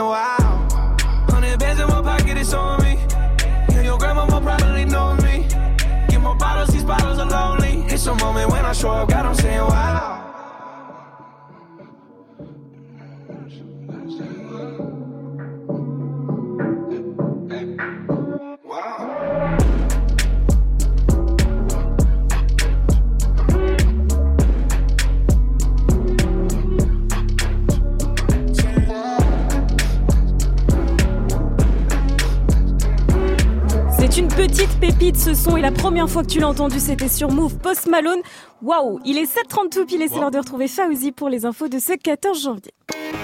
wow. Hundred bands in my pocket, it's on me. Yeah, your grandma will probably know me. Get more bottles, these bottles are lonely. It's a moment when I show up, God, I'm saying wow. C'est une petite pépite ce son et la première fois que tu l'as entendu c'était sur Move Post Malone. Waouh, il est 7h32 pile et c'est l'heure de retrouver Fauzi pour les infos de ce 14 janvier.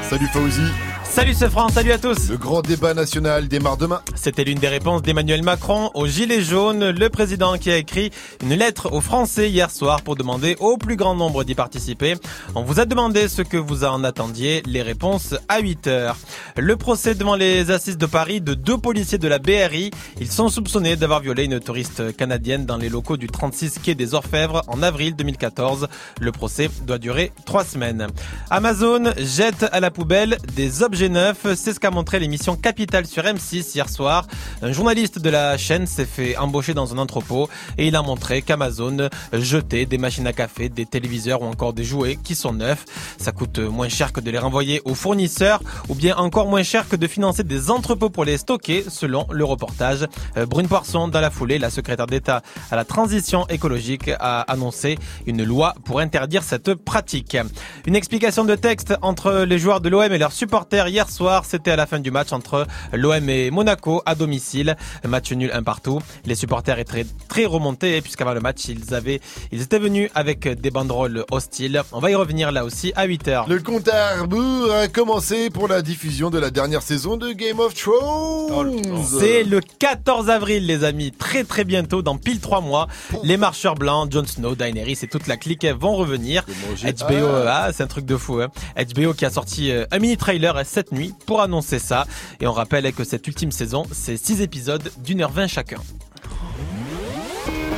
Salut Fauzi. Salut ce France, salut à tous. Le grand débat national démarre demain. C'était l'une des réponses d'Emmanuel Macron au Gilet jaune, le président qui a écrit une lettre aux Français hier soir pour demander au plus grand nombre d'y participer. On vous a demandé ce que vous en attendiez, les réponses à 8 heures. Le procès devant les assises de Paris de deux policiers de la BRI. Ils sont soupçonnés d'avoir violé une touriste canadienne dans les locaux du 36 quai des Orfèvres en avril 2014. Le procès doit durer trois semaines. Amazon jette à la poubelle des objets C'est ce qu'a montré l'émission Capital sur M6 hier soir. Un journaliste de la chaîne s'est fait embaucher dans un entrepôt et il a montré qu'Amazon jetait des machines à café, des téléviseurs ou encore des jouets qui sont neufs. Ça coûte moins cher que de les renvoyer aux fournisseurs ou bien encore moins cher que de financer des entrepôts pour les stocker selon le reportage. Euh, Brune Poisson, dans la foulée, la secrétaire d'État à la transition écologique a annoncé une loi pour interdire cette pratique. Une explication de texte entre les joueurs de l'OM et leurs supporters hier soir, c'était à la fin du match entre l'OM et Monaco à domicile. Match nul un partout. Les supporters étaient très remontés puisqu'avant le match, ils avaient, ils étaient venus avec des banderoles hostiles. On va y revenir là aussi à 8 heures. Le compte à rebours a commencé pour la diffusion de la dernière saison de Game of Thrones. C'est le 14 avril, les amis. Très très bientôt, dans pile 3 mois, les marcheurs blancs, Jon Snow, Daenerys et toute la clique vont revenir. HBO, Ah. ah, c'est un truc de fou. Hein. HBO qui a sorti euh, un mini trailer cette nuit pour annoncer ça. Et on rappelle que cette ultime saison, c'est 6 épisodes d'une heure 20 chacun.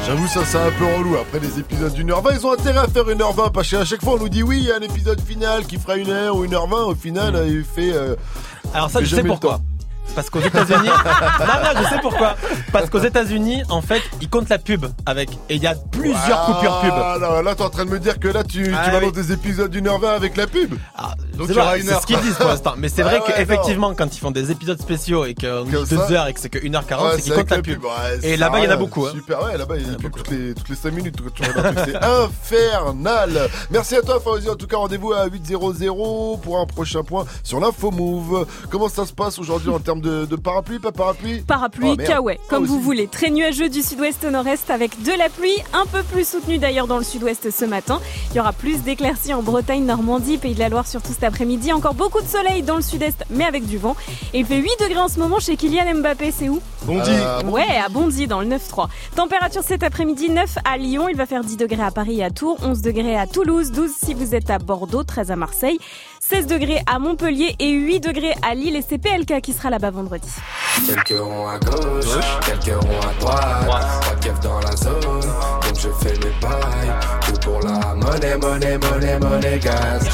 J'avoue, ça, c'est un peu relou. Après les épisodes d'une heure 20, ils ont intérêt à faire une heure 20 parce qu'à chaque fois, on nous dit oui, il y a un épisode final qui fera une heure ou une heure 20. Au final, il fait. euh, Alors ça, je sais pourquoi. Parce qu'aux États-Unis, non, non, je sais pourquoi. Parce qu'aux États-Unis, en fait, ils comptent la pub avec, et il y a plusieurs coupures pub. Ah, là, là, t'es en train de me dire que là, tu, Ah, tu balances oui. des épisodes d'une heure 20 avec la pub. Ah, Donc C'est vrai, c'est ce qu'ils disent pour l'instant. Mais c'est Ouais, vrai ouais, qu'effectivement, quand ils font des épisodes spéciaux et qu'on dit Comme 2 ça. heures et que c'est que 1h40, Ouais, c'est qu'ils comptent la pub. ouais, Et là-bas, il y en a beaucoup. hein. Super, ouais, là-bas, il y a pubs toutes les, toutes les 5 minutes. tu C'est infernal. Merci à toi, Fawzi. En tout cas, rendez-vous à 8.00 pour un prochain point sur l'info move. Comment ça se passe aujourd'hui en termes de, de parapluie, pas parapluie Parapluie, Oh, kawaii, comme Ah, vous voulez. Très nuageux du sud-ouest au nord-est avec de la pluie, un peu plus soutenue d'ailleurs dans le sud-ouest ce matin. Il y aura plus d'éclaircies en Bretagne, Normandie, Pays de la Loire surtout cet après-midi. Encore beaucoup de soleil dans le sud-est, mais avec du vent. Et il fait 8 degrés en ce moment chez Kylian Mbappé, c'est où? Bondy. Euh, Ouais, à Bondy dans le 9-3. Température cet après-midi 9 à Lyon, il va faire 10 degrés à Paris et à Tours, 11 degrés à Toulouse, 12 si vous êtes à Bordeaux, 13 à Marseille, 16 degrés à Montpellier et 8 degrés à Lille et c'est PLK qui sera là-bas vendredi. Quelques ronds à gauche, quelques ronds à droite. Pas de dans la zone, donc je fais mes pailles. Tout pour la monnaie, monnaie, monnaie, monnaie, gaz.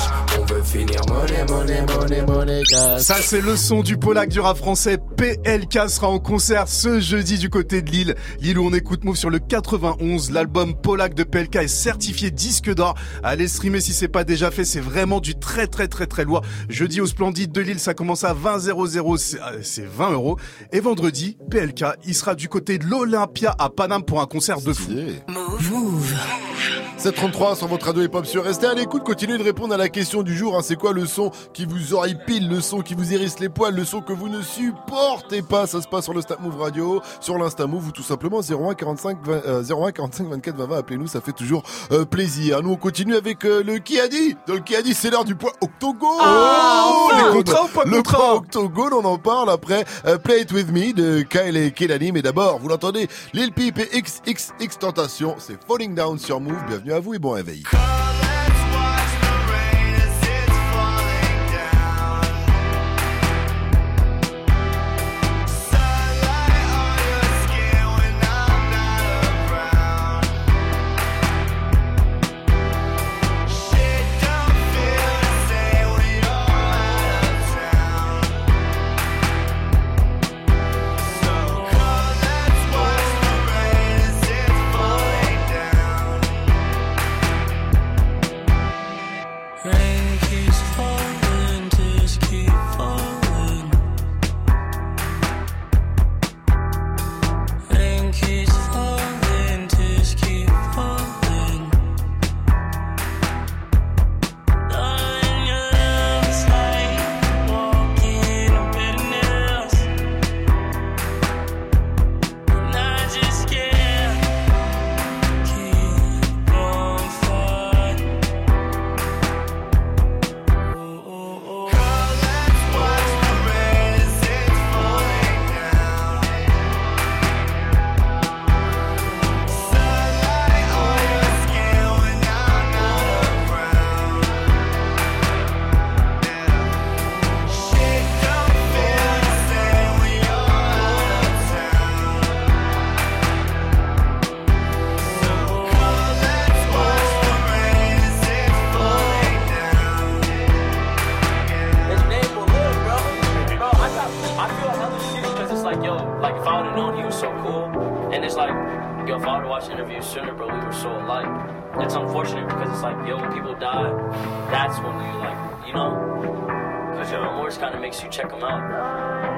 On veut finir monnaie, monnaie, monnaie, monnaie, gaz. Ça, c'est le son du Polac du rap français. PLK sera en concert ce jeudi du côté de Lille. Lille où on écoute Move sur le 91. L'album Polac de PLK est certifié disque d'or. Allez streamer si c'est pas déjà fait. C'est vraiment du très, très, très, très lourd. Jeudi au Splendide de Lille, ça commence à 20 00. C'est euh, c'est 20 euros. Et vendredi, PLK, il sera du côté de l'Olympia à Paname pour un concert de fou. Move. 733 sur votre radio hip-hop sur Restez à l'écoute, continuez de répondre à la question du jour. hein. C'est quoi le son qui vous horripile, le son qui vous hérisse les poils, le son que vous ne supportez pas? Ça se passe sur le Move Radio, sur l'Insta Move ou tout simplement 01 45 20, euh, 01 45 24 20 20. Appelez-nous, ça fait toujours euh, plaisir. Nous on continue avec euh, le qui a dit? Dans le qui a dit, c'est l'heure du point octogone. Ah, enfin Les Contrat ou pas le contrat point octogone, on en parle après euh, Play It With Me de Kyle et Kelani. Mais d'abord, vous l'entendez, Lil Peep et XXX Tentation, c'est Falling Down sur Move. Bienvenue à vous et bon réveil. You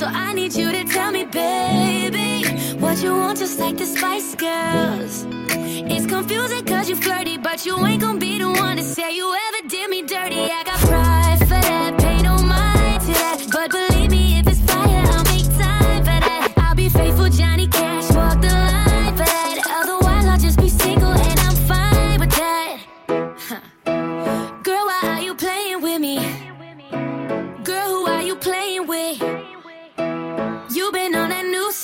So I need you to tell me, baby, what you want, just like the Spice Girls. It's confusing cause you flirty, but you ain't gonna be the one to say you ever did me dirty. I got pride for that, pay no mind to that. But believe me, if it's fire, I'll make time for that. I'll be faithful, Johnny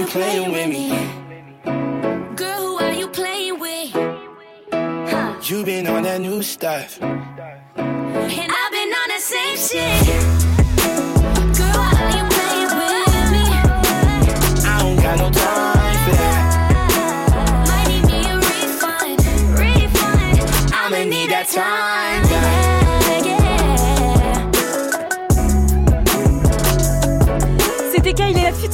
You playing with me? Girl, who are you playing with? Huh. You been on that new stuff. And I've been on the same shit. Girl, why are you playing with me? I don't got no time for that. Might need me a refund, refund. I'ma need that time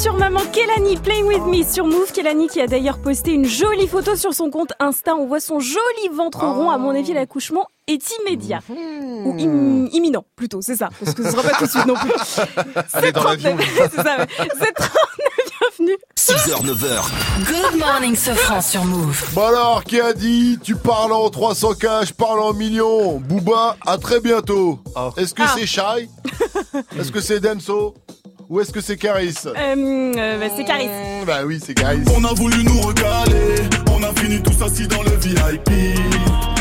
Future maman Kelani Playing With Me sur Move. Kelani qui a d'ailleurs posté une jolie photo sur son compte Insta. On voit son joli ventre rond. À mon avis, l'accouchement est immédiat. Ou im- imminent, plutôt, c'est ça. Parce que ce sera pas tout de suite non plus. Dans l'avion. c'est ça. C'est 39, bienvenue. 6h, 9h. Good morning, Sofran sur Move. Bon alors, qui a dit tu parles en 300K, je parle en millions Booba, à très bientôt. Est-ce que Ah. c'est Shai? Est-ce que c'est Denso? Ou est-ce que c'est Caris Euh, euh, bah, c'est Caris. Bah oui, c'est Caris. On a voulu nous recaler, on a fini tous assis dans le VIP.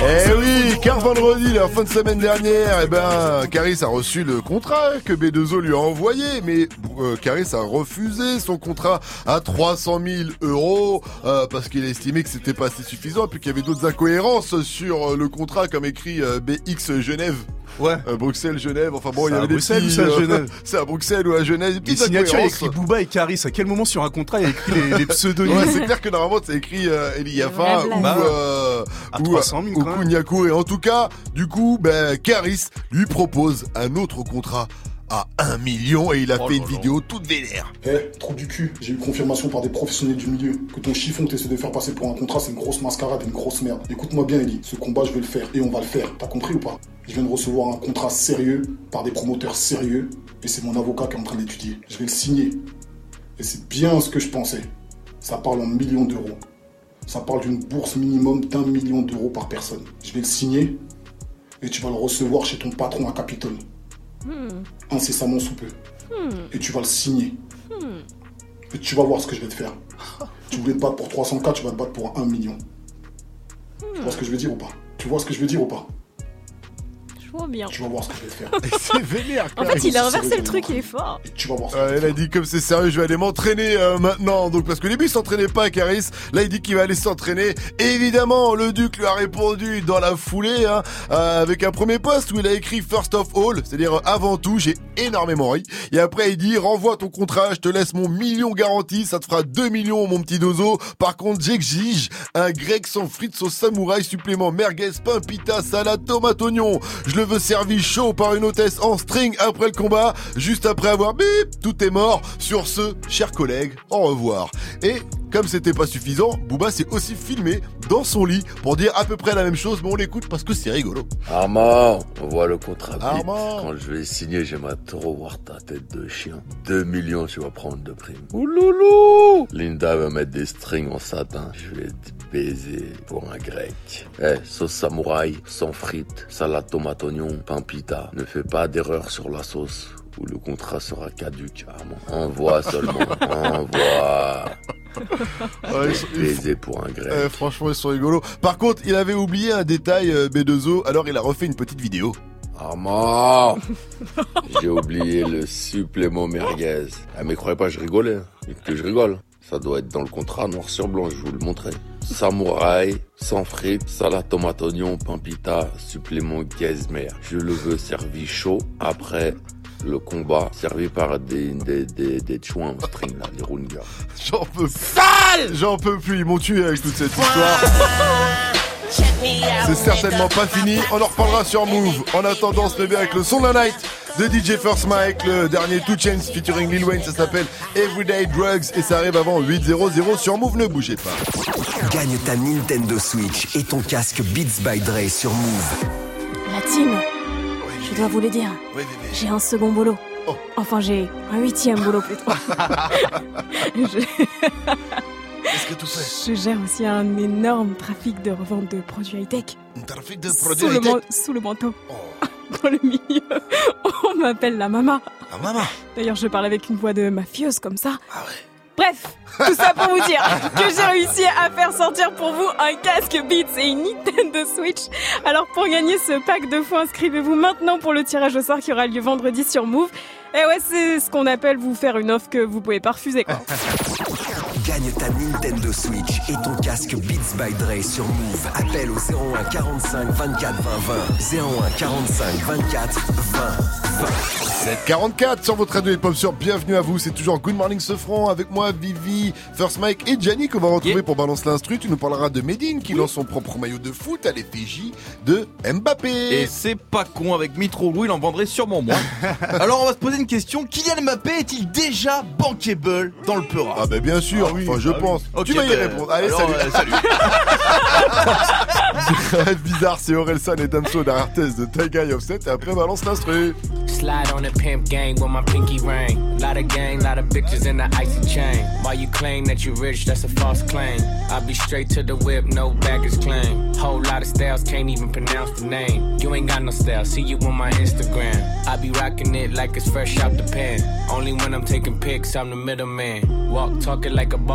Eh oui, car vendredi, la fin de semaine dernière, eh ben, Caris a reçu le contrat que B2O lui a envoyé, mais euh, Caris a refusé son contrat à 300 000 euros euh, parce qu'il a estimé que c'était pas assez suffisant, puis qu'il y avait d'autres incohérences sur euh, le contrat, comme écrit euh, BX Genève. Ouais. Euh, Bruxelles, Genève, enfin bon, il y C'est à avait des Bruxelles petits, ou c'est à euh, Genève C'est à Bruxelles ou à Genève, des Les signatures, il y a écrit Booba et Caris. À quel moment sur un contrat il y a écrit les, les pseudonymes Ouais, c'est clair que normalement c'est écrit euh, Eliafa ou, euh, À ou, 300 000 ou quand même. Kouniakou. Et en tout cas, du coup, ben, Caris lui propose un autre contrat à 1 million et il Oh a fait une vidéo toute vénère. Eh, trou du cul, j'ai eu confirmation par des professionnels du milieu que ton chiffon que t'essaies de faire passer pour un contrat, c'est une grosse mascarade et une grosse merde. Écoute-moi bien, Ellie, ce combat, je vais le faire et on va le faire. T'as compris ou pas? Je viens de recevoir un contrat sérieux par des promoteurs sérieux et c'est mon avocat qui est en train d'étudier. Je vais le signer. Et c'est bien ce que je pensais. Ça parle en millions d'euros. Ça parle d'une bourse minimum d'un million d'euros par personne. Je vais le signer et tu vas le recevoir chez ton patron à Capitole. Incessamment sous peu. Et tu vas le signer. Et tu vas voir ce que je vais te faire. Tu voulais te battre pour 300K, tu vas te battre pour 1 million. Tu vois ce que je veux dire ou pas? Tu vois ce que je veux dire ou pas? Trop bien. Tu vas voir ce que je vais faire. C'est vénère. En fait, il a inversé le truc, il est fort. Tu vas voir ce Euh, elle a dit comme c'est sérieux, je vais aller m'entraîner euh, maintenant. Donc parce que les il s'entraînait pas, Caris. Là, il dit qu'il va aller s'entraîner. Évidemment, le Duc lui a répondu dans la foulée, hein, euh, avec un premier post où il a écrit First of all, c'est-à-dire euh, avant tout. J'ai énormément ri. Et après, il dit renvoie ton contrat, je te laisse mon million garanti, ça te fera 2 millions, mon petit dozo. Par contre, j'exige un grec sans frites sauce samouraï supplément merguez, pain, pita, salade, tomate, oignon. Je le veux servi chaud par une hôtesse en string après le combat, juste après avoir bip, tout est mort. Sur ce, chers collègues, au revoir. Et comme c'était pas suffisant, Booba s'est aussi filmé dans son lit pour dire à peu près la même chose, mais on l'écoute parce que c'est rigolo. Armand, on voit le contrat. Armand. Quand je vais signer, j'aimerais trop voir ta tête de chien. 2 millions, tu vas prendre de prime. Ouloulou Linda va mettre des strings en satin. Je vais te baiser pour un grec. Eh, sauce samouraï, sans frites, salade tomate oignon, pain pita. Ne fais pas d'erreur sur la sauce ou le contrat sera caduque, Armand. Envoie seulement, envoie. Ouais, sont- pour un grec. Euh, franchement, ils sont rigolos. Par contre, il avait oublié un détail euh, B2O, alors il a refait une petite vidéo. Armand J'ai oublié le supplément merguez. Ah mais croyez pas, je rigolais. hein. Que je rigole. Ça doit être dans le contrat noir sur blanc, je vous le montrer. Samouraï, sans frites, salade tomate oignon, pain pita, supplément gazmer. Je le veux servi chaud après le combat, servi par des, des, des, des chouins en string là, les rungas. J'en peux Sale J'en peux plus, ils m'ont tué avec toute cette histoire. C'est certainement pas fini, on en reparlera sur Move. En attendant, se lever avec le son de la night de DJ First Mike, le dernier Two Chains featuring Lil Wayne, ça s'appelle Everyday Drugs et ça arrive avant 8.00 sur Move, ne bougez pas. Gagne ta Nintendo Switch et ton casque Beats by Dre sur Move. La team, je dois vous le dire, j'ai un second boulot. Enfin, j'ai un huitième boulot plutôt. je... Qu'est-ce que tu fais je gère aussi un énorme trafic de revente de produits high-tech. Un trafic de produits high-tech man- sous le manteau. Dans le milieu, on m'appelle la maman. La maman D'ailleurs, je parle avec une voix de mafieuse comme ça. Bref, tout ça pour vous dire que j'ai réussi à faire sortir pour vous un casque Beats et une Nintendo Switch. Alors pour gagner ce pack de fous, inscrivez-vous maintenant pour le tirage au sort qui aura lieu vendredi sur Move. Et ouais, c'est ce qu'on appelle vous faire une offre que vous pouvez pas refuser. Gagne ta Nintendo Switch et ton casque Beats by Dre sur Move. Appelle au 01 45 24 20 20. 01 45 24 20 20. 744 sur votre radio hip-hop sur Bienvenue à vous, c'est toujours Good Morning Sofran avec moi, Vivi, First Mike et Gianni qu'on va retrouver pour Balance l'Instru. Tu nous parleras de Medine qui lance son propre maillot de foot à l'effigie de Mbappé. Et c'est pas con, avec Mitroglou, il en vendrait sûrement moins. Alors on va se poser une question, Kylian Mbappé est-il déjà bankable dans le Peura? Ah bah bien sûr, enfin je pense. tu vas y bah, répondre. Allez, alors, salut. euh, salut. Bizarre, c'est Orelsan et Damso derrière thèse de Taiga et Offset et après Balance l'Instru. Slide on the pimp gang with my pinky ring. Lot of gang, lot of bitches in the icy chain. While you claim that you rich, that's a false claim. I be straight to the whip, no baggage claim. Whole lot of styles, can't even pronounce the name. You ain't got no style, see you on my Instagram. I be rocking it like it's fresh out the pen. Only when I'm taking pics, I'm the middleman. Walk talking like a boss,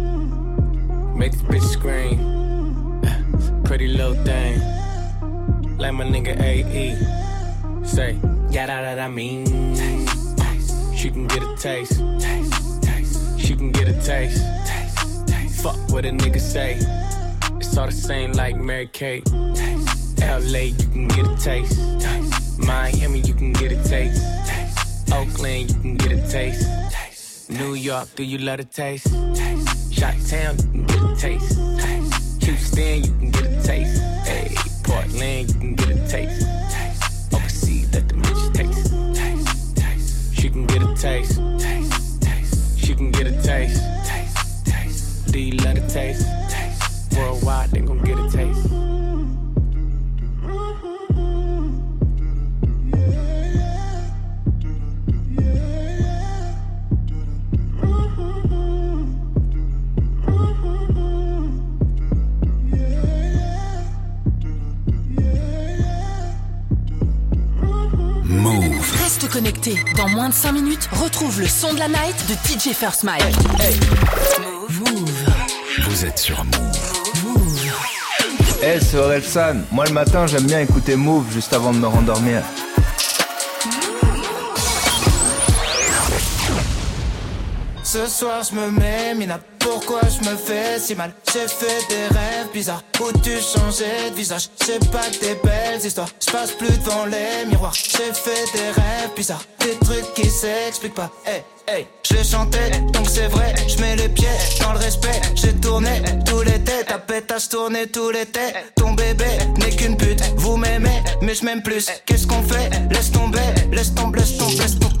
Make this bitch scream. Pretty little thing like my nigga AE. Say, yeah, that, that I mean. Taste, taste. She can get a taste. Taste, taste. She can get a taste. Taste, taste. Fuck what a nigga say. It's all the same like Mary Kate. Taste, LA, you can get a taste. taste. Miami, you can get a taste. taste. Oakland, you can get a taste. New York, do you love a taste? Shot Town, you can get a taste. Houston, you can get a taste. Hey, Portland, you can get a taste. Overseas, let them bitches taste. She can get a taste. She can get a taste. You love a taste? Worldwide, they gon' get a taste. Dans moins de 5 minutes, retrouve le son de la night de DJ First Mike. Move. Vous êtes sur Move. Eh, c'est Orelsan. Moi, le matin, j'aime bien écouter Move juste avant de me rendormir. Ce soir je me mets mina. Pourquoi je me fais si mal? J'ai fait des rêves bizarres. Où tu changeais de visage? C'est pas des belles histoires. Je passe plus devant les miroirs. J'ai fait des rêves bizarres. Des trucs qui s'expliquent pas. Hey hey Je chanté donc c'est vrai. Je mets les pieds dans le respect. J'ai tourné tous les têtes. Ta pétasse tourné tous les têtes. Ton bébé n'est qu'une pute. Vous m'aimez mais je m'aime plus. Qu'est-ce qu'on fait? Laisse tomber. Laisse tomber laisse tomber laisse tomber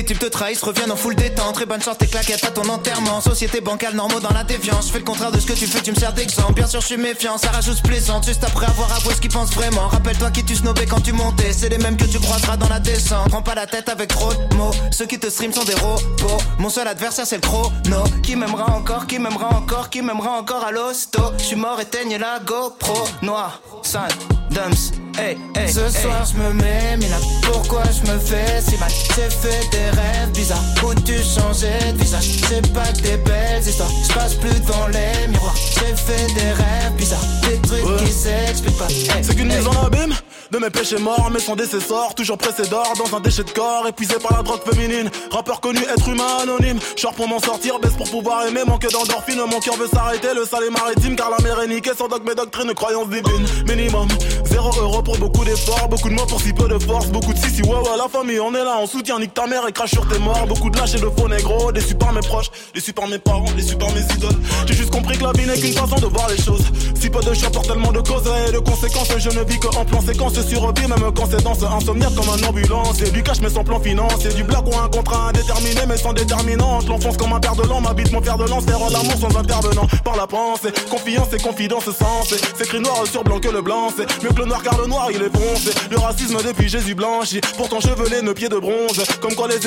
les types te trahissent, reviennent en full détente. Très bonne chance, tes claquettes à ton enterrement. Société bancale, normaux dans la défiance Je fais le contraire de ce que tu fais, tu me sers d'exemple. Bien sûr je suis méfiant, ça rajoute plaisante Juste après avoir avoué ce qu'ils pensent vraiment. Rappelle-toi qui tu snobais quand tu montais. C'est les mêmes que tu croiseras dans la descente. Prends pas la tête avec trop de mots. Ceux qui te stream sont des robots. Mon seul adversaire c'est le chrono. Qui m'aimera encore, qui m'aimera encore Qui m'aimera encore à l'hosto. Je suis mort, éteigne la GoPro. Noir, sale, dumps Hey, hey, Ce soir je me mets mina Pourquoi je me fais si mal? J'ai fait des rêves bizarres. Où tu changeais de visage? C'est pas que des belles histoires. Je passe plus devant les miroirs. J'ai fait des rêves bizarres. Des trucs qui s'expliquent pas. Hey, C'est qu'une hey. mise en abîme de mes péchés morts, mais son décessor, toujours pressé d'or dans un déchet de corps, épuisé par la drogue féminine. Rappeur connu, être humain anonyme. Short pour m'en sortir, baisse pour pouvoir aimer, manque d'endorphine. Mon cœur veut s'arrêter, le sale est maritime, car la mer est niquée. Sans dogme et doctrine, croyance divine. Minimum, zéro euro pour beaucoup d'efforts, beaucoup de mots pour si peu de force, beaucoup de si si ouais ouais la famille, on est là, on soutient, nique ta mère et sur tes morts. Beaucoup de lâches et de faux négros, déçus par mes proches, déçus par mes parents, déçus par mes idoles. J'ai juste compris que la vie n'est qu'une façon de voir les choses. Si peu de choix pour tellement de causes et de conséquences, je ne vis que en plan séquence survie, même quand c'est dans ce insomniaque comme un ambulance. Et du cash mais sans plan financier, du blague ou un contrat indéterminé mais sans déterminante. L'enfonce comme un père de l'an, m'habite mon fer de lance, faire l'amour sans intervenant. Par la pensée, confiance et confidence sensée. C'est écrit noir sur blanc que le blanc, c'est mieux que le noir car le noir il est foncé. Le racisme depuis Jésus blanchi, pourtant chevelé, nos pieds de bronze. Comme quoi les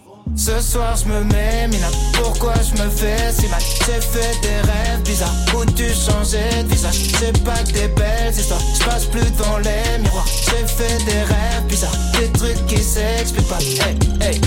Ce soir je me mets mina. Pourquoi je me fais si mal? J'ai fait des rêves bizarres. Où tu changeais de visage? C'est pas que des belles histoires. Je passe plus devant les miroirs. J'ai fait des rêves bizarres. Des trucs qui s'expliquent pas. Hey hey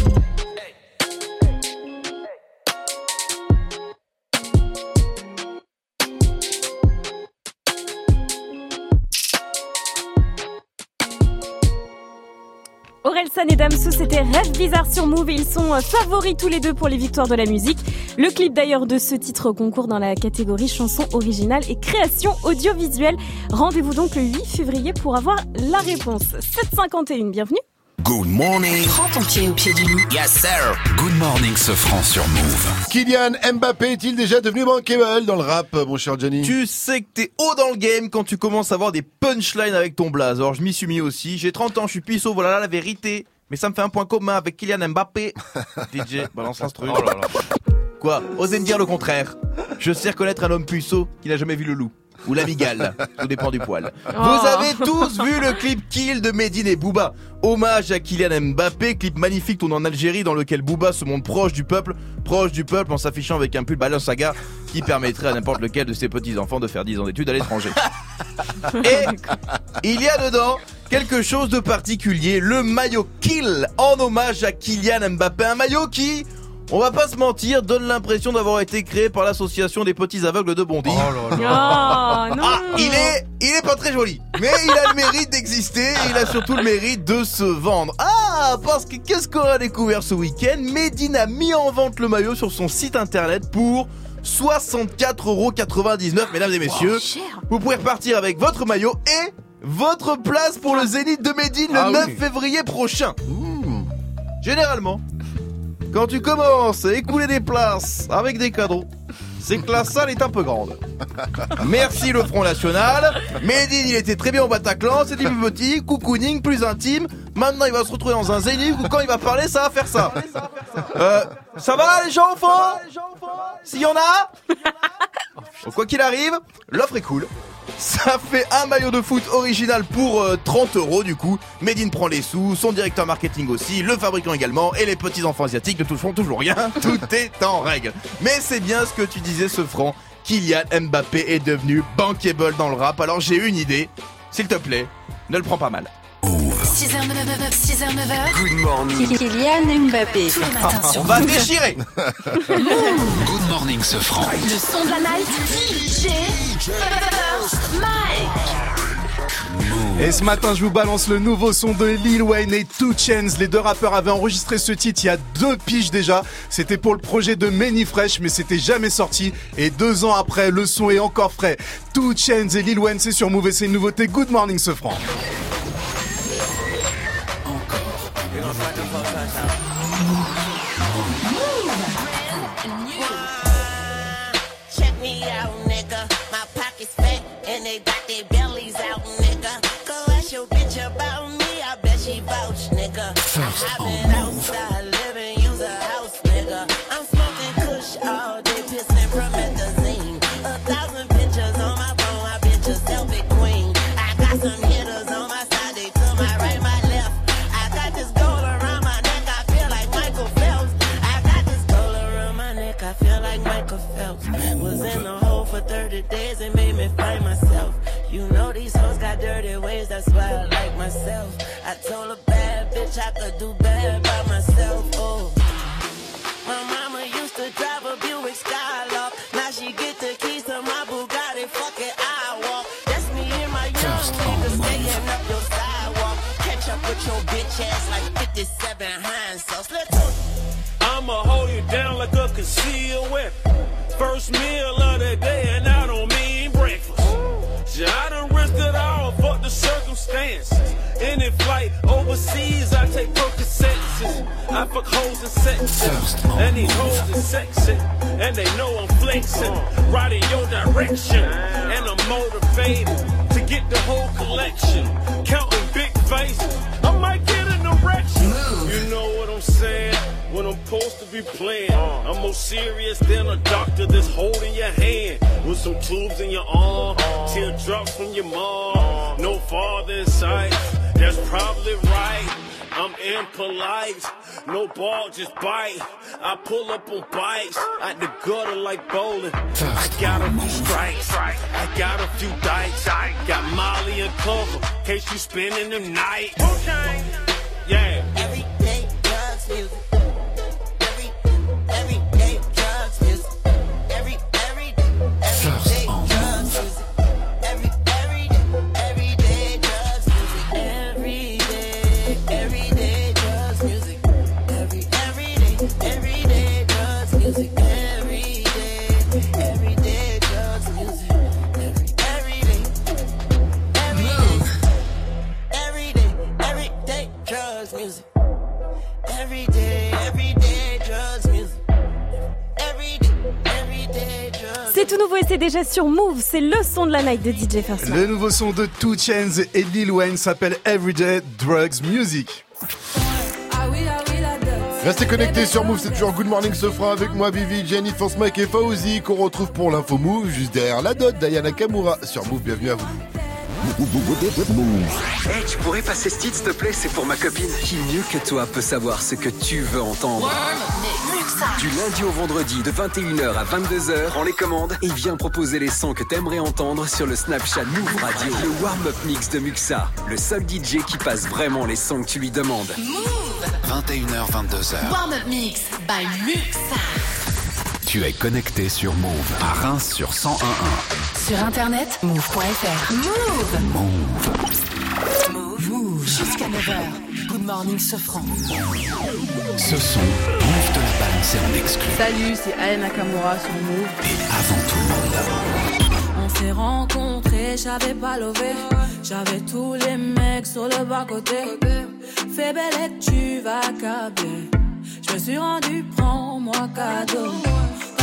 et Damsou, c'était Rêve bizarre sur Move et ils sont euh, favoris tous les deux pour les victoires de la musique. Le clip d'ailleurs de ce titre concourt dans la catégorie chanson originale et création audiovisuelle. Rendez-vous donc le 8 février pour avoir la réponse. 751, bienvenue. Good morning. Prends ton pied au pied du loup. Yes, sir. Good morning, ce franc sur Move. Kylian Mbappé est-il déjà devenu bankable dans le rap, mon cher Johnny? Tu sais que t'es haut dans le game quand tu commences à avoir des punchlines avec ton blaze. Alors je m'y suis mis aussi. J'ai 30 ans, je suis puceau, voilà la vérité. Mais ça me fait un point commun avec Kylian Mbappé. DJ, balance l'instru. Quoi? Osez me dire le contraire. Je sais reconnaître un homme puceau qui n'a jamais vu le loup. Ou la migale, tout dépend du poil. Oh. Vous avez tous vu le clip Kill de Medine et Booba. Hommage à Kylian Mbappé, clip magnifique tourné en Algérie dans lequel Booba se montre proche du peuple, proche du peuple en s'affichant avec un pull Balenciaga qui permettrait à n'importe lequel de ses petits-enfants de faire 10 ans d'études à l'étranger. Et il y a dedans quelque chose de particulier, le maillot Kill en hommage à Kylian Mbappé, un maillot qui on va pas se mentir, donne l'impression d'avoir été créé par l'association des petits aveugles de Bondy. Oh, non. Ah, il est, il est pas très joli, mais il a le mérite d'exister et il a surtout le mérite de se vendre. Ah, parce que qu'est-ce qu'on a découvert ce week-end? Medine a mis en vente le maillot sur son site internet pour 64,99€, mesdames et messieurs. Vous pouvez repartir avec votre maillot et votre place pour le Zénith de Médine le Ah 9 oui. février prochain. Généralement, quand tu commences à écouler des places avec des cadeaux, c'est que la salle est un peu grande. Merci le Front National. Médine, il était très bien au Bataclan, c'était plus petit, cocooning, plus intime. Maintenant, il va se retrouver dans un zénith où quand il va parler, ça va faire ça. Euh, ça va les gens au fond? S'il y en a? Quoi qu'il arrive, l'offre est cool. Ça fait un maillot de foot original pour euh, 30 euros du coup. Medine prend les sous, son directeur marketing aussi, le fabricant également, et les petits enfants asiatiques ne toucheront toujours rien. Tout est en règle. Mais c'est bien ce que tu disais, ce franc. Kylian Mbappé est devenu bankable dans le rap. Alors j'ai une idée. S'il te plaît, ne le prends pas mal. 6h, 9h, 6h, 9h. Good morning. Kylian Mbappé. Tous les matins sur On va déchirer Good morning, ce franc. Le son de la night. DJ. Et ce matin, je vous balance le nouveau son de Lil Wayne et Two Chainz. Les deux rappeurs avaient enregistré ce titre il y a deux piges déjà. C'était pour le projet de Many Fresh, mais c'était jamais sorti. Et deux ans après, le son est encore frais. Two Chainz et Lil Wayne, c'est sur Move et c'est une nouveauté. Good morning, ce franc. Check I've been outside living, use a house, nigga. I'm smoking kush all day, pissing promethazine. A thousand pictures on my phone. I a selfie queen. I got some hitters on my side, they to my right, my left. I got this gold around my neck. I feel like Michael Phelps. I got this gold around my neck. I feel like Michael Phelps. Was in the hole for 30 days and made me find myself. You know these hoes got dirty ways, that's why I like myself. I told a bad bitch I could do bad by myself. Oh. My mama used to drive a Buick Skylark. Now she get the keys to my Bugatti. Fuck it, I walk. That's me and my young niggas staying up your sidewalk. Catch up with your bitch ass like 57 hindsight. Let's go. I'ma hold you down like a concealed weapon. First meal of the day, and I don't mean breakfast. I done risked it all, fuck the circumstances. Any flight overseas, I take Percocets. I fuck hoes and sexes. And these hoes is sexy. And they know I'm flexing. Right in your direction. And I'm motivated to get the whole collection. Counting big faces. I might get an erection. You know what I'm saying? When I'm supposed to be playing, I'm more serious than a doctor that's holding your hand with some tubes in your arm, teardrops from your mom. No father in sight, that's probably right. I'm impolite, no ball, just bite. I pull up on bikes, at the gutter like bowling. I got a few strikes, I got a few dikes. Got Molly and cover, case you spending the night. Yeah. Everyday drugs music. Tout nouveau et c'est déjà sur Move. C'est le son de la night de DJ First Le nouveau son de Two Chainz et Lil Wayne s'appelle Everyday Drugs Music. Restez connectés sur Move, c'est toujours Good Morning ce fera avec moi, Vivi, Jenny, Force Mike et Fauzi, qu'on retrouve pour l'info Move, juste derrière la dot, Diana Kamura sur Move, bienvenue à vous. Hey, tu pourrais passer ce titre, s'il te plaît? C'est pour ma copine. Qui mieux que toi peut savoir ce que tu veux entendre? Du lundi au vendredi, de 21h à 22h, prends les commandes et viens proposer les sons que t'aimerais entendre sur le Snapchat Move Radio. Le warm-up mix de Muxa, le seul DJ qui passe vraiment les sons que tu lui demandes. 21h, 22h. Warm-up mix by Muxa. Tu es connecté sur Move à Reims sur 101.1. Sur internet, move.fr. Move. Move. Move. Jusqu'à 9h. Good morning, Sofran. Ce son, Move te l'a balancé en exclu. Salut, c'est Aya Nakamura sur Move. Et avant tout le monde. On s'est rencontrés, j'avais pas levé. J'avais tous les mecs sur le bas-côté. Fais belle et tu vas câbler. Je me suis rendu, prends-moi cadeau.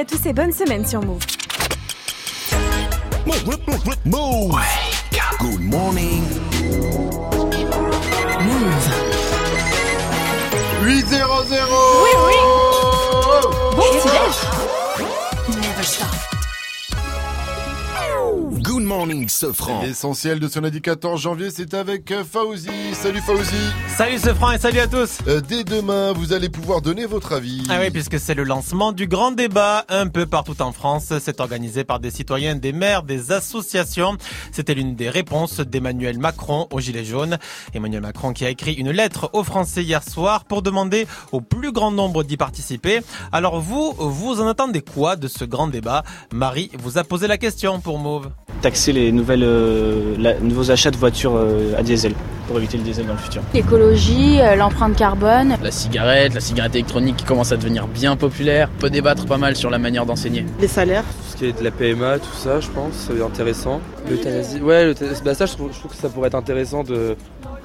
à tous et bonne semaine sur Move. Sofran. L'essentiel de ce lundi 14 janvier, c'est avec euh, Fauzi. Salut Fauzi. Salut ce franc et salut à tous. Euh, dès demain, vous allez pouvoir donner votre avis. Ah oui, puisque c'est le lancement du grand débat un peu partout en France. C'est organisé par des citoyens, des maires, des associations. C'était l'une des réponses d'Emmanuel Macron au Gilet jaune. Emmanuel Macron qui a écrit une lettre aux Français hier soir pour demander au plus grand nombre d'y participer. Alors vous, vous en attendez quoi de ce grand débat? Marie vous a posé la question pour Mauve. taxer les nouvelles, euh, la- nouveaux achats de voitures euh, à diesel pour éviter le diesel dans le futur. L'écologie, euh, l'empreinte carbone. La cigarette, la cigarette électronique qui commence à devenir bien populaire. On peut débattre pas mal sur la manière d'enseigner. Les salaires. Tout ce qui est de la PMA, tout ça, je pense, ça va être intéressant. L'euthanasie, ouais, l'euthanasie- bah ça, je trouve, je trouve que ça pourrait être intéressant de,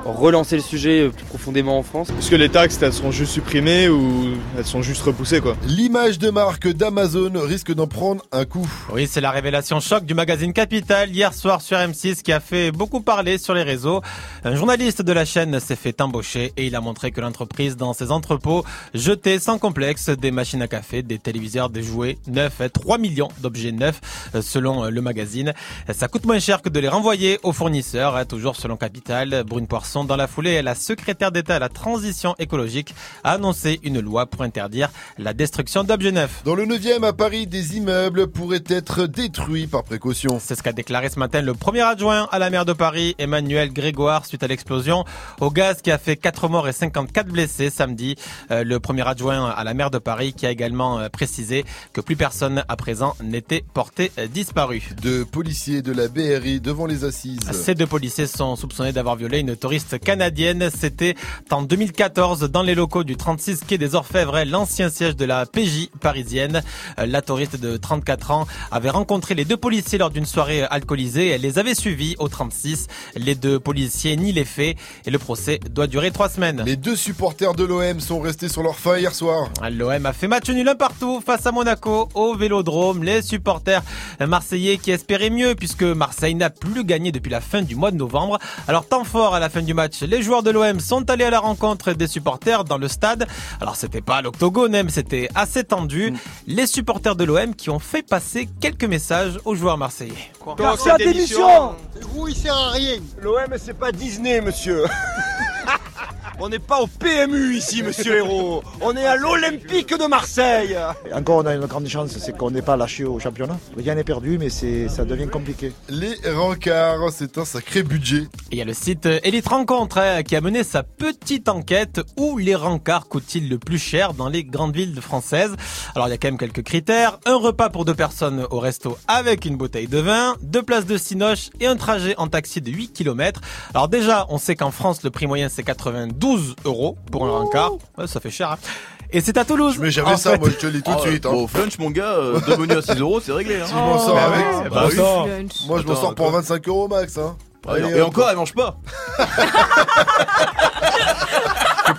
relancer le sujet euh, plus profondément en France. Est-ce que les taxes, elles seront juste supprimées ou elles sont juste repoussées quoi? L'image de marque d'Amazon risque d'en prendre un coup. Oui, c'est la révélation choc du magazine Capital hier soir sur M6 qui a fait beaucoup parler sur les réseaux. Un journaliste de la chaîne s'est fait embaucher et il a montré que l'entreprise dans ses entrepôts jetait sans complexe des machines à café, des téléviseurs, des jouets neufs, 3 millions d'objets neufs selon le magazine. Ça coûte moins cher que de les renvoyer aux fournisseurs, toujours selon Capital. Brune Poisson, dans la foulée, la secrétaire d'État à la transition écologique a annoncé une loi pour interdire la destruction d'objets neufs. Dans le 9e à Paris, des immeubles pourraient être détruits par précaution. C'est ce qu'a déclaré ce matin le premier adjoint à la maire de Paris, Emmanuel Grégoire, suite à l'explosion au gaz qui a fait 4 morts et 54 blessés samedi. Euh, le premier adjoint à la maire de Paris qui a également euh, précisé que plus personne à présent n'était porté euh, disparu. Deux policiers de la BRI devant les assises. Ces deux policiers sont soupçonnés d'avoir violé une touriste canadienne. C'était en 2014 dans les locaux du 36 quai des Orfèvres, l'ancien siège de la PJ parisienne. Euh, La touriste de 34 ans avait rencontré les deux policiers lors d'une soirée alcoolisée. Elle les avait suivis au 36. Les deux policiers nient les faits et le procès doit durer trois semaines. Les deux supporters de l'OM sont restés sur leur faim hier soir. L'OM a fait match nul un partout face à Monaco au Vélodrome. Les supporters marseillais qui espéraient mieux puisque Marseille n'a plus gagné depuis la fin du mois de novembre. Alors temps fort à la fin du match, les joueurs de l'OM sont allés à la rencontre des supporters dans le stade. Alors c'était pas à l'octogone, mais c'était assez tendu. Les supporters de l'OM qui ont fait passer quelques messages aux joueurs marseillais. Garcia, démission Le gros, il sert à rien. L'OM, c'est pas Disney, monsieur. On n'est pas au PMU ici, monsieur Héros. On est à l'Olympique de Marseille. Encore, on a une grande chance, c'est qu'on n'est pas lâché au championnat. Rien n'est perdu, mais c'est, ça devient compliqué. Les rencarts, c'est un sacré budget. Et il y a le site Elite Rencontre hein, qui a mené sa petite enquête où les rencarts coûtent-ils le plus cher dans les grandes villes françaises? Alors il y a quand même quelques critères. Un repas pour deux personnes au resto avec une bouteille de vin, deux places de cinoche et un trajet en taxi de 8 km. Alors déjà, on sait qu'en France, le prix moyen c'est 92 euros pour un rencard. Ouais, ça fait cher. hein. Et c'est à Toulouse. Mais j'avais ça, fait. moi je te le dis tout de Oh, suite. hein. Bon, Flunch, mon gars, euh, deux menus à 6 euros, c'est réglé. Hein. Si je m'en sors Bah avec, bah bah oui. Moi je m'en sors pour attends. 25 euros max. Hein. Allez, et encore, elle mange pas.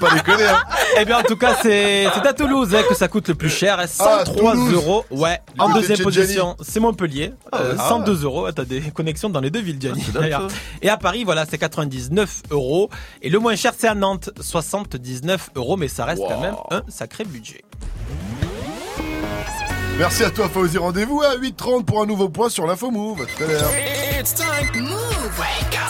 Pas déconner. Hein. Eh bien, en tout cas, c'est à Toulouse hein, que ça coûte le plus cher. hein, 103 Toulouse. euros. Ouais. En Ah, deuxième position, c'est Montpellier. euh, Ah. 102 euros. Ah, T'as des connexions dans les deux villes, Gianni. Ah, d'ailleurs. Et à Paris, voilà, c'est 99 euros. Et le moins cher, c'est à Nantes, 79 euros. Mais ça reste quand même un sacré budget. Merci à toi, Fauzi. Rendez-vous à 8h30 pour un nouveau point sur l'info Move. À tout à l'heure. It's time. Move.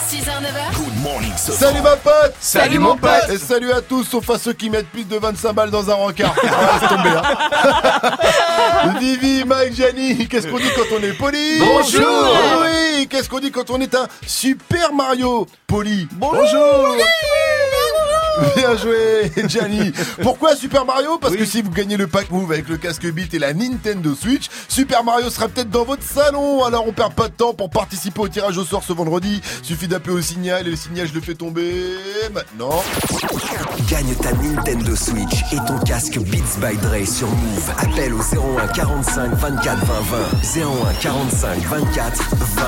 6h, 9h. Good morning, ce Salut ma pote Salut, mon pote. Et salut à tous, sauf à ceux qui mettent plus de 25 balles dans un rencard. Ah, laisse tomber, hein. Vivi, Mike, Gianni, qu'est-ce qu'on dit quand on est poli? Bonjour. Oui, qu'est-ce qu'on dit quand on est un Super Mario poli? Bonjour Bien joué, Gianni. Pourquoi Super Mario? Parce que si vous gagnez le pack Move avec le casque Beat et la Nintendo Switch, Super Mario sera peut-être dans votre salon. Alors on perd pas de temps pour participer au tirage au sort ce vendredi. Suffit d'appeler au signal et le signal je le fais tomber maintenant. Gagne ta Nintendo Switch et ton casque Beats by Dre sur Move. Appelle au 01 45 24 20 20. 01 45 24 20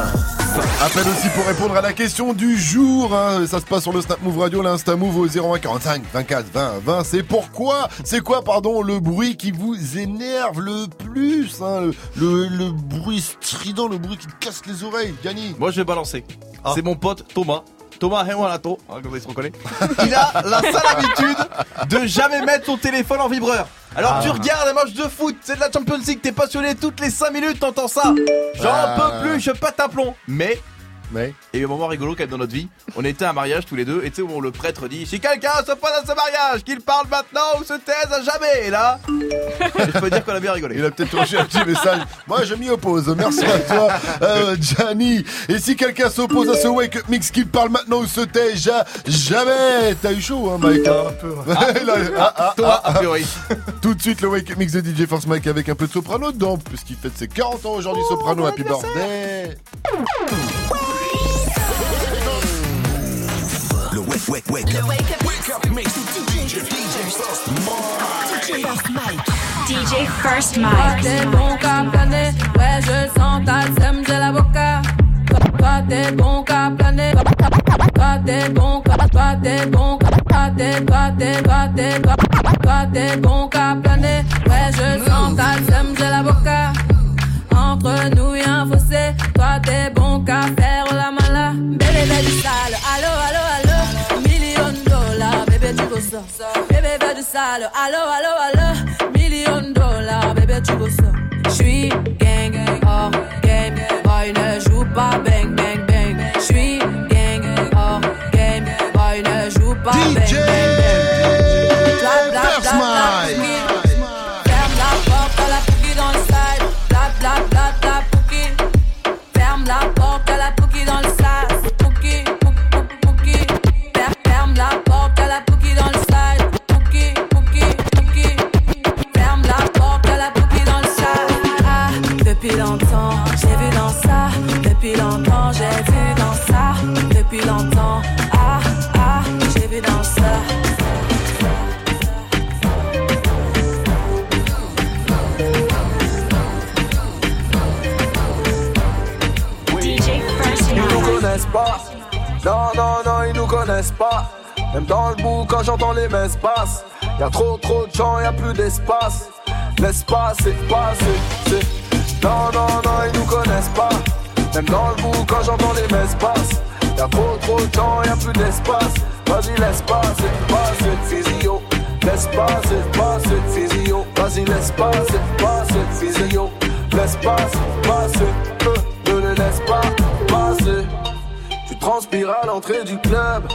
20. Appelle aussi pour répondre à la question du jour. hein. Ça se passe sur le Snap Move Radio, l'Insta Move au 01 45 24 20 20. C'est pourquoi C'est quoi, pardon, le bruit qui vous énerve le plus hein, le, le- le bruit strident, le bruit qui casse les oreilles, Gianni Moi, je vais balancer. C'est mon pote Thomas. Thomas Hemwalato, hein, comme il se reconnaît. Il a la sale habitude de jamais mettre son téléphone en vibreur. Alors Ah. tu regardes un match de foot, c'est de la Champions League, t'es passionné toutes les 5 minutes, t'entends ça. J'en Ah. peux plus, je pète un plomb. Mais Mais il y a eu un moment rigolo quand même dans notre vie. On était à un mariage tous les deux, et tu sais où le prêtre dit Si quelqu'un se passe à ce mariage, qu'il parle maintenant ou se taise à jamais. Et là, je peux dire qu'on a bien rigolé. Il a peut-être reçu un petit message. Moi, je m'y oppose. Merci à toi, euh, Gianni. Et si quelqu'un s'oppose à ce Wake Up Mix qu'il parle maintenant ou se tait ja- jamais, t'as eu chaud, hein, Mike Un peu. Thomas, a priori. Tout de suite, le Wake Up Mix de DJ Force Mike avec un peu de soprano dedans, puisqu'il fête ses 40 ans aujourd'hui, soprano. Happy birthday. Le wake, wake, wake up. Wake up mix. DJ First Mike. DJ First Toi Mike. t'es bon qu'à planer, ouais je le sens, t'as le seum, j'ai l'avocat. Toi t'es bon qu'à planer, toi t'es bon qu'à, toi t'es t'es, toi t'es, toi, toi t'es bon qu'à planer. Ouais, je sens ta seum, j'ai l'avocat. Entre nous y'a un fossé, toi t'es bon qu'à faire la mala. Bébé, bébé du sale, allo, allo, ça. Bébé, bébé du sale, allo, allo, allo. Million de dollars, bébé, tu veux ça. J'suis gang, hors game, boy ne joue pas bang, bang, bang. J'suis gang, hors game, boy ne joue pas bang, bang, bang. Non, non, non, ils nous connaissent pas. Même dans le bout, quand j'entends les messes passes, y a trop, trop de gens, y a plus d'espace. L'espace est passé. Non, non, non, ils nous connaissent pas. Même dans le bout, quand j'entends les messes passes, y a trop, trop de gens, y a plus d'espace. Vas-y, laisse passer, passer, physio. Laisse passer, passer, physio. Vas-y, laisse passer, passer, physio. Passer, passer, euh, ne le laisse pas passer. Tu transpires à l'entrée du club.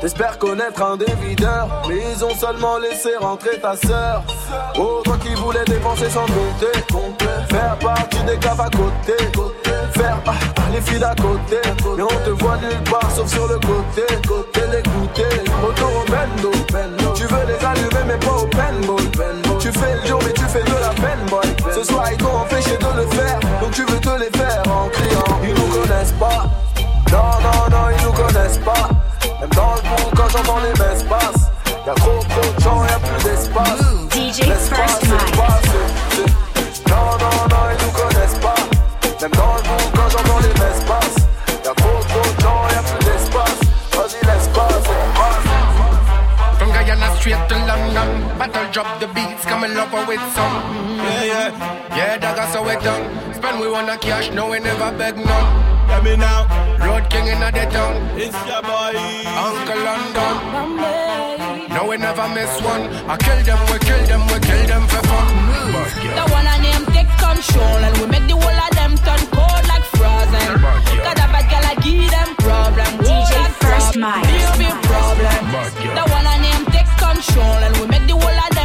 T'espères connaître un des. Mais ils ont seulement laissé rentrer ta sœur. Oh, toi qui voulais dépenser sans compter. Faire partie des caves à côté. Faire ah, les filles d'à côté. Mais on te voit nulle part sauf sur le côté. Côté l'écouter. Retour au bendo. Tu veux les allumer mais pas au paintball. Tu fais le jour mais tu fais de la peine, boy. Ce soir ils t'ont empêché de le faire. Donc tu veux te les faire en criant. Ils nous connaissent pas. Non, non, non, ils nous connaissent pas. Même dans le bout, quand j'entends les messes passes, y'a trop, trop de gens, y'a plus d'espace. L'espace est passé. c'est- Non, non, non, ils nous connaissent pas. Même dans le bout, quand j'entends les messes passes, y'a trop, trop de gens, y'a plus d'espace. Vas-y, l'espace est passé. From Guyana straight to London. Battle drop the beats, come and love with some. Yeah, yeah. Yeah, that got so it done. Spend we wanna cash, no, we never beg none. Let me now. Road king in the town. It's your boy. Uncle London. No, we never miss one. I kill them, we kill them, we kill them for fun. The one and them take control and we make the whole of them turn cold like frozen. Got a bad girl, I give them problem. DJ Whole of First problem. Mike. Real big problem. The one and them take control and we make the whole of them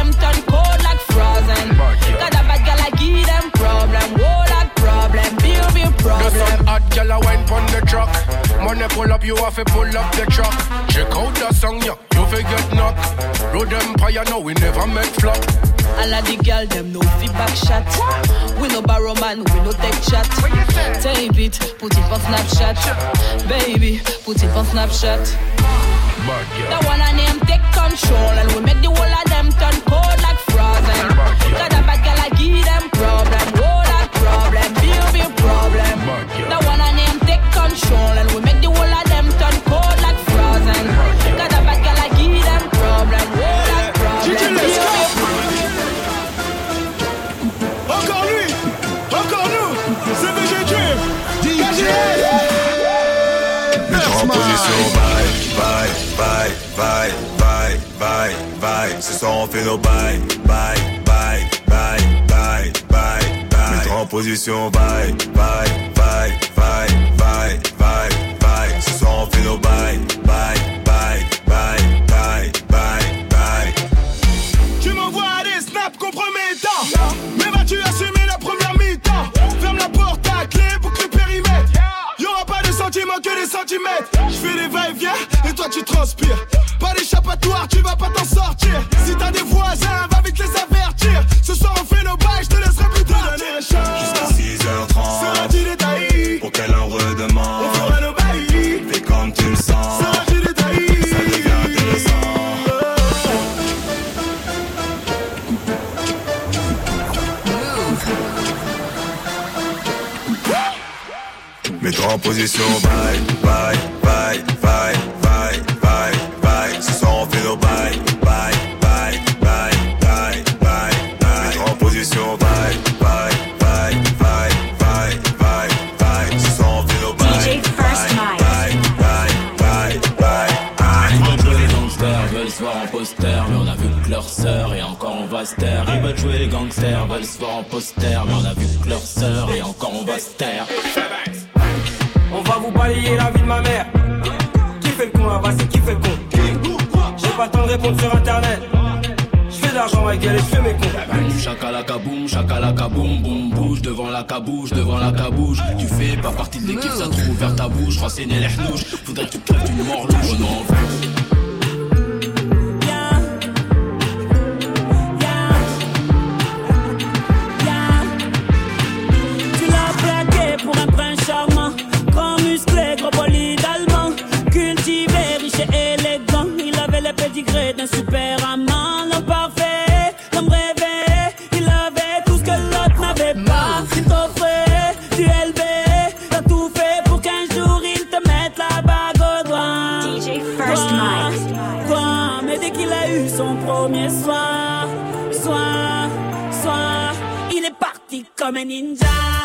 pull up, you have to pull up the truck. Check out the song, yeah, you forget knock. Road Empire, no, we never make flop. All of the girl them no feedback shot. We no borrow man, we no take chat. Tape it, put it on Snapchat. Baby, put it on Snapchat. The one and name take control and we make the whole of them turn cold like frozen. Got a bad girl, I give them problem. Whole lot problem, big big problem. The one and them take control and we Position, bye, bye, bye, bye, bye, bye, bye. Ce soir on fait nos bye, bye, bye, bye, bye, bye, bye. Mettre en position, bye, bye, bye, bye, bye, bye, bye. Ce soir on fait nos bye, bye, que des centimètres. Je fais des va-et-vient et toi tu transpires. Pas d'échappatoire, tu vas pas t'en sortir. Si t'as des voisins, va vite les avertir. en position, bye, bye, bye, bye, bye, bye, bye. Ce soir on fait nos bye, bye, bye, bye, bye, bye, bye. Bye, bye, bye, bye, bye, bye, bye. Bye, bye, bye, bye, bye, bye. Ils veulent jouer les gangsters, veulent se voir en poster, mais on a vu que leur sœur et encore on va se taire. Balayer la vie de ma mère. Qui fait le con là-bas, c'est qui fait le con J'ai pas le temps de répondre sur internet. Je fais de l'argent ma gueule et je fais mes cons. Chakalaka boum, boum, bouge devant la cabouche, devant la cabouche. Tu fais pas partie de l'équipe, ça trouve ouvert ta bouche, renseigner les hnouches. Faudrait que tu crèves d'une mort louche, non. Parti comme un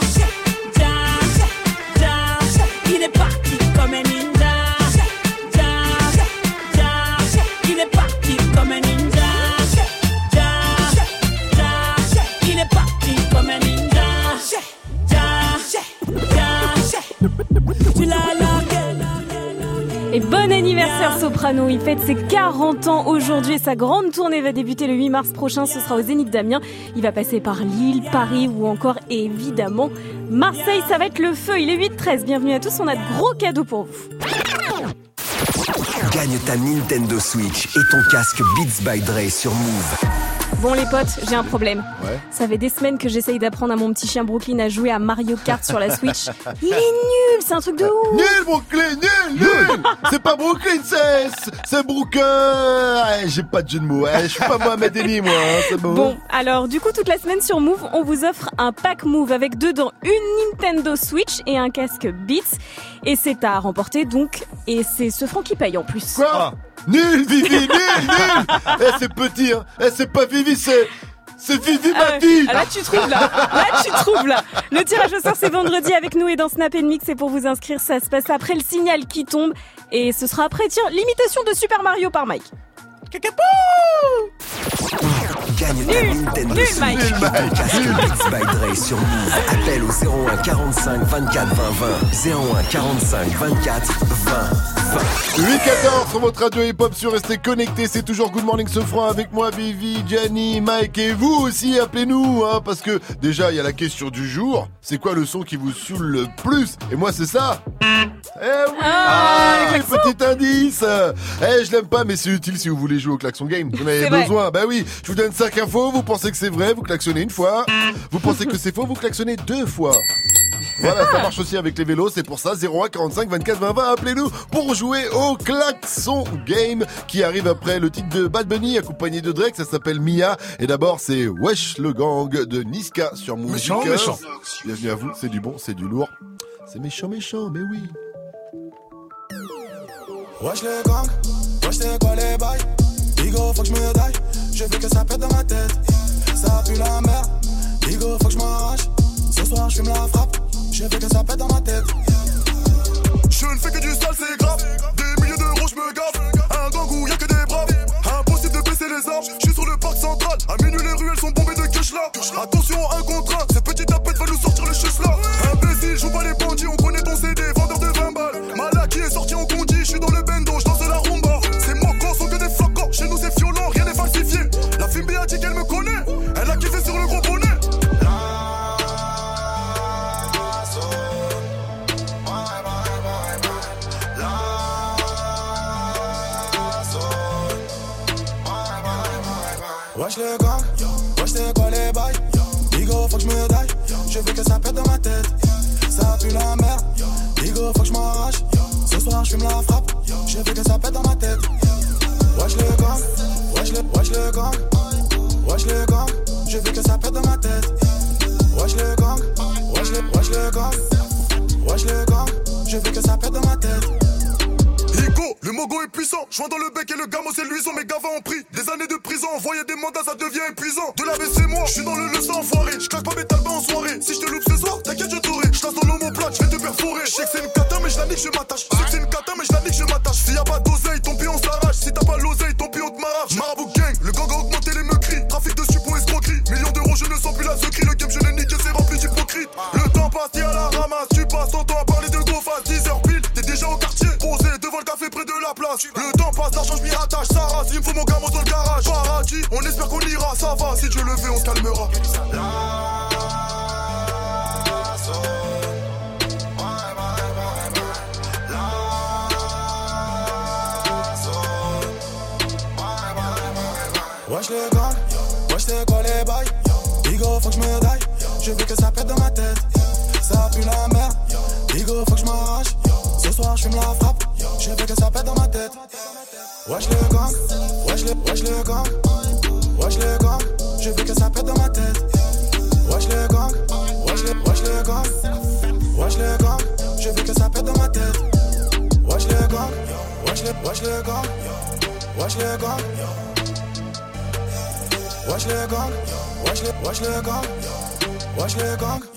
anniversaire Soprano, il fête ses 40 ans aujourd'hui et sa grande tournée va débuter le 8 mars prochain, ce sera au Zénith d'Amiens. Il va passer par Lille, Paris ou encore évidemment Marseille, ça va être le feu, il est 8-13, bienvenue à tous, on a de gros cadeaux pour vous. Gagne ta Nintendo Switch et ton casque Beats by Dre sur Move. Bon les potes, j'ai un problème. Ouais. Ça fait des semaines que j'essaye d'apprendre à mon petit chien Brooklyn à jouer à Mario Kart sur la Switch. Il est nul, c'est un truc de ouf. Nul Brooklyn, nul, nul C'est pas Brooklyn, c'est c'est Brooklyn Ouais, J'ai pas de jeu de mots, ouais, je suis pas Mohamed Eni moi, hein, c'est bon. Bon, alors du coup toute la semaine sur Move, on vous offre un pack Move avec dedans une Nintendo Switch et un casque Beats. Et c'est à remporter donc, et c'est ce franc qui paye en plus. Quoi? Nul Vivi, nul, nul Eh c'est petit, hein Eh c'est pas Vivi, c'est... C'est Vivi Ah ouais. Mati Ah, Là tu trouves là, là tu trouves là. Le tirage au sort c'est vendredi avec nous et dans Snap Mix et pour vous inscrire ça se passe après le signal qui tombe et ce sera après tiens l'imitation de Super Mario par Mike. Gagne ta Nintendo Switch Mike. et ton casque Beats by Dre sur Move. Appelle au 01 45 24 20 20. 01 45 24 20 20. 8-14 sur votre radio hip-hop sur Restez connectés, c'est toujours Good Morning Sofran avec moi, Vivi, Gianni, Mike et vous aussi, appelez-nous, hein, parce que déjà il y a la question du jour, c'est quoi le son qui vous saoule le plus? Et moi c'est ça Eh oui Ah, Petit indice Eh je l'aime pas mais c'est utile si vous voulez jouer au klaxon game, vous en avez besoin, bah oui, je vous donne 5 infos, vous pensez que c'est vrai, vous klaxonnez une fois, vous pensez que c'est faux, vous klaxonnez deux fois. Voilà, ça marche aussi avec les vélos, c'est pour ça 01 45 24 20 20, appelez-nous pour jouer au klaxon game qui arrive après le titre de Bad Bunny accompagné de Drake, ça s'appelle Mia et d'abord c'est Wesh le gang de Niska sur Move Méchant, Music. méchant. Bienvenue à vous, c'est du bon, c'est du lourd. C'est méchant méchant, mais oui. Wesh les gangs, wesh c'est quoi les bails? Bigo faut que je me je veux que ça pète dans ma tête. Ça pue la merde, Bigo faut que je m'arrache. Ce soir je fume la frappe, je veux que ça pète dans ma tête. Je ne fais que du sale c'est grave. Des milliers d'euros je me gaffe. Un gang où y'a que des braves. Impossible de baisser les armes, je suis sur le parc central. À minuit les ruelles sont bombées de cash là. Attention un contre un, cette petite tapette va nous sortir les chutes là. Imbécile, joue pas les bandits, on connaît ton CD, puissant. Dans le bec et le gamo c'est luisant. Mes gars ont pris des années de prison. Envoyer des mandats, ça devient épuisant. De la c'est moi, je suis dans le leçon enfoiré. Je claque pas mes talbans en soirée. Si je te loupe ce soir, t'inquiète, je t'aurai. Je dans l'homoplate, je vais te perforer. Je sais que c'est une cata, mais je nique, je m'attache. Je sais que c'est une cata, mais je nique, je m'attache. S'il y a pas d'oseille, si tu le veut, on calmera. Watch the gun. Watch the gun. Watch the watch le gang. Watch the gun.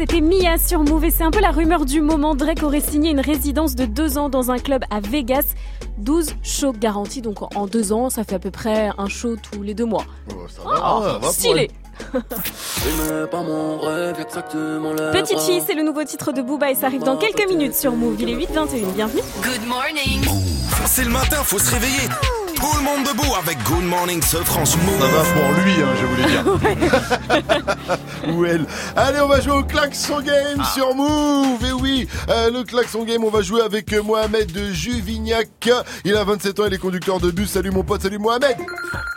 c'était Mia sur Move et c'est un peu la rumeur du moment. Drake aurait signé une résidence de deux ans dans un club à Vegas. 12 shows garantis, donc en deux ans, ça fait à peu près un show tous les deux mois. Oh, ça oh, va, stylé Petite fille, c'est le nouveau titre de Booba et ça arrive dans quelques minutes sur Move. Il est 8h21, bienvenue. Good morning. C'est le matin, faut se réveiller. Tout le monde debout avec Good Morning ce France Move. Ça va pour lui, hein, je voulais dire. Ou elle. Allez, on va jouer au klaxon game Ah. sur Move. Et oui, euh, le klaxon game, on va jouer avec euh, Mohamed de Juvignac. Il a 27 ans, il est conducteur de bus. Salut mon pote, salut Mohamed.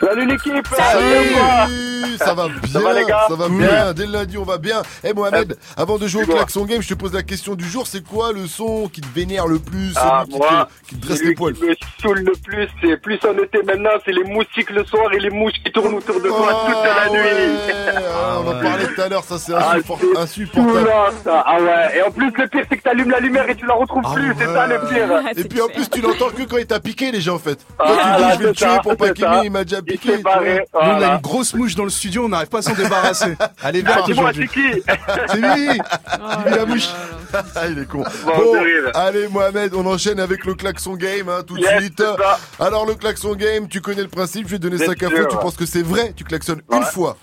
Salut l'équipe. Salut. Ça va bien, Ça va, les gars? Ça va Cool. bien. Dès le lundi, on va bien. Eh Mohamed, avant de jouer au klaxon game, je te pose la question du jour. C'est quoi le son qui te vénère le plus, Ah, celui qui, te, qui te dresse celui les poils? qui me saoule le plus, c'est plus été maintenant, c'est les moustiques le soir et les mouches qui tournent autour de moi toute la nuit. Ah, on en parlait tout à l'heure, ça c'est Ah, insupport- c'est insupportable. ça. Ah ouais. Et en plus, le pire, c'est que t'allumes la lumière et tu la retrouves plus. C'est ça le pire. Et puis en plus, tu l'entends que quand il t'a piqué déjà en fait. Ah, Quand tu là, dis je vais le c'est tuer pour pas c'est qu'il il m'a déjà piqué. Nous, on a une grosse mouche dans le studio, on n'arrive pas à s'en débarrasser. Elle est Ah, verte dis-moi, aujourd'hui. c'est qui C'est lui Bibi la mouche Ah, il est con. Allez Mohamed, on enchaîne avec le klaxon game hein, tout de suite. c'est. Alors le klaxon game, tu connais le principe, je vais te donner Bien 5 infos, tu penses que c'est vrai, tu klaxonnes Ouais. une fois.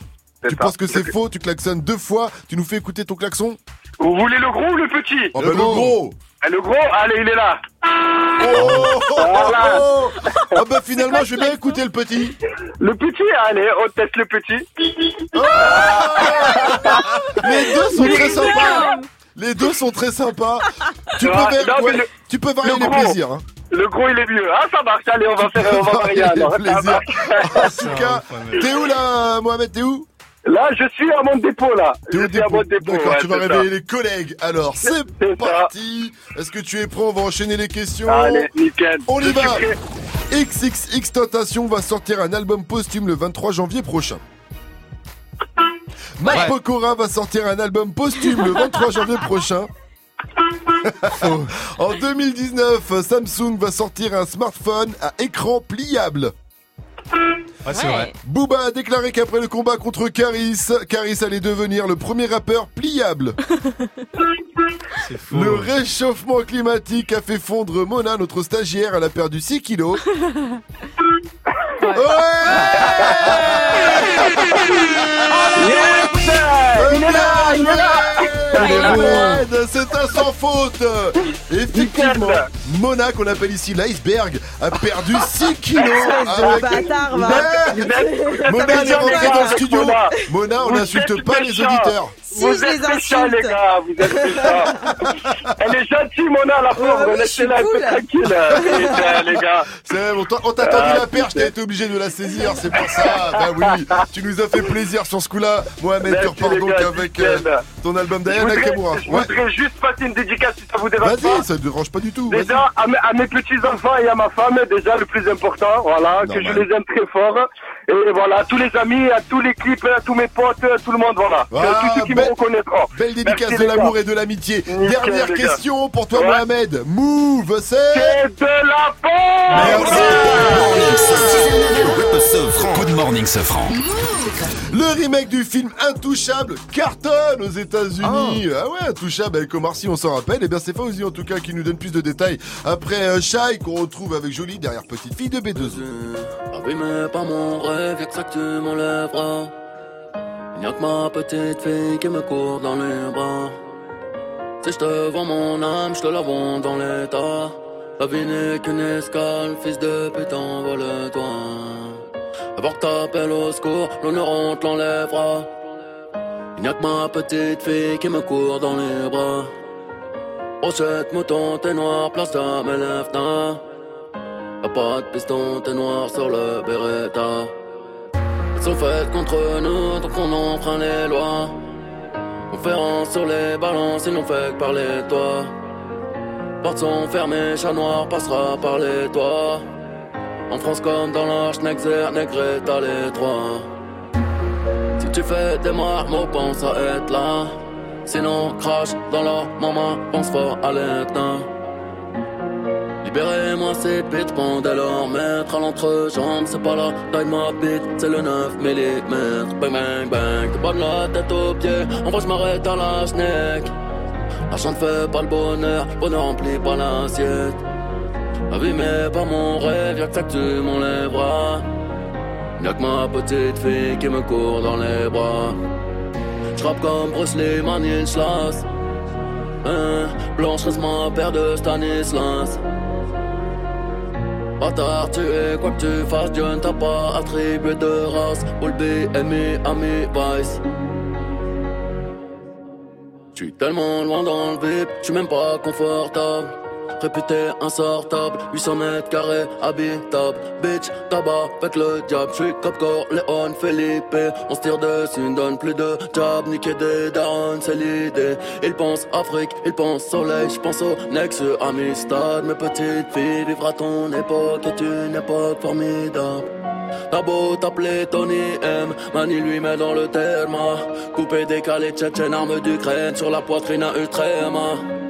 Tu ça. penses que c'est faux, tu klaxonnes deux fois, tu nous fais écouter ton klaxon? Vous voulez le gros ou le petit? Oh, bah, le gros Ah, Le gros, allez, il est là. Oh, oh, oh, Voilà. oh. Ah bah finalement, je vais bien écouter le petit. Le petit, allez, on teste le petit. Les deux sont très sympas. Les deux sont très sympas. Tu peux, Ah, ouais, le- tu peux varier le les gros. plaisirs. Hein. Le gros, il est mieux. Ah, ça marche. Allez, on va faire, on va alors. Ça plaisirs. marche. En tout cas, t'es où là, Mohamed T'es où? Là, je suis à mon dépôt, là. T'es Je à dépôt. mon dépôt. D'accord, ouais, tu vas c'est réveiller ça. les collègues. Alors, c'est C'est ça. parti. Est-ce que tu es prêt? On va enchaîner les questions. Allez, nickel. On y Je va. suis prêt. XXX Tentation va sortir un album posthume le 23 janvier prochain. Matt Ouais. Pokora va sortir un album posthume le 23 janvier prochain. En 2019, Samsung va sortir un smartphone à écran pliable. Ouais, c'est vrai. Booba a déclaré qu'après le combat contre Caris, Caris allait devenir le premier rappeur pliable. Le réchauffement climatique a fait fondre Mona, notre stagiaire, elle a perdu 6 kilos. Là. C'est un sans faute Effectivement, Mona, qu'on appelle ici l'iceberg, a perdu 6 kilos avec- bâtard, va. Mona, elle est rentrée dans le studio Mona. On n'insulte pas les auditeurs Si, vous je les êtes méchants, insulte. les gars, vous êtes méchants. Elle est gentille, Mona, la pauvre. Ouais, je Laissez-la un peu tranquille. Les gars, les gars. C'est bon, on t'a tendu Ah, la perche, t'as été obligé de la saisir, c'est pour ça. Bah oui, tu nous as fait plaisir sur ce coup-là. Mohamed, tu repars les donc gars, avec euh, ton album Je d'Ayana voudrais, Kamura. je Ouais. voudrais juste passer une dédicace si ça vous dérange pas. Vas-y, ça te dérange pas du tout. Déjà, à mes, à mes petits-enfants et à ma femme, déjà, le plus important, voilà, que je les aime très fort. Et voilà, à tous les amis, à tous les clips, à tous mes potes, à tout le monde, voilà. Ah, tous ceux qui belle- me reconnaîtront. Belle dédicace Merci, de l'amour et de l'amitié. Dernière question pour toi, Ouais. Mohamed. Move, c'est. C'est de la bombe Good morning, Sofran. Le remake du film Intouchable cartonne aux États-Unis. Ah ouais, Intouchable avec Omar Sy, on s'en rappelle. Et bien c'est Fauzi en tout cas qui nous donne plus de détails après euh, Shai qu'on retrouve avec Jolie derrière petite fille de B2. Abîmé par mon rêve, y'a que ça que tu m'enlèveras. Il n'y a que ma petite fille qui me court dans les bras. Si je te vends mon âme, je te la vends dans l'état. La vie n'est qu'une escale, fils de putain, vole-toi. Avant que t'appelles au secours, l'honneur on te l'enlèvera. Il n'y a que ma petite fille qui me court dans les bras. Brochette, mouton, t'es noir, place à mes lèvres, Y'a pas de piston, t'es noir sur le Beretta. Elles sont faites contre nous, donc on enfreint les lois. Conférence sur les balances, ils n'ont fait que parler de toi. Portes sont fermées, chat noir passera par les toits. En France comme dans l'Arche, Nexer, Negreta, les trois. Si tu fais des marmots, pense à être là. Sinon, crache dans leur maman, pense fort à l'éteint. Libérez-moi ces bêtes, pendez leur maître à l'entrejambe, c'est pas la taille ma bite, c'est le 9 mm. Bang bang bang, te bats de la tête aux pieds, en vrai je m'arrête à la schneck. L'argent ne fait pas le bonheur, bonheur remplit pas l'assiette. Abîmé par mon rêve, y'a que ça que tu m'enlèveras. Y'a que ma petite fille qui me court dans les bras. J'rappe comme Bruce Lee, Stanislas. Hein, Blanche reste ma paire de Stanislas. Bâtard, tu es quoi que tu fasses, Dieu ne t'a pas attribué de race. All Ami, Ami, Vice. J'suis tellement loin dans le vip, j'suis même pas confortable. Réputé insortable, 800 mètres carrés, habitable. Bitch, tabac, avec le diable. J'suis Copcore, Léon, Felipe. On se tire dessus, ne donne plus de job. Niquer des darons, c'est l'idée. Ils pensent Afrique, ils pensent soleil. J'pense au Nexus, Amistad. Mes petites filles, vivre ton époque est une époque formidable. T'as beau t'appeler Tony M, Mani lui met dans le terme. Coupé, décalé, tchétchène, arme d'Ukraine sur la poitrine à Ultrema.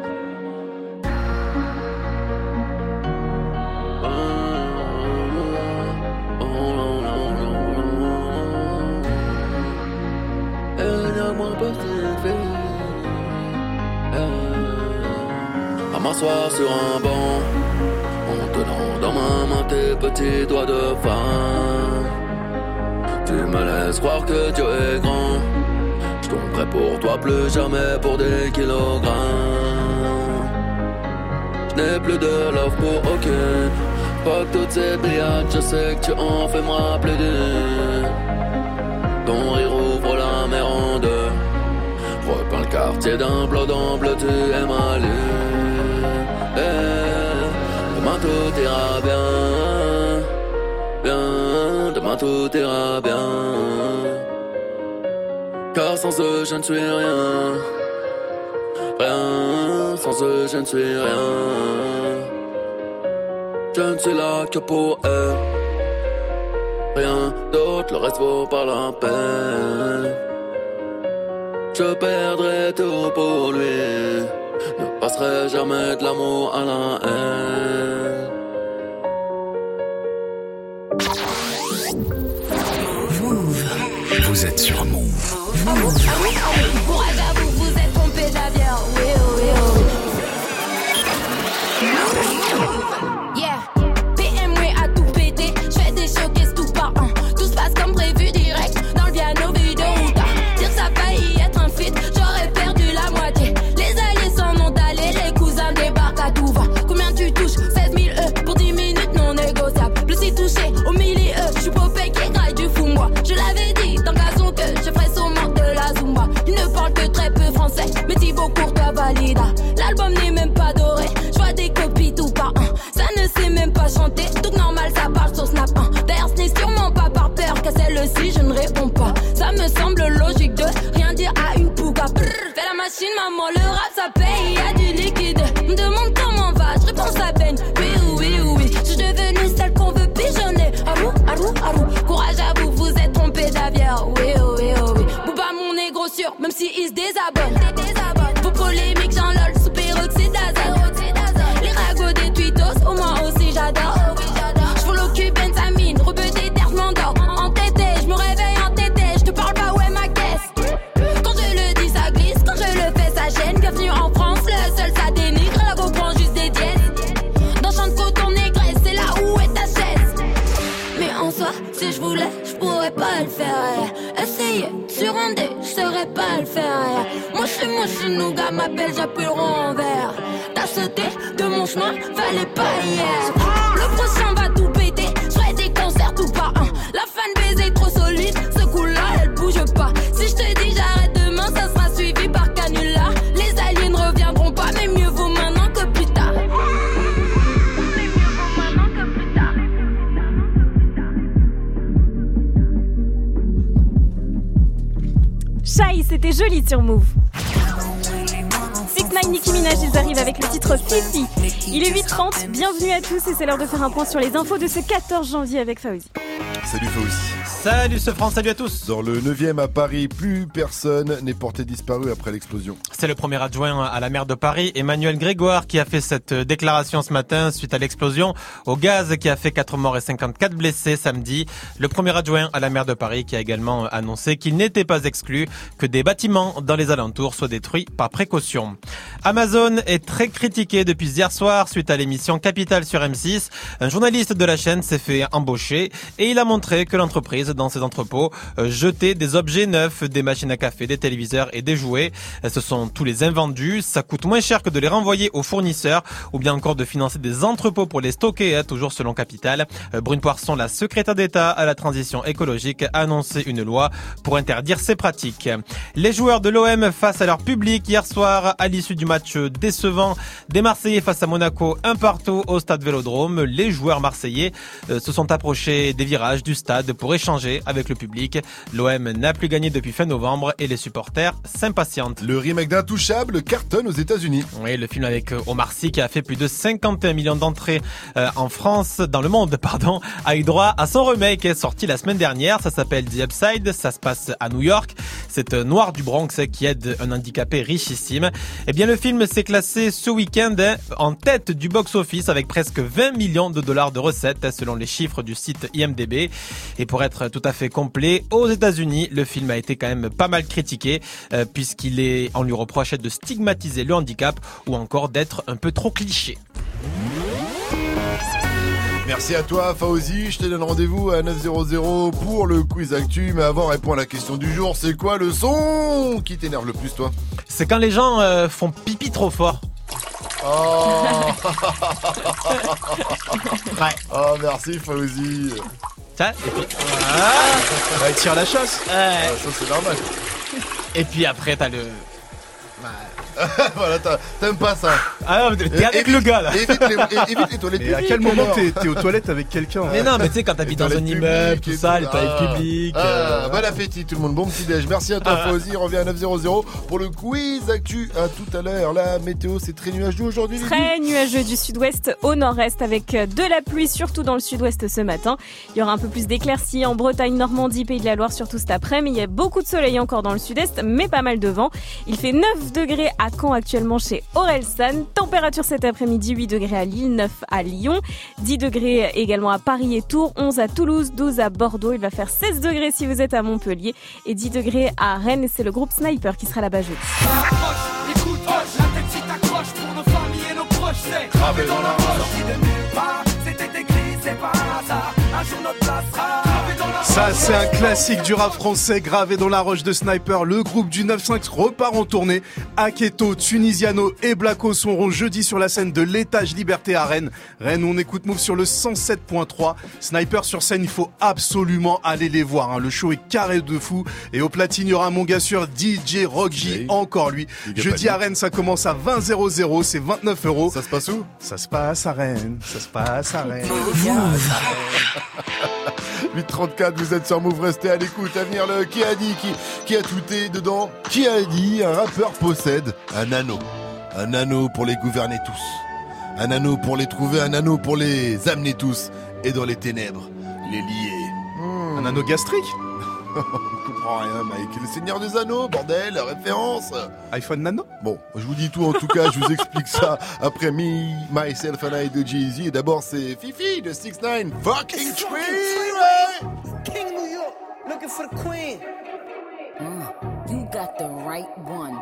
M'asseoir sur un banc, en tenant dans ma main tes petits doigts de femme. Tu me laisses croire que Dieu est grand. Je tomberai pour toi plus jamais pour des kilogrammes. Je n'ai plus de love pour aucune. Pas que toutes ces brillades, je sais que tu en fais me rappeler d'une. Ton rire ouvre la mer en deux. Repeins le quartier d'un bleu dans bleu, tu es ma tout ira bien. Bien, demain tout ira bien. Car sans eux, je ne suis rien. Rien, sans eux, je ne suis rien. Je ne suis là que pour eux. Rien d'autre, le reste vaut pas la peine. Je perdrai tout pour lui. Ne passerai jamais de l'amour à la haine. Vous êtes sur Move. Vous, vous êtes trompé d'avion. Oui, oui, oui. L'album n'est même pas doré. Je vois des copies tout par un. Ça ne sait même pas chanter. Tout normal, ça parle sur Snap 1. D'ailleurs, ce n'est sûrement pas par peur qu'à celle-ci, je ne réponds pas. Ça me semble logique de rien dire à une pouga. Fais la machine, maman, le rap ça paye. Y a du liquide. Me demande comment va, je réponds ça baigne. Oui, oui, oui. Je suis devenue celle qu'on veut pigeonner. Arou, arou, arou. Courage à vous, vous êtes trompé d'avion. Oui, oui, oui. Bouba, mon négro sûr, même si il se désabonne. Moi, je suis moi, je nougat, m'appelle, j'appuie le rond en vert. T'as sauté de mon chemin, fallait pas hier. Le prochain va tout péter, ferai des concerts tout par un. La fan baiser trop solide, ce coup-là, elle bouge pas. Si je te dis j'arrête c'était joli sur Move. 6 9 Nicki Minaj, ils arrivent avec le titre Fifi. Il est 8h30, bienvenue à tous et c'est l'heure de faire un point sur les infos de ce 14 janvier avec Fauzi. Salut Fauzi. Salut ce France, salut à tous. Dans le 9e à Paris, plus personne n'est porté disparu après l'explosion. C'est le premier adjoint à la maire de Paris, Emmanuel Grégoire, qui a fait cette déclaration ce matin suite à l'explosion au gaz qui a fait 4 morts et 54 blessés samedi. Le premier adjoint à la maire de Paris qui a également annoncé qu'il n'était pas exclu que des bâtiments dans les alentours soient détruits par précaution. Amazon est très critiqué depuis hier soir suite à l'émission Capital sur M6. Un journaliste de la chaîne s'est fait embaucher et il a montré que l'entreprise, dans ses entrepôts, euh, jetait des objets neufs, des machines à café, des téléviseurs et des jouets. Euh, Ce sont tous les invendus. Ça coûte moins cher que de les renvoyer aux fournisseurs ou bien encore de financer des entrepôts pour les stocker, hein, toujours selon Capital. Euh, Brune Poisson, la secrétaire d'État à la transition écologique, a annoncé une loi pour interdire ces pratiques. Les joueurs de l'OM face à leur public hier soir à l'issue du match décevant des Marseillais face à Monaco, un partout au stade Vélodrome. Les joueurs marseillais euh, se sont approchés des virages du stade pour échanger avec le public. L'OM n'a plus gagné depuis fin novembre et les supporters s'impatientent. Le remake d'Intouchable cartonne aux États-Unis. Oui, le film avec Omar Sy qui a fait plus de 51 millions d'entrées euh, en France, dans le monde, pardon, a eu droit à son remake sorti la semaine dernière. Ça s'appelle The Upside. Ça se passe à New York. C'est euh, Noir du Bronx qui aide un handicapé richissime. Eh bien, le film s'est classé ce week-end en tête du box-office avec presque 20 millions de dollars de recettes selon les chiffres du site IMDb. Et pour être tout à fait complet, aux États-Unis, le film a été quand même pas mal critiqué euh, puisqu'il est, on lui reprochait de stigmatiser le handicap ou encore d'être un peu trop cliché. Merci à toi Fauzi, je te donne rendez-vous à 900 pour le quiz actu, mais avant réponds à la question du jour, c'est quoi le son qui t'énerve le plus toi? C'est quand les gens euh, font pipi trop fort. Oh. Oh merci Fauzi. Ça, et puis... Ah, tire la chasse. Ouais. Ça c'est normal. Et puis après, t'as le... Voilà, t'aimes pas ça Ah non, mais t'es avec le gars là. Évite les, é- évite les toilettes Mais à publiques, quel moment t'es aux toilettes avec quelqu'un Mais non, mais tu sais, quand t'habites dans un immeuble, publiques tout ça, les toilettes Ah. publiques. Ah, euh, bon appétit tout le monde, bon petit déj. Merci à toi Ah. Fauzi, reviens à 900 pour le quiz actu. À tout à l'heure. La météo c'est très nuageux aujourd'hui. Très nuageux du sud-ouest au nord-est avec de la pluie surtout dans le sud-ouest ce matin. Il y aura un peu plus d'éclaircies en Bretagne, Normandie, Pays de la Loire surtout cet après-midi. Il y a beaucoup de soleil encore dans le sud-est mais pas mal de vent. Il fait 9 degrés à Caen actuellement chez Orelsan. Température cet après-midi 8 degrés à Lille, 9 à Lyon, 10 degrés également à Paris et Tours, 11 à Toulouse, 12 à Bordeaux. Il va faire 16 degrés si vous êtes à Montpellier et 10 degrés à Rennes. Et c'est le groupe Sniper qui sera là-bas jeudi. Écoute, hoche, la tête si t'accroches pour nos familles et nos proches, c'est gravé dans la roche. C'était écrit, c'est pas un hasard. Un jour notre place sera Ça, c'est un classique du rap français gravé dans la roche de Sniper. Le groupe du 9-5 repart en tournée. Aketo, Tunisiano et Blacko seront jeudi sur la scène de l'étage Liberté à Rennes. Rennes, on écoute Move sur le 107.3. Sniper sur scène, il faut absolument aller les voir. hein. Le show est carré de fou. Et au platine, il y aura mon gars sûr DJ Rock J, encore lui. Jeudi à à Rennes, ça commence à 20 00, c'est 29 euros. Ça se passe où? Ça se passe à Rennes. Ça se passe à Rennes. 834, vous êtes sur Move, restez à l'écoute. À venir le qui a dit, qui, qui a tweeté dedans. Qui a dit un rappeur possède un anneau. Un anneau pour les gouverner tous. Un anneau pour les trouver, un anneau pour les amener tous. Et dans les ténèbres, les lier. Un anneau gastrique? On comprend rien, Mike. Le Seigneur des Anneaux, bordel, référence. iPhone Nano? Bon, je vous dis tout en tout cas, je vous explique ça après Me, Myself and I de Jay-Z. Et d'abord, c'est Fifi de 6 9 Fucking Tree, King New York, looking for the queen. You got the right one.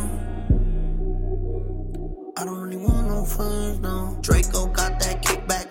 Really want no friends, no. Draco got that kickback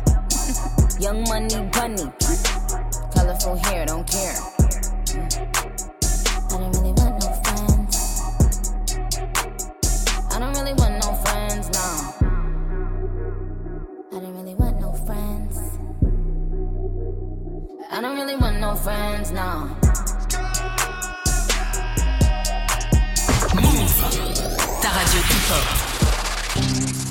young money bunny. Colorful hair, don't care. I don't really want no friends. I don't really want no friends, no. I don't really want no friends. I don't really want no friends, no. Ta radio hip-hop.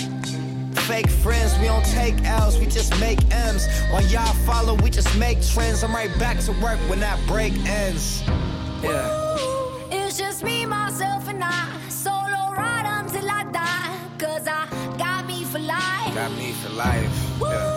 Fake friends, we don't take L's, we just make M's. While y'all follow, we just make trends. I'm right back to work when that break ends. Yeah. It's just me, myself, and I. Solo ride until I die. Cause I got me for life. Got me for life. Ooh,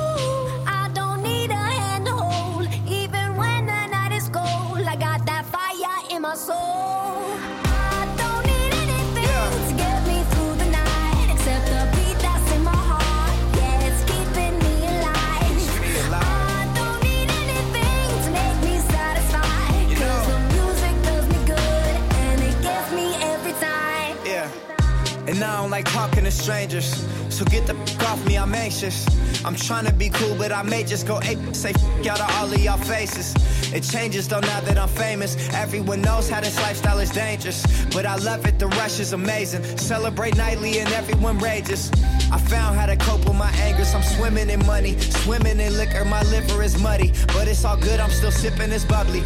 like talking to strangers. So get the f off me, I'm anxious. I'm trying to be cool, but I may just go ape, say f out of all of y'all faces. It changes though now that I'm famous. Everyone knows how this lifestyle is dangerous. But I love it, the rush is amazing. Celebrate nightly and everyone rages. I found how to cope with my anger. I'm swimming in money, swimming in liquor. My liver is muddy, but it's all good. I'm still sipping this bubbly.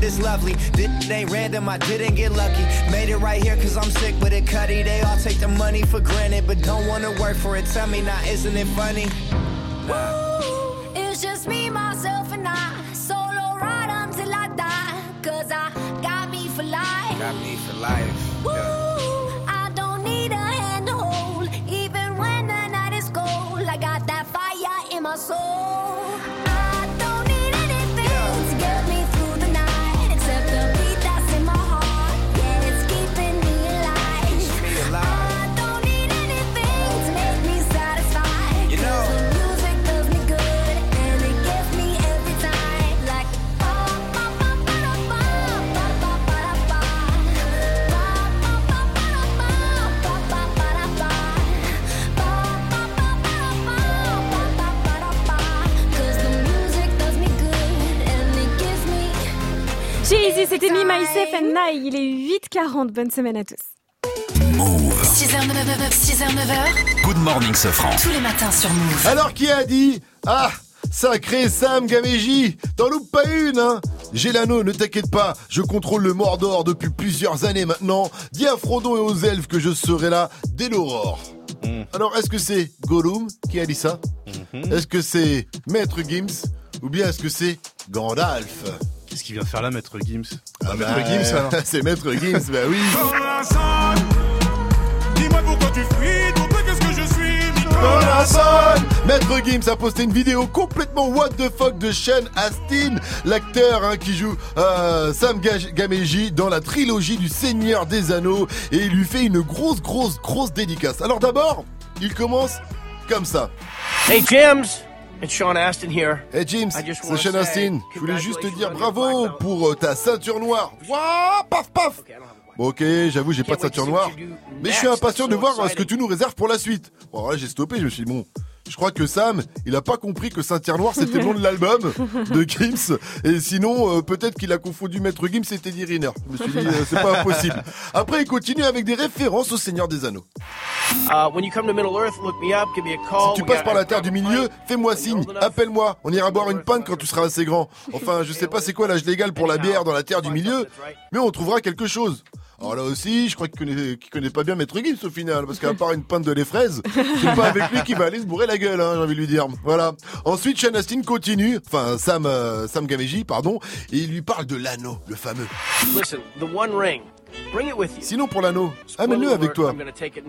This is lovely. This ain't random. I didn't get lucky. Made it right here cause I'm sick with it, Cuddy. They all take the money for granted, but don't wanna work for it. Tell me now, isn't it funny? Nah. It's just me, myself, and I. Solo ride until I die. Cause I got me for life. Got me for life. Ooh, soul. C'était Me, Myself and I. Il est 8h40. Bonne semaine à tous. 6h, 9h, 6h, 9h. Good morning, Sofran. Tous les matins sur Move. Alors qui a dit Ah Sacré Sam Gameji T'en loupes pas une, hein J'ai l'anneau, ne t'inquiète pas, je contrôle le Mordor depuis plusieurs années maintenant. Dis à Frodon et aux elfes que je serai là dès l'aurore. Alors, est-ce que c'est Gollum qui a dit ça Est-ce que c'est Maître Gims ou bien est-ce que c'est Gandalf Qu'est-ce qu'il vient faire là, Maître Gims Ah Maître bah, Gims, alors C'est Maître Gims, bah oui. Dis-moi pourquoi tu fuis, qu'est-ce que je suis Maître Gims a posté une vidéo complètement what the fuck de Sean Astin, l'acteur hein, qui joue euh, Sam Ga- Gameji dans la trilogie du Seigneur des Anneaux et il lui fait une grosse grosse grosse dédicace. Alors d'abord, il commence comme ça. Hey, James! It's Sean Astin here. Hey James, c'est Sean Astin. Je voulais juste te dire bravo pour euh, ta ceinture noire. Wouah, paf paf. Bon, ok, j'avoue, j'ai pas de ceinture noire, mais je suis impatient de voir euh, ce que tu nous réserves pour la suite. Bon, alors là, j'ai stoppé, je me suis dit, bon, je crois que Sam, il a pas compris que ceinture noire, c'était le nom de l'album de Gims, et sinon, euh, peut-être qu'il a confondu Maître Gims et Teddy Riner. Je me suis dit, euh, c'est pas impossible. Après, il continue avec des références au Seigneur des Anneaux. When you come to Middle Earth, look me up, give me a call. Si tu passes par la terre du milieu, fais-moi signe, appelle-moi, on ira boire une pinte quand tu seras assez grand. Enfin, je sais pas c'est quoi l'âge légal pour la bière dans la terre du milieu, mais on trouvera quelque chose. Alors là aussi, je crois qu'il connaît, connaît pas bien Maître Gims au final, parce qu'à part une pinte de lait fraise, c'est pas avec lui qu'il va aller se bourrer la gueule, hein, j'ai envie de lui dire. Voilà. Ensuite, Sean Astin continue, enfin Sam, euh, Sam Gameji, pardon, et il lui parle de l'anneau, le fameux. Listen, the One Ring. Bring it with you. Sinon pour l'anneau, amène-le avec toi.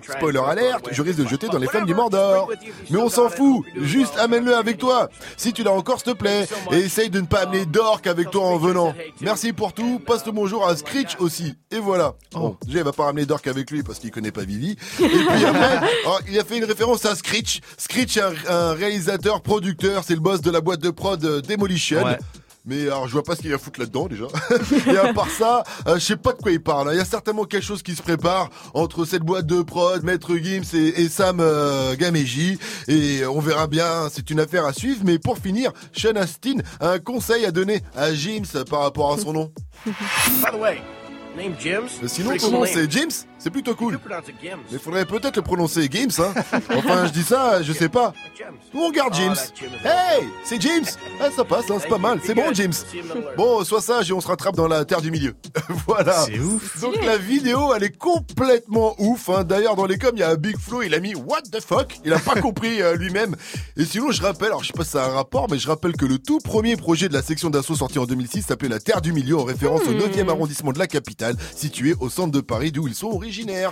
Spoiler alerte, je risque de le jeter dans les flammes du Mordor. Mais on s'en fout, juste amène-le avec toi. Si tu l'as encore, s'il te plaît. Et essaye de ne pas amener Dork avec toi en venant. Merci pour tout, passe le bonjour à Screech aussi. Et voilà. Bon, déjà il va pas ramener Dork avec lui parce qu'il connaît pas Vivi. Et puis après, oh, il a fait une référence à Screech. Screech est un, un réalisateur, producteur, c'est le boss de la boîte de prod euh, Demolition. Ouais. Mais alors je vois pas ce qu'il va foutre là-dedans déjà. et à part ça, euh, je sais pas de quoi il parle. hein. Il y a certainement quelque chose qui se prépare entre cette boîte de prod, Maître Gims et, Sam euh, Gameji. Et on verra bien, c'est une affaire à suivre. Mais pour finir, Sean Astin a un conseil à donner à James par rapport à son nom. By the way, Sinon Pretty ton nom cool c'est? James, c'est plutôt cool. Mais faudrait peut-être le prononcer Games, hein. Enfin, je dis ça, je sais pas. Nous on garde James. Hey, c'est James. Ah, ça passe, hein, c'est pas mal. C'est bon, James. Bon, sois sage et on se rattrape dans la terre du milieu. voilà. C'est ouf. Donc la vidéo, elle est complètement ouf. Hein. D'ailleurs, dans les coms, il y a un Big Flo, il a mis What the fuck? Il a pas compris euh, lui-même. Et sinon, je rappelle, alors je sais pas si ça a un rapport, mais je rappelle que le tout premier projet de la section d'assaut sorti en 2006 s'appelait La Terre du Milieu, en référence au 9e arrondissement de la capitale, situé au centre de Paris, d'où ils sont originaires.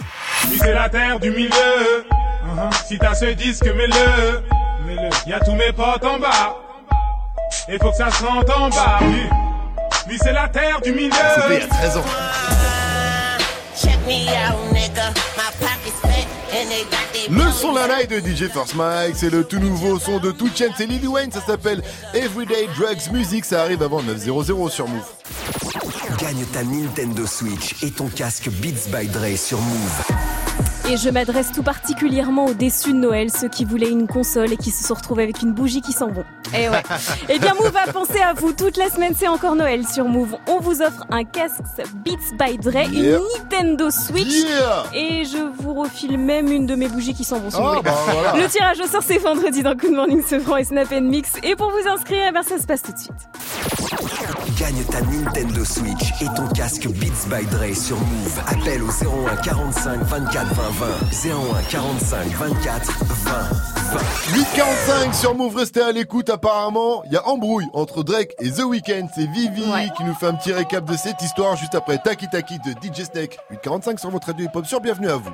Oui, c'est la terre du milieu. Uh-huh. Si t'as ce disque, mets-le. Mets-le. Y a tous mes potes en bas. Et faut que ça se rende en bas. Oui, oui c'est la terre du milieu. C'était il y a 13 ans. Check me out, nigga. My pockets fat and they got that Le son la night de DJ First Mike, c'est le tout nouveau son de Two Chainz et Lil Wayne, ça s'appelle Everyday Drugs Music, ça arrive avant 900 sur Move. Gagne ta Nintendo Switch et ton casque Beats by Dre sur Move. Et je m'adresse tout particulièrement aux déçus de Noël, ceux qui voulaient une console et qui se sont retrouvés avec une bougie qui sent bon. Eh ouais. Eh bien, Move a pensé à vous. Toute la semaine, c'est encore Noël sur Move. On vous offre un casque Beats by Dre, Yeah. une Nintendo Switch. Yeah. Et je vous refile même une de mes bougies qui sent bon si vous voulez. bah, voilà. Le tirage au sort, c'est vendredi dans Good Morning Sofran et Snap Mix. Et pour vous inscrire, eh ben, ça se passe tout de suite. Gagne ta Nintendo Switch et ton casque Beats by Dre sur Move. Appelle au 01 45 24 20 20. 01 45 24 20 20. 845 sur Move, restez à l'écoute apparemment. Il y a embrouille entre Drake et The Weeknd. C'est Vivi qui nous fait un petit récap de cette histoire juste après Taki Taki de DJ Snake. 845 sur votre radio hip-hop sur Bienvenue à vous.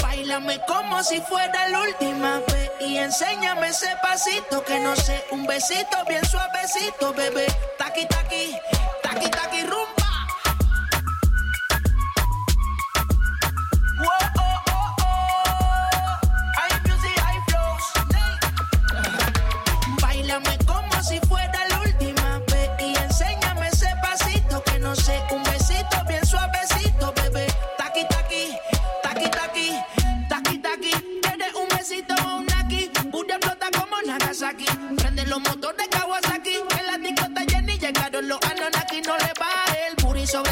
Bailame como si fuera la última vez y enséñame ese pasito que no sé, un besito bien suavecito, bebé. Taqui taqui, taqui taqui rumba.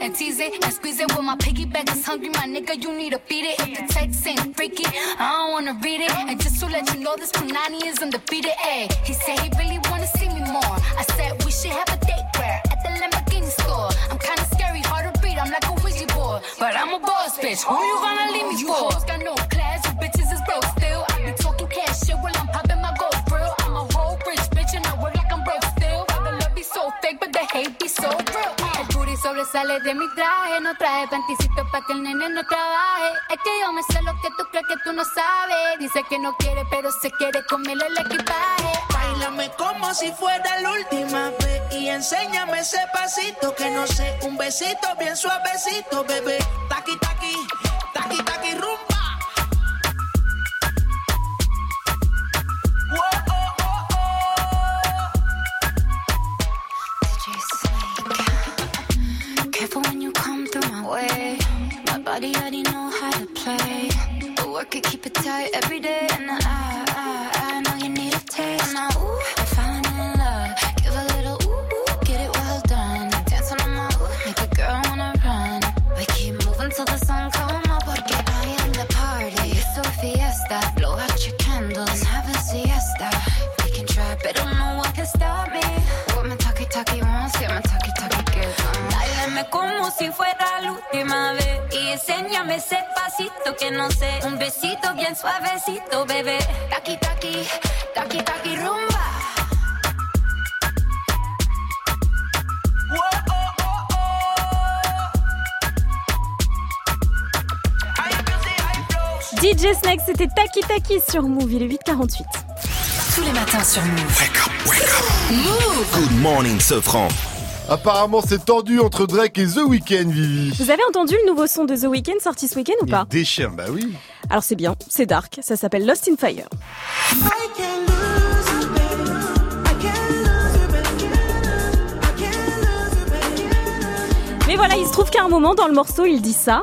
And tease it and squeeze it. When my piggyback is hungry, my nigga, you need to feed it. If the text ain't freaky, I don't wanna read it. And just to let you know, this Punani is undefeated. Ayy, he said he really wanna see me more. I said we should have a date where at the Lamborghini store. I'm kinda scary, hard to read. I'm like a Ouija board, but I'm a boss bitch. Who you gonna leave me for? You got no class, you bitches is broke shit while I'm popping. El booty sobresale de mi traje, no traje panticito pa' que el nene no trabaje. Es que yo me sé lo que tú crees que tú no sabes. Dice que no quiere, pero se quiere comerle el equipaje. Bailame como si fuera la última vez y enséñame ese pasito que no sé, un besito bien suavecito, bebé. Taqui, taqui, taqui, taqui, rumba. Work it, keep it tight every day. And I, I, I know you need a taste. Now, ooh, Báilame como si fuera la última vez y enséñame ese pasito que no sé, un besito bien suavecito, bebé. Taqui taqui, taqui taqui rumba. DJ Snake, c'était Taki Taki sur Move, il est 8h48. Tous les matins sur Move. Move Good morning, Sofran. Apparemment, c'est tendu entre Drake et The Weeknd, Vivi. Vous avez entendu le nouveau son de The Weeknd sorti ce week-end ou pas Déchire, bah oui. Alors c'est bien, c'est dark, ça s'appelle Lost in Fire. Mais voilà, il se trouve qu'à un moment dans le morceau, il dit ça.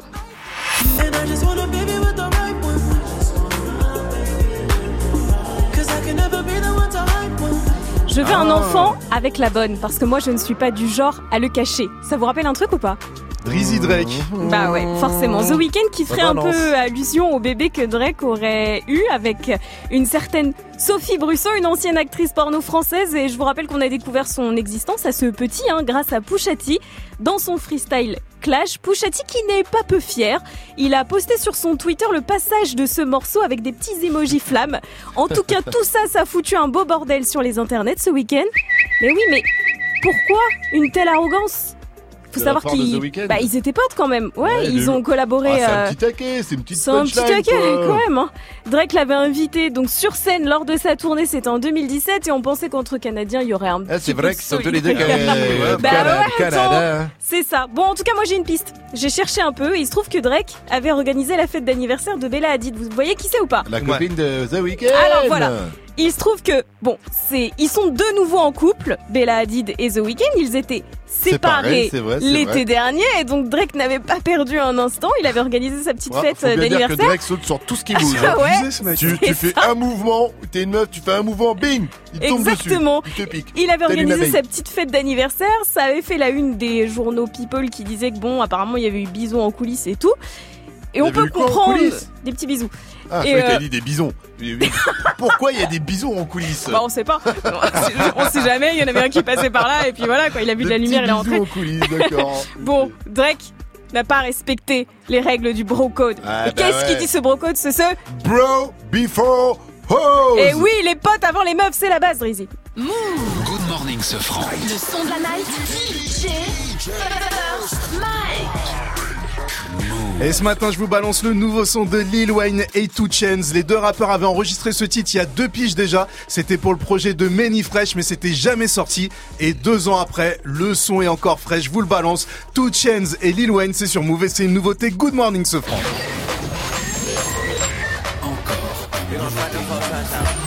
Je veux un Ah. enfant avec la bonne, parce que moi je ne suis pas du genre à le cacher. Ça vous rappelle un truc ou pas? Drizzy Drake. Bah ouais, forcément. The Weeknd qui ferait un peu allusion au bébé que Drake aurait eu avec une certaine Sophie Brusseau, une ancienne actrice porno française. Et je vous rappelle qu'on a découvert son existence à ce petit, hein, grâce à Pouchati, dans son freestyle Clash. Pouchati qui n'est pas peu fier. Il a posté sur son Twitter le passage de ce morceau avec des petits emojis flammes. En tout cas, tout ça, ça a foutu un beau bordel sur les internets ce week-end. Mais oui, mais pourquoi une telle arrogance? Faut savoir qu'ils bah, ils étaient potes quand même. Ouais, Ouais, ils ont collaboré. Ah, c'est un euh, petit taquet, c'est une petite c'est un petit taquet quoi. quand même. hein. Drake l'avait invité donc sur scène lors de sa tournée, c'était en 2017 et on pensait qu'entre Canadiens il y aurait un Ah, c'est vrai ce sont tous les deux. Canadiens. Bah Canada- ouais, hein. c'est ça. Bon, en tout cas, moi j'ai une piste. J'ai cherché un peu et il se trouve que Drake avait organisé la fête d'anniversaire de Bella Hadid. Vous voyez qui c'est ou pas? La copine de The Weeknd. alors voilà, il se trouve que bon, c'est ils sont de nouveau en couple, Bella Hadid et The Weeknd. Ils étaient séparés l'été dernier et donc Drake n'avait pas perdu un instant. Il avait organisé sa petite Ouais, fête que d'anniversaire. Drake saute sur tout ce qui bouge. Ah hein. ouais, tu, fais un mouvement, t'es une meuf, tu fais un mouvement, bing, il tombe Exactement. dessus. Il te pique. Il avait organisé sa petite fête d'anniversaire. Ça avait fait la une des journaux People qui disaient que bon, apparemment il y avait eu bisous en coulisses et tout. Et on peut comprendre des petits bisous. Ah, je Et, euh, dit des bisons. Pourquoi il y a des bisons en coulisses Bah on sait pas. on sait jamais. Il y en avait un qui passait par là et puis voilà quoi. Il a vu de la lumière, il est rentré. en coulisses, d'accord. Bon, Drake n'a pas respecté les règles du bro code. Ah, et bah qu'est-ce ouais. qui dit ce bro code C'est ce. Bro before hose. Et oui, les potes avant les meufs, c'est la base, Drizzy. Move Good morning, Sofran. Le son de la night. DJ First Mike. Et ce matin, je vous balance le nouveau son de Lil Wayne et Two Chainz. Les deux rappeurs avaient enregistré ce titre il y a deux piges déjà. C'était pour le projet de Many Fresh, mais c'était jamais sorti. Et deux ans après, le son est encore frais. Je vous le balance. Two Chainz et Lil Wayne, c'est sur Move c'est une nouveauté. Good morning, ce franc. me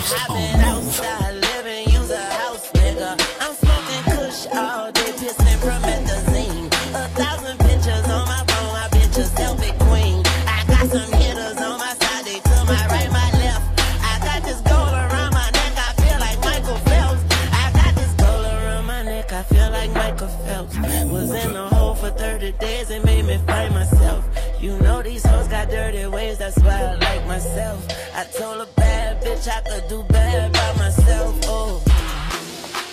I've been outside living, use a house, nigga. I'm smoking kush all day, pissing promethazine. A thousand pictures on my phone, I bet you selfie queen. I got some hitters on my side, they to my right, my left. I got this gold around my neck, I feel like Michael Phelps. I got this gold around my neck, I feel like Michael Phelps. Was in the hole for 30 days, it made me find myself. You know these hoes got dirty ways, that's why I like myself. I told a bitch I could do bad by myself. Oh,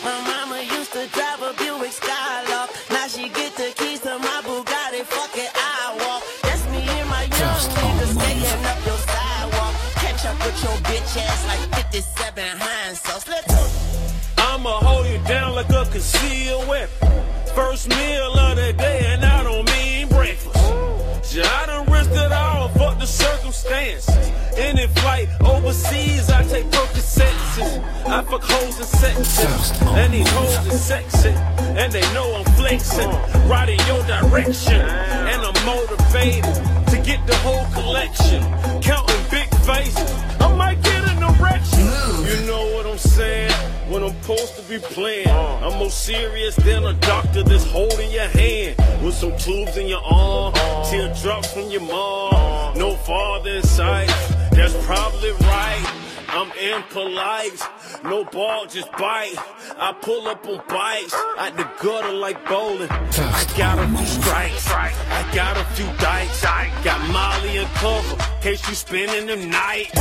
my mama used to drive a Buick Skylark. Now she get the keys to my Bugatti. Fuck it, I walk. That's me and my young niggas staying up your sidewalk. Catch up with your bitch ass like 57 Heinz sauce. Let's go. I'ma hold you down like a concealed weapon. First meal of the day, and I don't mean breakfast. Yeah, I done risked it all, fuck the circumstances. Any flight overseas, I take Percocets. I fuck hoes in section, and these hoes is sexy, and they know I'm flexing. Right in your direction, and I'm motivated to get the whole collection. Counting big faces, I might get an erection. You know what I'm saying? When I'm supposed to be playing, I'm more serious than a doctor that's holding your hand with some tubes in your arm, teardrops from your mom. No father in sight, that's probably right. I'm impolite, no ball, just bite. I pull up on bikes, at the gutter like bowling. I got a few strikes, I got a few dikes. Got Molly and cover, case you spending the night.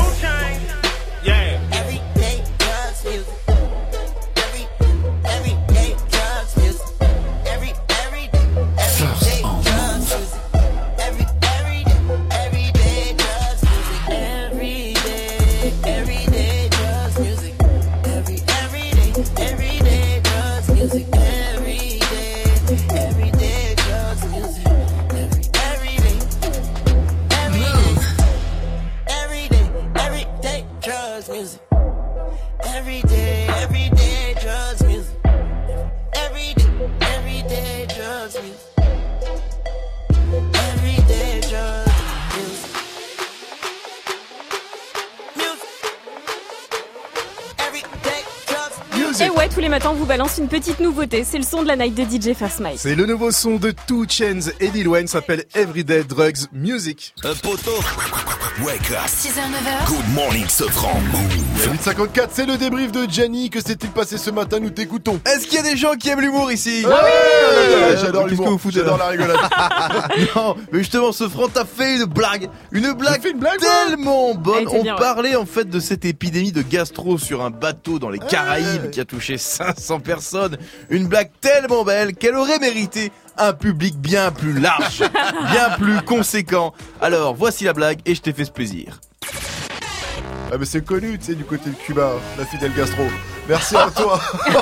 Yeah. Everyday drugs music. Drugs music. Every day, Et ouais, tous les matins, on vous balance une petite nouveauté. C'est le son de la night de DJ First Mike. C'est le nouveau son de Two Chains et Lil Wayne s'appelle Everyday Drugs Music. Un poteau. Wake up. 6h, 9h. Good morning, Sofran. 854, c'est le débrief de Gianni. Que s'est-il passé ce matin Nous t'écoutons. Est-ce qu'il y a des gens qui aiment l'humour ici Ah oui Euh, J'adore qu'est-ce que l'humour, vous foutez j'adore la rigolade. non, mais justement, ce franc t'as fait une blague, une blague, une blague, tellement Elle bonne. On bien, ouais. parlait en fait de cette épidémie de gastro sur un bateau dans les Caraïbes qui a touché 500 personnes. Une blague tellement belle qu'elle aurait mérité un public bien plus large, bien plus conséquent. Alors, voici la blague et je t'ai fait ce plaisir. Ah mais c'est connu, tu sais, du côté de Cuba, la fidèle gastro. Merci à toi.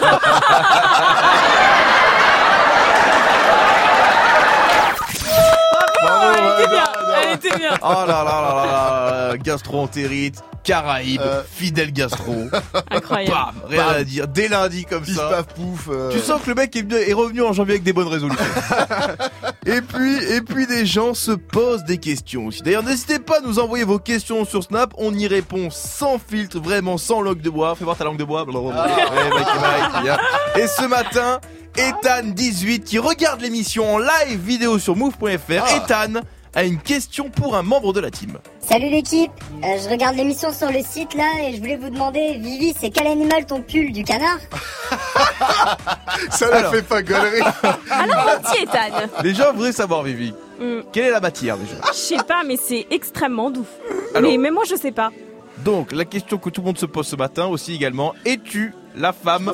Bravo, elle était bien, Bravo, elle était bien. Oh là là là là là, gastro-entérite, Caraïbes, fidèle gastro. Incroyable. Bam, rien Bam. à dire. Dès lundi comme Pif ça. paf pouf. euh. Tu sens que le mec est, revenu en janvier avec des bonnes résolutions. et puis, et puis des gens se posent des questions aussi. D'ailleurs, n'hésitez pas à nous envoyer vos questions sur Snap. On y répond sans filtre, vraiment sans langue de bois. Fais voir ta langue de bois. Blablabla. Ouais, mec, mec. Et ce matin, Ethan18 qui regarde l'émission en live vidéo sur move.fr. Ethan a une question pour un membre de la team. Salut l'équipe, Euh, je regarde l'émission sur le site là et je voulais vous demander, Vivi, c'est quel animal ton pull du canard? Ça la Alors. fait pas galerie. Alors, mon petit Ethan. Les gens voudraient savoir, Vivi, Hmm, quelle est la matière déjà? Je sais pas, mais c'est extrêmement doux. Alors. Mais, mais moi, je sais pas. Donc, la question que tout le monde se pose ce matin aussi également, es-tu la femme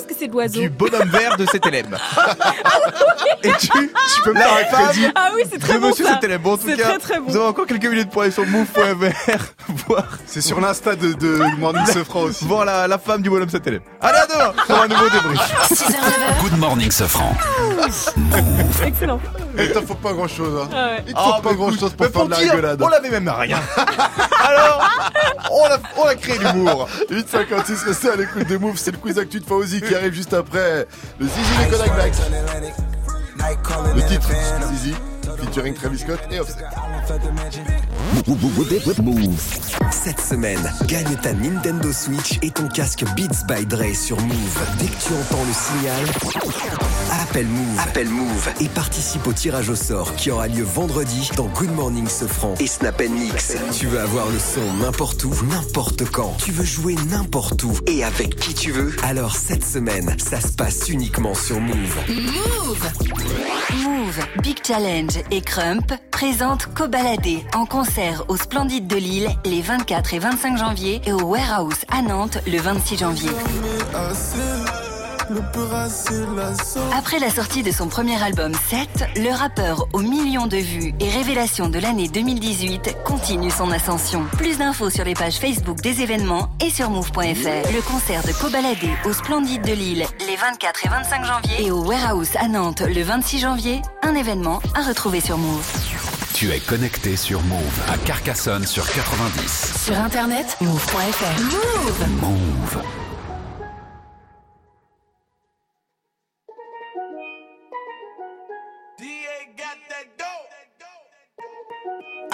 du bonhomme vert de CTLM Es-tu Tu peux me la faire un crédit Ah oui, c'est très de bon monsieur. CTLM Bon, en tout C'est cas, très très bon. vous avez encore quelques minutes pour aller sur move.fr voir, C'est sur l'insta de, de Morning Sofran aussi. voir la, la femme du bonhomme CTLM. Allez, à demain pour un nouveau débrief. 6h, 9h. Good morning, Sofran. Excellent. Il t'en faut pas grand chose. Hein. Ah ouais. Il te faut Ah, pas bah, grand chose pour faire de la rigolade. On l'avait même rien. Alors, on a, on a créé l'humour. 856, restez à l'écoute des moves, c'est le quiz actu de Fauzi qui arrive juste après le Zizi des Kodak Black. Le titre, Zizi, featuring Travis Scott et Offset. Move. Cette semaine, gagne ta Nintendo Switch et ton casque Beats by Dre sur Move. Dès que tu entends le signal, appelle Move. Appelle Move et participe au tirage au sort qui aura lieu vendredi dans Good Morning Sofran et Snap Mix. Tu veux avoir le son n'importe où, n'importe quand. Tu veux jouer n'importe où et avec qui tu veux. Alors cette semaine, ça se passe uniquement sur Move. Move Move, Big Challenge et Crump présentent Cobaladé en concert au Splendide de Lille les 24 et 25 janvier et au Warehouse à Nantes le 26 janvier. Après la sortie de son premier album 7, le rappeur aux millions de vues et révélation de l'année 2018 continue son ascension. Plus d'infos sur les pages Facebook des événements et sur move.fr. Le concert de Cobaladé au Splendide de Lille les 24 et 25 janvier et au Warehouse à Nantes le 26 janvier, un événement à retrouver sur Move. Tu es connecté sur Move à Carcassonne sur 90. Sur internet, move.fr. Move Move.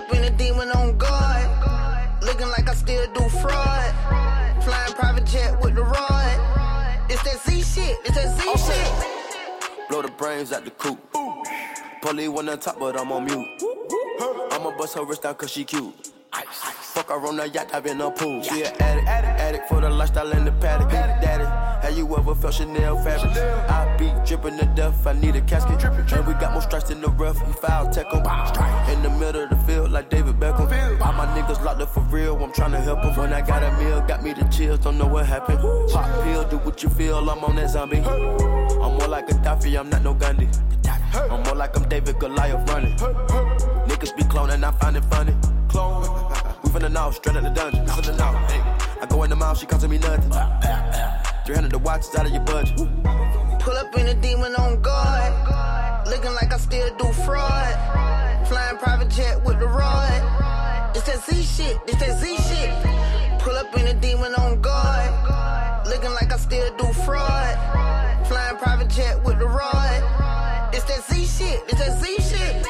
Up in a demon on guard. Looking like I still do fraud. Flying private jet with the rod. It's that Z shit. It's that Z oh, shit. Blow the brains out the coop. Polly one on top, but I'm on mute. I'ma bust her wrist down cause she cute. Fuck her on the yacht, I've been a pool. She an addict, addict, addict for the lifestyle and the paddock. Daddy, have you ever felt Chanel fabric? I be dripping to death, I need a casket. And we got more strikes in the rough, he foul tech 'em. In the middle of the field, like David Beckham. All my niggas locked up for real, I'm tryna help 'em. When I got a meal, got me the chills, don't know what happened. Pop pill, do what you feel, I'm on that zombie. I'm more like a Gaddafi, I'm not no Gandhi. I'm more like I'm David Goliath running. Niggas be cloning, I find it funny. Clone. We finna know, straight out the dungeon. Finna know. Hey. I go in the mouth, she costing me nothing. 300 the watch is out of your budget. Pull up in a demon on guard. Looking like I still do fraud. Flying private jet with the rod. It's that Z shit. It's that Z shit. Pull up in a demon on guard. Looking like I still do fraud. Flying private jet with the rod. It's that Z shit. It's that Z shit.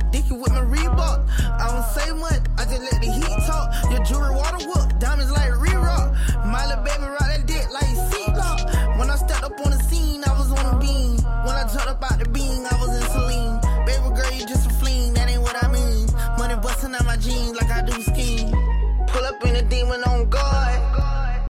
you with my Reebok. I don't say much, I just let the heat talk. Your jewelry water whoop, diamonds like re-rock. My little baby rock that dick like seatlock. When I stepped up on the scene, I was on a beam. When I talked about the beam, I was in saline. Baby girl, you just a fling, that ain't what I mean. Money busting out my jeans like I do skiing. Pull up in a demon on guard.